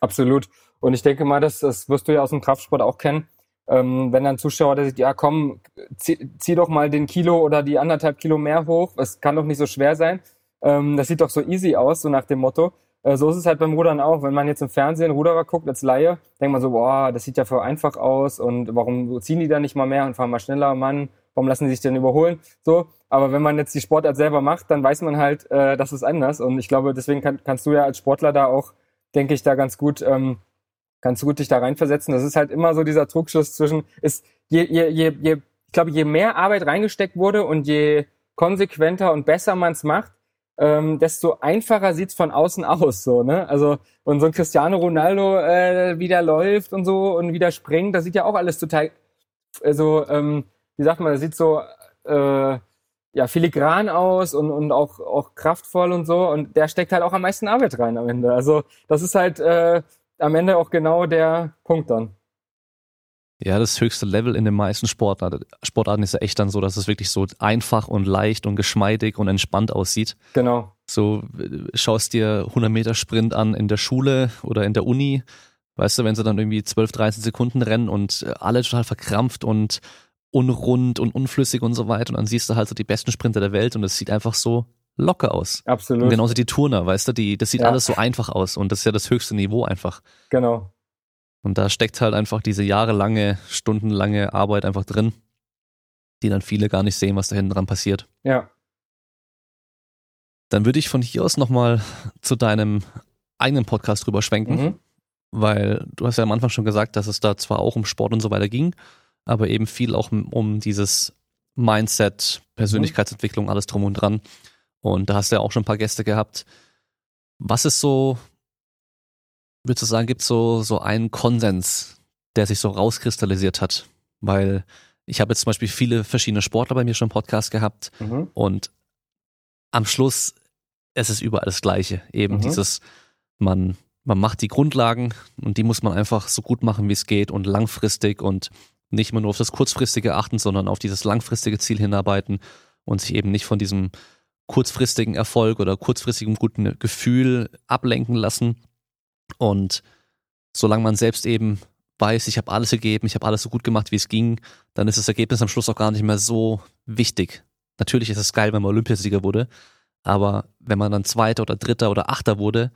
Absolut. Und ich denke mal, das, das wirst du ja aus dem Kraftsport auch kennen. Ähm, wenn dann Zuschauer der sagt, ja komm, zieh, zieh, doch mal den Kilo oder die anderthalb Kilo mehr hoch, es kann doch nicht so schwer sein. Ähm, das sieht doch so easy aus, so nach dem Motto. Äh, so ist es halt beim Rudern auch. Wenn man jetzt im Fernsehen Ruderer guckt als Laie, denkt man so, boah, das sieht ja voll einfach aus und warum ziehen die da nicht mal mehr und fahren mal schneller, Mann. warum lassen die sich denn überholen? So, aber wenn man jetzt die Sportart selber macht, dann weiß man halt, äh, das ist anders. Und ich glaube, deswegen kann, kannst du ja als Sportler da auch, denke ich, da ganz gut, ähm, ganz gut dich da reinversetzen. Das ist halt immer so dieser Trugschluss zwischen, ist, je, je, je, je, ich glaube, je mehr Arbeit reingesteckt wurde und je konsequenter und besser man es macht, ähm, desto einfacher sieht's von außen <laughs> aus, so, ne? Also, und so ein Cristiano Ronaldo, äh, wie der läuft und so und wie der springt, das sieht ja auch alles total, also, ähm, wie sagt man, das sieht so, äh, ja, filigran aus und, und auch, auch kraftvoll und so. Und der steckt halt auch am meisten Arbeit rein am Ende. Also, das ist halt äh, am Ende auch genau der Punkt dann. Ja, das höchste Level in den meisten Sportarten, Sportarten ist ja echt dann so, dass es wirklich so einfach und leicht und geschmeidig und entspannt aussieht. Genau. So schaust dir 100 Meter Sprint an in der Schule oder in der Uni, weißt du, wenn sie dann irgendwie 12, 13 Sekunden rennen und alle total verkrampft und unrund und unflüssig und so weiter und dann siehst du halt so die besten Sprinter der Welt und es sieht einfach so locker aus. Absolut. Und genauso die Turner, weißt du, die, das sieht ja. alles so einfach aus und das ist ja das höchste Niveau einfach. Genau. Und da steckt halt einfach diese jahrelange, stundenlange Arbeit einfach drin, die dann viele gar nicht sehen, was da hinten dran passiert. Ja. Dann würde ich von hier aus nochmal zu deinem eigenen Podcast drüber schwenken, mhm. weil du hast ja am Anfang schon gesagt, dass es da zwar auch um Sport und so weiter ging, aber eben viel auch um dieses Mindset, Persönlichkeitsentwicklung, alles drum und dran. Und da hast du ja auch schon ein paar Gäste gehabt. Was ist so würdest du sagen, gibt es so, so einen Konsens, der sich so rauskristallisiert hat? Weil ich habe jetzt zum Beispiel viele verschiedene Sportler bei mir schon im Podcast gehabt mhm. und am Schluss es ist überall das Gleiche. Eben mhm. dieses, man, man macht die Grundlagen und die muss man einfach so gut machen, wie es geht und langfristig und nicht immer nur auf das kurzfristige achten, sondern auf dieses langfristige Ziel hinarbeiten und sich eben nicht von diesem kurzfristigen Erfolg oder kurzfristigen guten Gefühl ablenken lassen, und solange man selbst eben weiß, ich habe alles gegeben, ich habe alles so gut gemacht, wie es ging, dann ist das Ergebnis am Schluss auch gar nicht mehr so wichtig. Natürlich ist es geil, wenn man Olympiasieger wurde, aber wenn man dann Zweiter oder Dritter oder Achter wurde,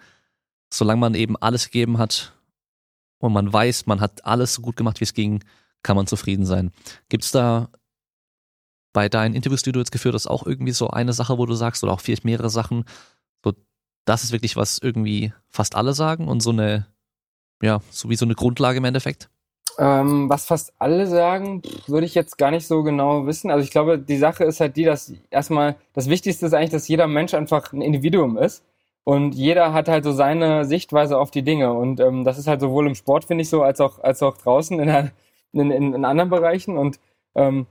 solange man eben alles gegeben hat und man weiß, man hat alles so gut gemacht, wie es ging, kann man zufrieden sein. Gibt es da bei deinen Interviews, die du jetzt geführt hast, auch irgendwie so eine Sache, wo du sagst, oder auch vielleicht mehrere Sachen, das ist wirklich was irgendwie fast alle sagen und so eine, ja, so wie so eine Grundlage im Endeffekt? Ähm, was fast alle sagen, würde ich jetzt gar nicht so genau wissen. Also ich glaube, die Sache ist halt die, dass erstmal das Wichtigste ist eigentlich, dass jeder Mensch einfach ein Individuum ist. Und jeder hat halt so seine Sichtweise auf die Dinge. Und ähm, das ist halt sowohl im Sport, finde ich so, als auch, als auch draußen in, der, in, in, in anderen Bereichen. Und ähm,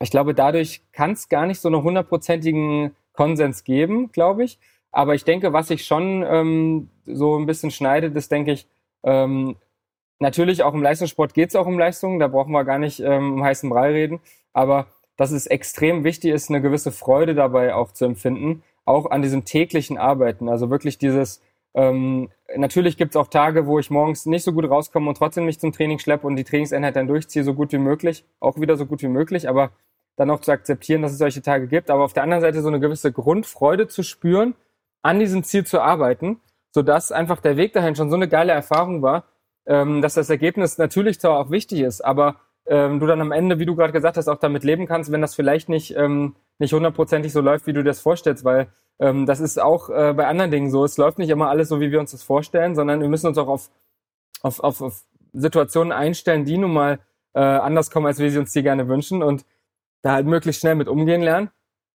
ich glaube, dadurch kann es gar nicht so einen hundertprozentigen Konsens geben, glaube ich. Aber ich denke, was sich schon ähm, so ein bisschen schneidet, ist, denke ich, ähm, natürlich auch im Leistungssport geht es auch um Leistungen, da brauchen wir gar nicht ähm, um heißen Brei reden. Aber dass es extrem wichtig ist, eine gewisse Freude dabei auch zu empfinden, auch an diesem täglichen Arbeiten. Also wirklich dieses, ähm, natürlich gibt es auch Tage, wo ich morgens nicht so gut rauskomme und trotzdem mich zum Training schleppe und die Trainingseinheit dann durchziehe, so gut wie möglich, auch wieder so gut wie möglich, aber dann auch zu akzeptieren, dass es solche Tage gibt, aber auf der anderen Seite so eine gewisse Grundfreude zu spüren, an diesem Ziel zu arbeiten, sodass einfach der Weg dahin schon so eine geile Erfahrung war, ähm, dass das Ergebnis natürlich zwar auch wichtig ist, aber ähm, du dann am Ende, wie du gerade gesagt hast, auch damit leben kannst, wenn das vielleicht nicht ähm, nicht hundertprozentig so läuft, wie du dir das vorstellst, weil das ist auch äh, bei anderen Dingen so. Es läuft nicht immer alles so, wie wir uns das vorstellen, sondern wir müssen uns auch auf auf, auf, auf Situationen einstellen, die nun mal äh, anders kommen, als wir sie uns die gerne wünschen. Und da halt möglichst schnell mit umgehen lernen.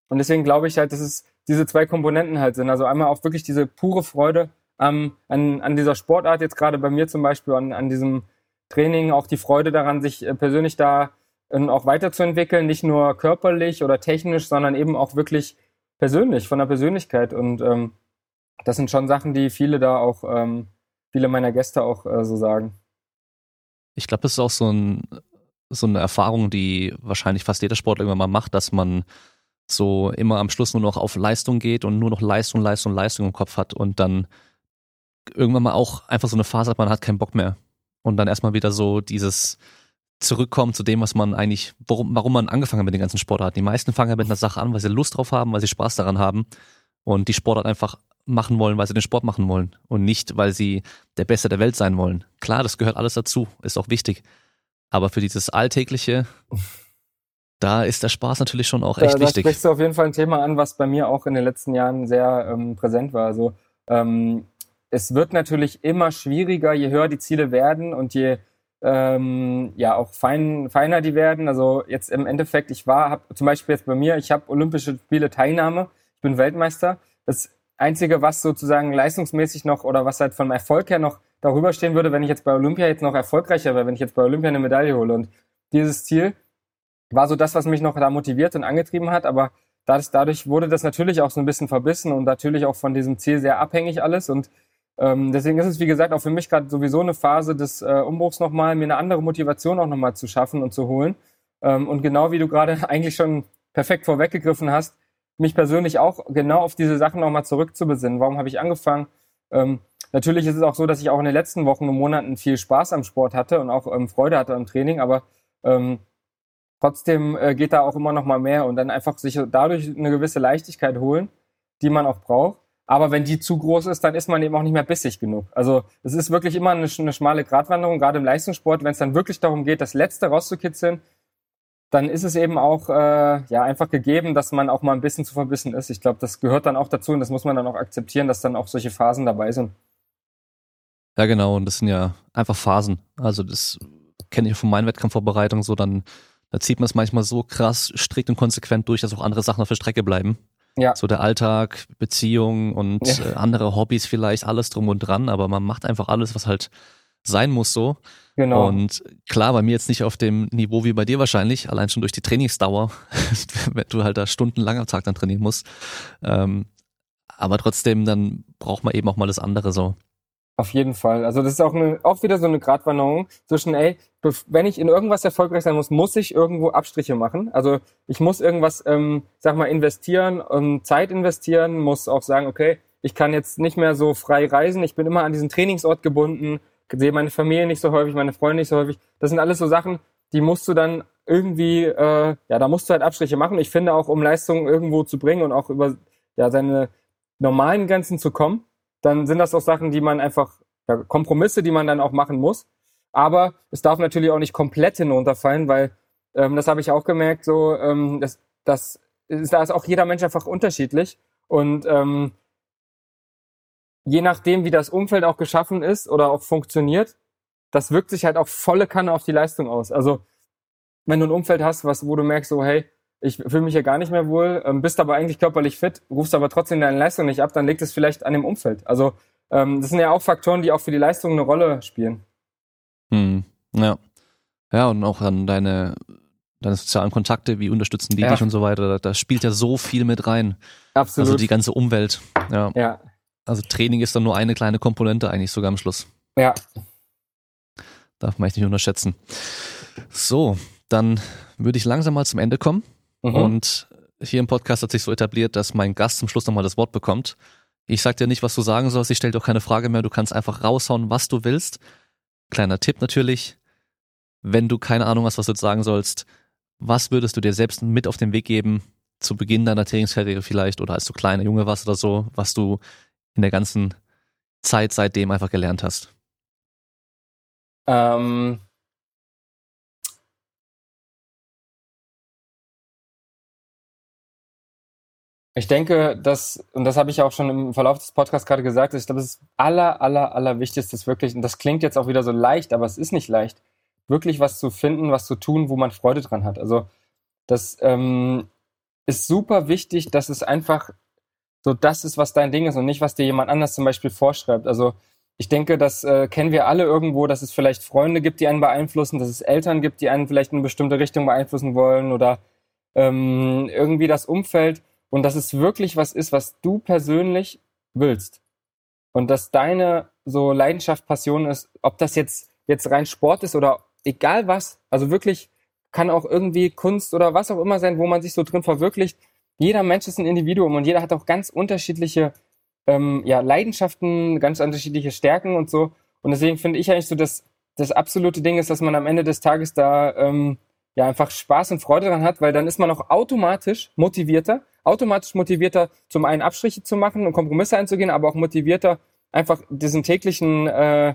Und deswegen glaube ich halt, dass es diese zwei Komponenten halt sind. Also einmal auch wirklich diese pure Freude ähm, an, an dieser Sportart, jetzt gerade bei mir zum Beispiel, an, an diesem Training, auch die Freude daran, sich äh, persönlich da äh, auch weiterzuentwickeln, nicht nur körperlich oder technisch, sondern eben auch wirklich persönlich, von der Persönlichkeit. Und ähm, das sind schon Sachen, die viele da auch, ähm, viele meiner Gäste auch äh, so sagen. Ich glaube, das ist auch so, ein, so eine Erfahrung, die wahrscheinlich fast jeder Sportler irgendwann mal macht, dass man so immer am Schluss nur noch auf Leistung geht und nur noch Leistung, Leistung, Leistung im Kopf hat und dann irgendwann mal auch einfach so eine Phase hat, man hat keinen Bock mehr. Und dann erstmal wieder so dieses Zurückkommen zu dem, was man eigentlich, warum, warum man angefangen hat mit den ganzen Sportarten. Die meisten fangen halt mit einer Sache an, weil sie Lust drauf haben, weil sie Spaß daran haben und die Sportart einfach machen wollen, weil sie den Sport machen wollen und nicht, weil sie der Beste der Welt sein wollen. Klar, das gehört alles dazu, ist auch wichtig. Aber für dieses Alltägliche da ist der Spaß natürlich schon auch echt da, wichtig. Da sprichst du auf jeden Fall ein Thema an, was bei mir auch in den letzten Jahren sehr ähm, präsent war. Also ähm, es wird natürlich immer schwieriger, je höher die Ziele werden und je ähm, ja auch fein, feiner die werden. Also jetzt im Endeffekt, ich war, hab, zum Beispiel jetzt bei mir, ich habe Olympische Spiele Teilnahme, ich bin Weltmeister. Das Einzige, was sozusagen leistungsmäßig noch oder was halt vom Erfolg her noch darüber stehen würde, wenn ich jetzt bei Olympia jetzt noch erfolgreicher wäre, wenn ich jetzt bei Olympia eine Medaille hole. Und dieses Ziel war so das, was mich noch da motiviert und angetrieben hat. Aber das, dadurch wurde das natürlich auch so ein bisschen verbissen und natürlich auch von diesem Ziel sehr abhängig alles. Und ähm, deswegen ist es, wie gesagt, auch für mich gerade sowieso eine Phase des äh, Umbruchs nochmal, mir eine andere Motivation auch nochmal zu schaffen und zu holen. Ähm, und genau wie du gerade <laughs> eigentlich schon perfekt vorweggegriffen hast, mich persönlich auch genau auf diese Sachen nochmal zurückzubesinnen. Warum habe ich angefangen? Ähm, natürlich ist es auch so, dass ich auch in den letzten Wochen und Monaten viel Spaß am Sport hatte und auch ähm, Freude hatte am Training, aber ähm, trotzdem äh, geht da auch immer noch mal mehr und dann einfach sich dadurch eine gewisse Leichtigkeit holen, die man auch braucht. Aber wenn die zu groß ist, dann ist man eben auch nicht mehr bissig genug. Also es ist wirklich immer eine, eine schmale Gratwanderung, gerade im Leistungssport, wenn es dann wirklich darum geht, das Letzte rauszukitzeln, dann ist es eben auch äh, ja einfach gegeben, dass man auch mal ein bisschen zu verbissen ist. Ich glaube, das gehört dann auch dazu und das muss man dann auch akzeptieren, dass dann auch solche Phasen dabei sind. Ja, genau, und das sind ja einfach Phasen. Also das kenne ich von meinen Wettkampfvorbereitungen so, dann da zieht man es manchmal so krass strikt und konsequent durch, dass auch andere Sachen auf der Strecke bleiben. Ja. So der Alltag, Beziehung und ja. äh, andere Hobbys vielleicht, alles drum und dran, aber man macht einfach alles, was halt sein muss so. Genau. Und klar, bei mir jetzt nicht auf dem Niveau wie bei dir wahrscheinlich, allein schon durch die Trainingsdauer, <laughs> wenn du halt da stundenlang am Tag dann trainieren musst. Ähm, aber trotzdem, dann braucht man eben auch mal das andere so. Auf jeden Fall. Also das ist auch, eine, auch wieder so eine Gratwanderung zwischen, ey, wenn ich in irgendwas erfolgreich sein muss, muss ich irgendwo Abstriche machen. Also ich muss irgendwas, ähm, sag mal, investieren, ähm, Zeit investieren, muss auch sagen, okay, ich kann jetzt nicht mehr so frei reisen, ich bin immer an diesen Trainingsort gebunden, sehe meine Familie nicht so häufig, meine Freunde nicht so häufig. Das sind alles so Sachen, die musst du dann irgendwie, äh, ja, da musst du halt Abstriche machen. Ich finde auch, um Leistungen irgendwo zu bringen und auch über ja, seine normalen Grenzen zu kommen, dann sind das auch Sachen, die man einfach, ja, Kompromisse, die man dann auch machen muss. Aber es darf natürlich auch nicht komplett hinunterfallen, weil ähm, das habe ich auch gemerkt, so, ähm, das, das ist, da ist auch jeder Mensch einfach unterschiedlich. Und ähm, je nachdem, wie das Umfeld auch geschaffen ist oder auch funktioniert, das wirkt sich halt auch volle Kanne auf die Leistung aus. Also wenn du ein Umfeld hast, was, wo du merkst, so, hey, ich fühle mich hier gar nicht mehr wohl, ähm, bist aber eigentlich körperlich fit, rufst aber trotzdem deine Leistung nicht ab, dann liegt es vielleicht an dem Umfeld. Also ähm, das sind ja auch Faktoren, die auch für die Leistung eine Rolle spielen. Hm, ja. Ja, und auch an deine, deine sozialen Kontakte, wie unterstützen die ja. dich und so weiter. Da, da, spielt ja so viel mit rein. Absolut. Also die ganze Umwelt. Ja. ja. Also Training ist dann nur eine kleine Komponente eigentlich sogar am Schluss. Ja. Darf man echt nicht unterschätzen. So, dann würde ich langsam mal zum Ende kommen. Mhm. Und hier im Podcast hat sich so etabliert, dass mein Gast zum Schluss nochmal das Wort bekommt. Ich sag dir nicht, was du sagen sollst, ich stelle dir auch keine Frage mehr, du kannst einfach raushauen, was du willst. Kleiner Tipp natürlich, wenn du keine Ahnung hast, was du jetzt sagen sollst, was würdest du dir selbst mit auf den Weg geben, zu Beginn deiner Trainingskarriere vielleicht oder als du kleiner Junge warst oder so, was du in der ganzen Zeit seitdem einfach gelernt hast? Ähm, Ich denke, dass, und das habe ich auch schon im Verlauf des Podcasts gerade gesagt, ich glaube, das aller, aller, aller Wichtigste wirklich, und das klingt jetzt auch wieder so leicht, aber es ist nicht leicht, wirklich was zu finden, was zu tun, wo man Freude dran hat. Also das ähm, ist super wichtig, dass es einfach so das ist, was dein Ding ist und nicht, was dir jemand anders zum Beispiel vorschreibt. Also ich denke, das äh, kennen wir alle irgendwo, dass es vielleicht Freunde gibt, die einen beeinflussen, dass es Eltern gibt, die einen vielleicht in eine bestimmte Richtung beeinflussen wollen oder ähm, irgendwie das Umfeld und dass es wirklich was ist, was du persönlich willst. Und dass deine so Leidenschaft, Passion ist, ob das jetzt, jetzt rein Sport ist oder egal was, also wirklich kann auch irgendwie Kunst oder was auch immer sein, wo man sich so drin verwirklicht. Jeder Mensch ist ein Individuum und jeder hat auch ganz unterschiedliche ähm, ja, Leidenschaften, ganz unterschiedliche Stärken und so. Und deswegen finde ich eigentlich so, dass das absolute Ding ist, dass man am Ende des Tages da ähm, ja einfach Spaß und Freude dran hat, weil dann ist man auch automatisch motivierter, automatisch motivierter, zum einen Abstriche zu machen und Kompromisse einzugehen, aber auch motivierter, einfach diesen täglichen, äh,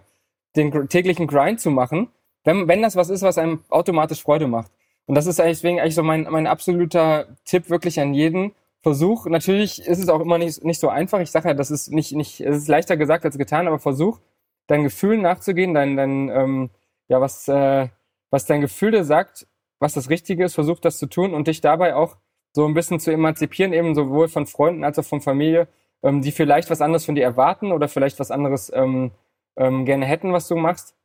den täglichen Grind zu machen, wenn, wenn das was ist, was einem automatisch Freude macht. Und das ist deswegen eigentlich so mein, mein absoluter Tipp wirklich an jeden. Versuch, natürlich ist es auch immer nicht, nicht so einfach. Ich sage ja, das ist nicht, nicht, es ist leichter gesagt als getan, aber versuch, deinen Gefühlen nachzugehen, dein, dein, ähm, ja, was, äh, was dein Gefühl dir sagt, was das Richtige ist, versuch das zu tun und dich dabei auch so ein bisschen zu emanzipieren, eben sowohl von Freunden als auch von Familie, ähm, die vielleicht was anderes von dir erwarten oder vielleicht was anderes ähm, ähm, gerne hätten, was du machst,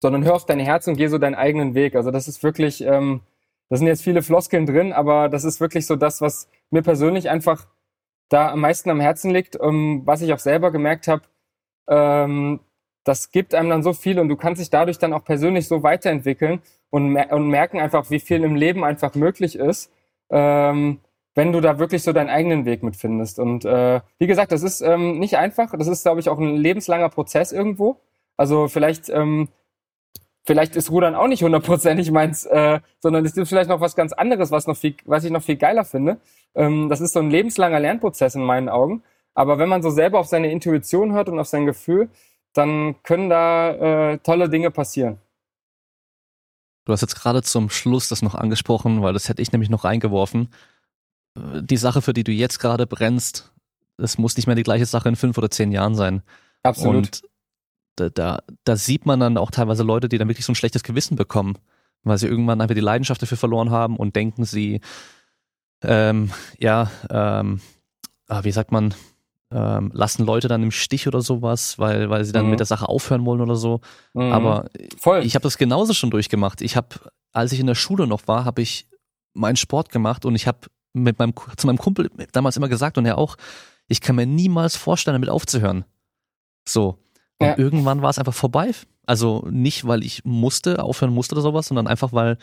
sondern hör auf dein Herz und geh so deinen eigenen Weg. Also das ist wirklich, ähm, da sind jetzt viele Floskeln drin, aber das ist wirklich so das, was mir persönlich einfach da am meisten am Herzen liegt, ähm, was ich auch selber gemerkt habe, ähm, das gibt einem dann so viel und du kannst dich dadurch dann auch persönlich so weiterentwickeln und, und merken einfach, wie viel im Leben einfach möglich ist, ähm, wenn du da wirklich so deinen eigenen Weg mitfindest. Und äh, wie gesagt, das ist ähm, nicht einfach. Das ist, glaube ich, auch ein lebenslanger Prozess irgendwo. Also vielleicht, ähm, vielleicht ist Rudern auch nicht hundertprozentig meins, äh, sondern es ist vielleicht noch was ganz anderes, was noch viel, was ich noch viel geiler finde. Ähm, das ist so ein lebenslanger Lernprozess in meinen Augen. Aber wenn man so selber auf seine Intuition hört und auf sein Gefühl, dann können da äh, tolle Dinge passieren. Du hast jetzt gerade zum Schluss das noch angesprochen, weil das hätte ich nämlich noch reingeworfen. Äh, die Sache, für die du jetzt gerade brennst, das muss nicht mehr die gleiche Sache in fünf oder zehn Jahren sein. Absolut. Und da, da, da sieht man dann auch teilweise Leute, die dann wirklich so ein schlechtes Gewissen bekommen, weil sie irgendwann einfach die Leidenschaft dafür verloren haben und denken, sie, ähm, ja, ähm, ah, wie sagt man, ähm, lassen Leute dann im Stich oder sowas, weil, weil sie dann mhm. mit der Sache aufhören wollen oder so. Mhm. Aber Voll. ich habe das genauso schon durchgemacht. Ich habe, als ich in der Schule noch war, habe ich meinen Sport gemacht und ich habe mit meinem zu meinem Kumpel damals immer gesagt und er auch, ich kann mir niemals vorstellen, damit aufzuhören. So. Und ja. irgendwann war es einfach vorbei. Also nicht, weil ich musste, aufhören musste oder sowas, sondern einfach, weil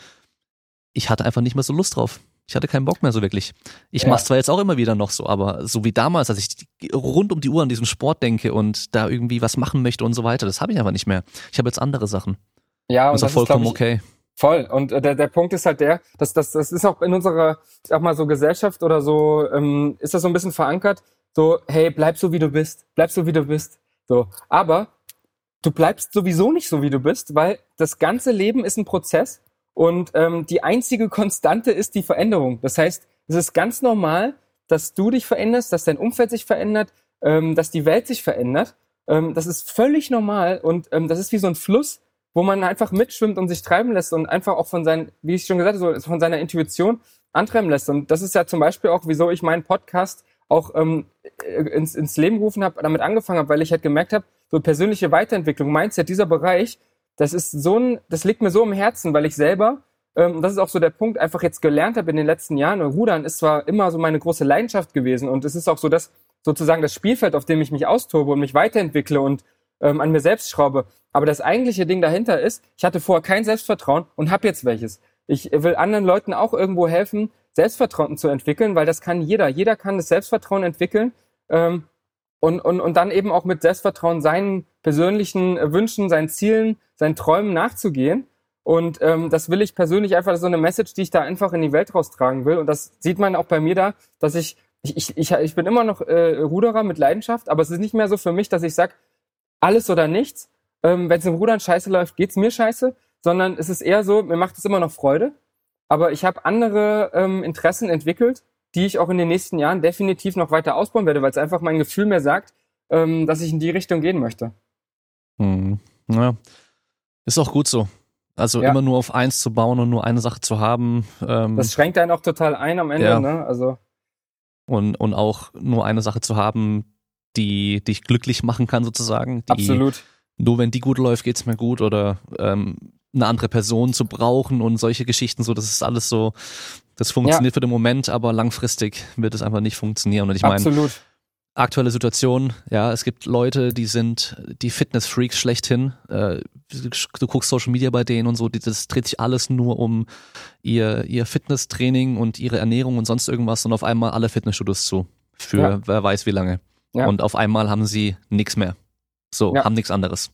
ich hatte einfach nicht mehr so Lust drauf. Ich hatte keinen Bock mehr so wirklich. Ich ja. mache zwar jetzt auch immer wieder noch so, aber so wie damals, als ich rund um die Uhr an diesen Sport denke und da irgendwie was machen möchte und so weiter, das habe ich einfach nicht mehr. Ich habe jetzt andere Sachen. Ja, und das, das ist vollkommen ist, ich, okay. Voll. Und äh, der, der Punkt ist halt der, dass das, das ist auch in unserer, ich sag mal so Gesellschaft oder so, ähm, ist das so ein bisschen verankert. So, hey, bleib so wie du bist, bleib so wie du bist. So, aber du bleibst sowieso nicht so wie du bist, weil das ganze Leben ist ein Prozess und ähm, die einzige Konstante ist die Veränderung. Das heißt, es ist ganz normal, dass du dich veränderst, dass dein Umfeld sich verändert, ähm, dass die Welt sich verändert. Ähm, das ist völlig normal und ähm, das ist wie so ein Fluss, wo man einfach mitschwimmt und sich treiben lässt und einfach auch von seinen, wie ich schon gesagt habe, so von seiner Intuition antreiben lässt. Und das ist ja zum Beispiel auch, wieso ich meinen Podcast auch ähm, äh, ins, ins Leben gerufen habe, damit angefangen habe, weil ich halt gemerkt habe, so persönliche Weiterentwicklung, Mindset, dieser Bereich, das ist so ein, das liegt mir so im Herzen, weil ich selber, ähm, das ist auch so der Punkt, einfach jetzt gelernt habe in den letzten Jahren. Rudern ist zwar immer so meine große Leidenschaft gewesen und es ist auch so das sozusagen das Spielfeld, auf dem ich mich austobe und mich weiterentwickle und ähm, an mir selbst schraube. Aber das eigentliche Ding dahinter ist, ich hatte vorher kein Selbstvertrauen und habe jetzt welches. Ich will anderen Leuten auch irgendwo helfen, Selbstvertrauen zu entwickeln, weil das kann jeder. Jeder kann das Selbstvertrauen entwickeln. Ähm, und, und, und dann eben auch mit Selbstvertrauen seinen persönlichen Wünschen, seinen Zielen, seinen Träumen nachzugehen. Und ähm, das will ich persönlich einfach, das ist so eine Message, die ich da einfach in die Welt raustragen will. Und das sieht man auch bei mir da, dass ich, ich, ich, ich, bin immer noch äh, Ruderer mit Leidenschaft, aber es ist nicht mehr so für mich, dass ich sag alles oder nichts. Ähm, Wenn es im Rudern scheiße läuft, geht's mir scheiße, sondern es ist eher so, mir macht es immer noch Freude. Aber ich habe andere ähm, Interessen entwickelt die ich auch in den nächsten Jahren definitiv noch weiter ausbauen werde, weil es einfach mein Gefühl mir sagt, ähm, dass ich in die Richtung gehen möchte. Hm. Ja. Ist auch gut so. Also ja. immer nur auf eins zu bauen und nur eine Sache zu haben. Ähm, das schränkt einen auch total ein am Ende, ja. ne? Also. Und, und auch nur eine Sache zu haben, die dich glücklich machen kann, sozusagen. Die, Absolut. Nur wenn die gut läuft, geht's mir gut. Oder ähm, eine andere Person zu brauchen und solche Geschichten, so, das ist alles so, das funktioniert ja. für den Moment, aber langfristig wird es einfach nicht funktionieren. Und ich meine, aktuelle Situation, ja, es gibt Leute, die sind die Fitness-Freaks schlechthin. Äh, du guckst Social Media bei denen und so, das dreht sich alles nur um ihr, ihr Fitnesstraining und ihre Ernährung und sonst irgendwas und auf einmal alle Fitnessstudios zu. Für ja. wer weiß wie lange. Ja. Und auf einmal haben sie nichts mehr. So, haben nichts anderes.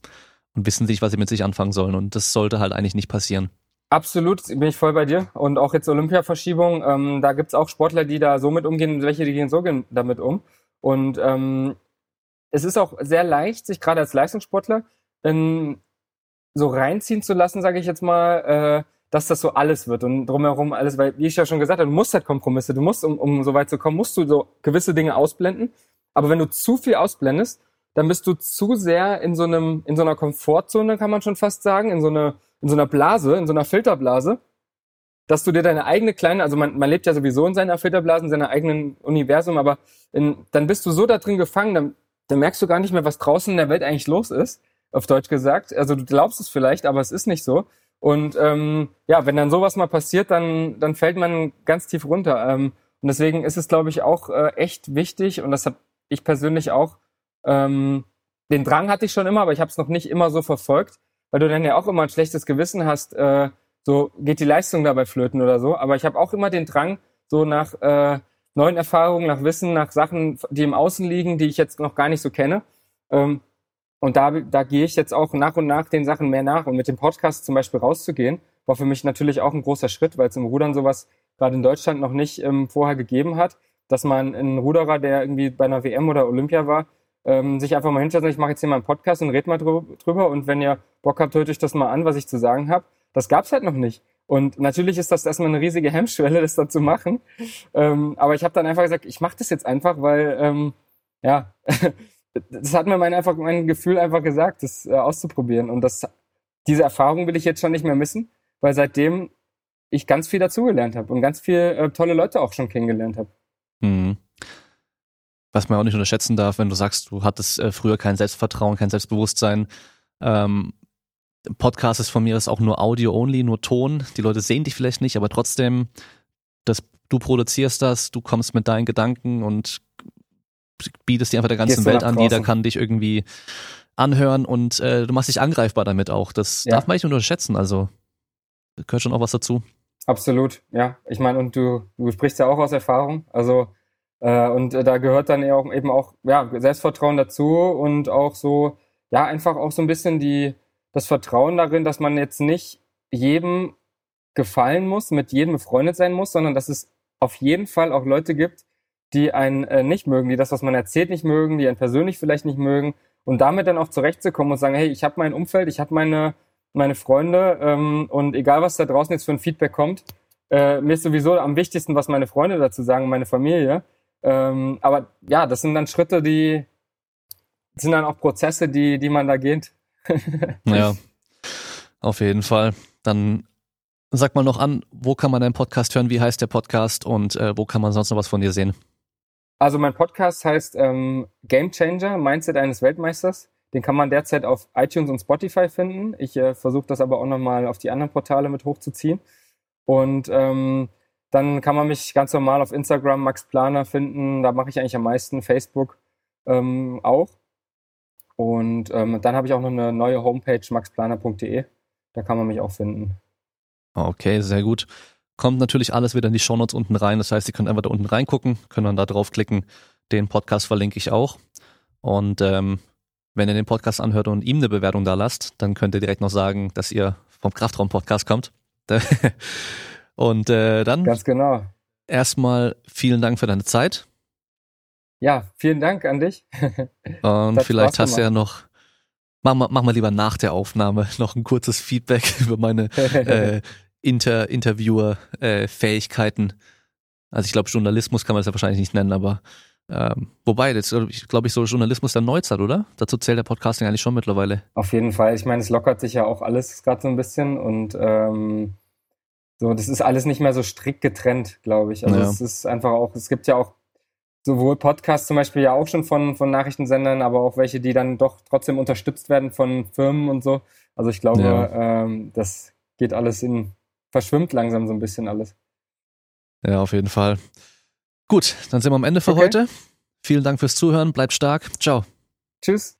Und wissen nicht, was sie mit sich anfangen sollen. Und das sollte halt eigentlich nicht passieren. Absolut, bin ich voll bei dir. Und auch jetzt Olympia-Verschiebung, ähm, da gibt's auch Sportler, die da so mit umgehen welche, die gehen so damit um. Und ähm, es ist auch sehr leicht, sich gerade als Leistungssportler in, so reinziehen zu lassen, sage ich jetzt mal, äh, dass das so alles wird und drumherum alles, weil, wie ich ja schon gesagt habe, du musst halt Kompromisse, du musst, um, um so weit zu kommen, musst du so gewisse Dinge ausblenden. Aber wenn du zu viel ausblendest, dann bist du zu sehr in so einem, in so einer Komfortzone, kann man schon fast sagen, in so einer, in so einer Blase, in so einer Filterblase, dass du dir deine eigene kleine, also man, man lebt ja sowieso in seiner Filterblase, in seiner eigenen Universum, aber in, dann bist du so da drin gefangen, dann, dann merkst du gar nicht mehr, was draußen in der Welt eigentlich los ist, auf Deutsch gesagt. Also du glaubst es vielleicht, aber es ist nicht so. Und ähm, ja, wenn dann sowas mal passiert, dann, dann fällt man ganz tief runter. Ähm, und deswegen ist es, glaube ich, auch äh, echt wichtig, und das habe ich persönlich auch, ähm, den Drang hatte ich schon immer, aber ich habe es noch nicht immer so verfolgt, weil du dann ja auch immer ein schlechtes Gewissen hast, äh, so geht die Leistung dabei flöten oder so. Aber ich habe auch immer den Drang, so nach äh, neuen Erfahrungen, nach Wissen, nach Sachen, die im Außen liegen, die ich jetzt noch gar nicht so kenne. Ähm, und da, da gehe ich jetzt auch nach und nach den Sachen mehr nach. Und mit dem Podcast zum Beispiel rauszugehen, war für mich natürlich auch ein großer Schritt, weil es im Rudern sowas gerade in Deutschland noch nicht ähm, vorher gegeben hat, dass man einen Ruderer, der irgendwie bei einer WM oder Olympia war, ähm, sich einfach mal hinstellt und ich mache jetzt hier mal einen Podcast und red mal drüber. Und wenn ihr Bock habt, hört euch das mal an, was ich zu sagen habe. Das gab's halt noch nicht. Und natürlich ist das erstmal eine riesige Hemmschwelle, das da zu machen. Ähm, aber ich habe dann einfach gesagt, ich mache das jetzt einfach, weil ähm, ja, <laughs> das hat mir mein einfach mein Gefühl einfach gesagt, das äh, auszuprobieren. Und das, diese Erfahrung will ich jetzt schon nicht mehr missen, weil seitdem ich ganz viel dazugelernt habe und ganz viele äh, tolle Leute auch schon kennengelernt habe. Mhm. Was man auch nicht unterschätzen darf, wenn du sagst, du hattest äh, früher kein Selbstvertrauen, kein Selbstbewusstsein. Ähm, Podcast ist von mir ist auch nur Audio-only, nur Ton. Die Leute sehen dich vielleicht nicht, aber trotzdem, das, du produzierst das, du kommst mit deinen Gedanken und bietest dir einfach der ganzen Welt an. Jeder kann dich irgendwie anhören und äh, du machst dich angreifbar damit auch. Das ja. darf man nicht unterschätzen. Also gehört schon auch was dazu. Absolut, ja. Ich meine, und du, du sprichst ja auch aus Erfahrung. Also und äh, da gehört dann eben auch ja, Selbstvertrauen dazu und auch so, ja, einfach auch so ein bisschen die, das Vertrauen darin, dass man jetzt nicht jedem gefallen muss, mit jedem befreundet sein muss, sondern dass es auf jeden Fall auch Leute gibt, die einen äh, nicht mögen, die das, was man erzählt, nicht mögen, die einen persönlich vielleicht nicht mögen und damit dann auch zurechtzukommen und sagen, hey, ich habe mein Umfeld, ich habe meine meine Freunde ähm, und egal was da draußen jetzt für ein Feedback kommt, äh, mir ist sowieso am wichtigsten, was meine Freunde dazu sagen, meine Familie. Ähm, aber ja, das sind dann Schritte, die sind dann auch Prozesse, die die man da geht. <laughs> ja, auf jeden Fall. Dann sag mal noch an, wo kann man deinen Podcast hören, wie heißt der Podcast und äh, wo kann man sonst noch was von dir sehen? Also mein Podcast heißt ähm, Game Changer, Mindset eines Weltmeisters. Den kann man derzeit auf iTunes und Spotify finden. Ich äh, versuche das aber auch nochmal auf die anderen Portale mit hochzuziehen. Und ähm, dann kann man mich ganz normal auf Instagram Max Planer finden. Da mache ich eigentlich am meisten. Facebook ähm, auch. Und ähm, dann habe ich auch noch eine neue Homepage maxplaner.de. Da kann man mich auch finden. Okay, sehr gut. Kommt natürlich alles wieder in die Shownotes unten rein. Das heißt, ihr könnt einfach da unten reingucken, können dann da draufklicken. Den Podcast verlinke ich auch. Und ähm, wenn ihr den Podcast anhört und ihm eine Bewertung da lasst, dann könnt ihr direkt noch sagen, dass ihr vom Kraftraum-Podcast kommt. <laughs> und äh, dann. Ganz genau. Erstmal vielen Dank für deine Zeit. Ja, vielen Dank an dich. <laughs> und vielleicht hast du ja noch Mach mal, mach mal lieber nach der Aufnahme <laughs> noch ein kurzes Feedback <laughs> über meine äh, Inter Interviewer-Fähigkeiten. Äh, also ich glaube, Journalismus kann man das ja wahrscheinlich nicht nennen, aber ähm, wobei, das glaube ich, so Journalismus der Neuzeit, oder? Dazu zählt der Podcasting eigentlich schon mittlerweile. Auf jeden Fall. Ich meine, es lockert sich ja auch alles gerade so ein bisschen und ähm, so, das ist alles nicht mehr so strikt getrennt, glaube ich. Also ja. es ist einfach auch, es gibt ja auch sowohl Podcasts zum Beispiel ja auch schon von, von Nachrichtensendern, aber auch welche, die dann doch trotzdem unterstützt werden von Firmen und so. Also ich glaube, ja. ähm, das geht alles in, verschwimmt langsam so ein bisschen alles. Ja, auf jeden Fall. Gut, dann sind wir am Ende für okay. heute. Vielen Dank fürs Zuhören, bleibt stark. Ciao. Tschüss.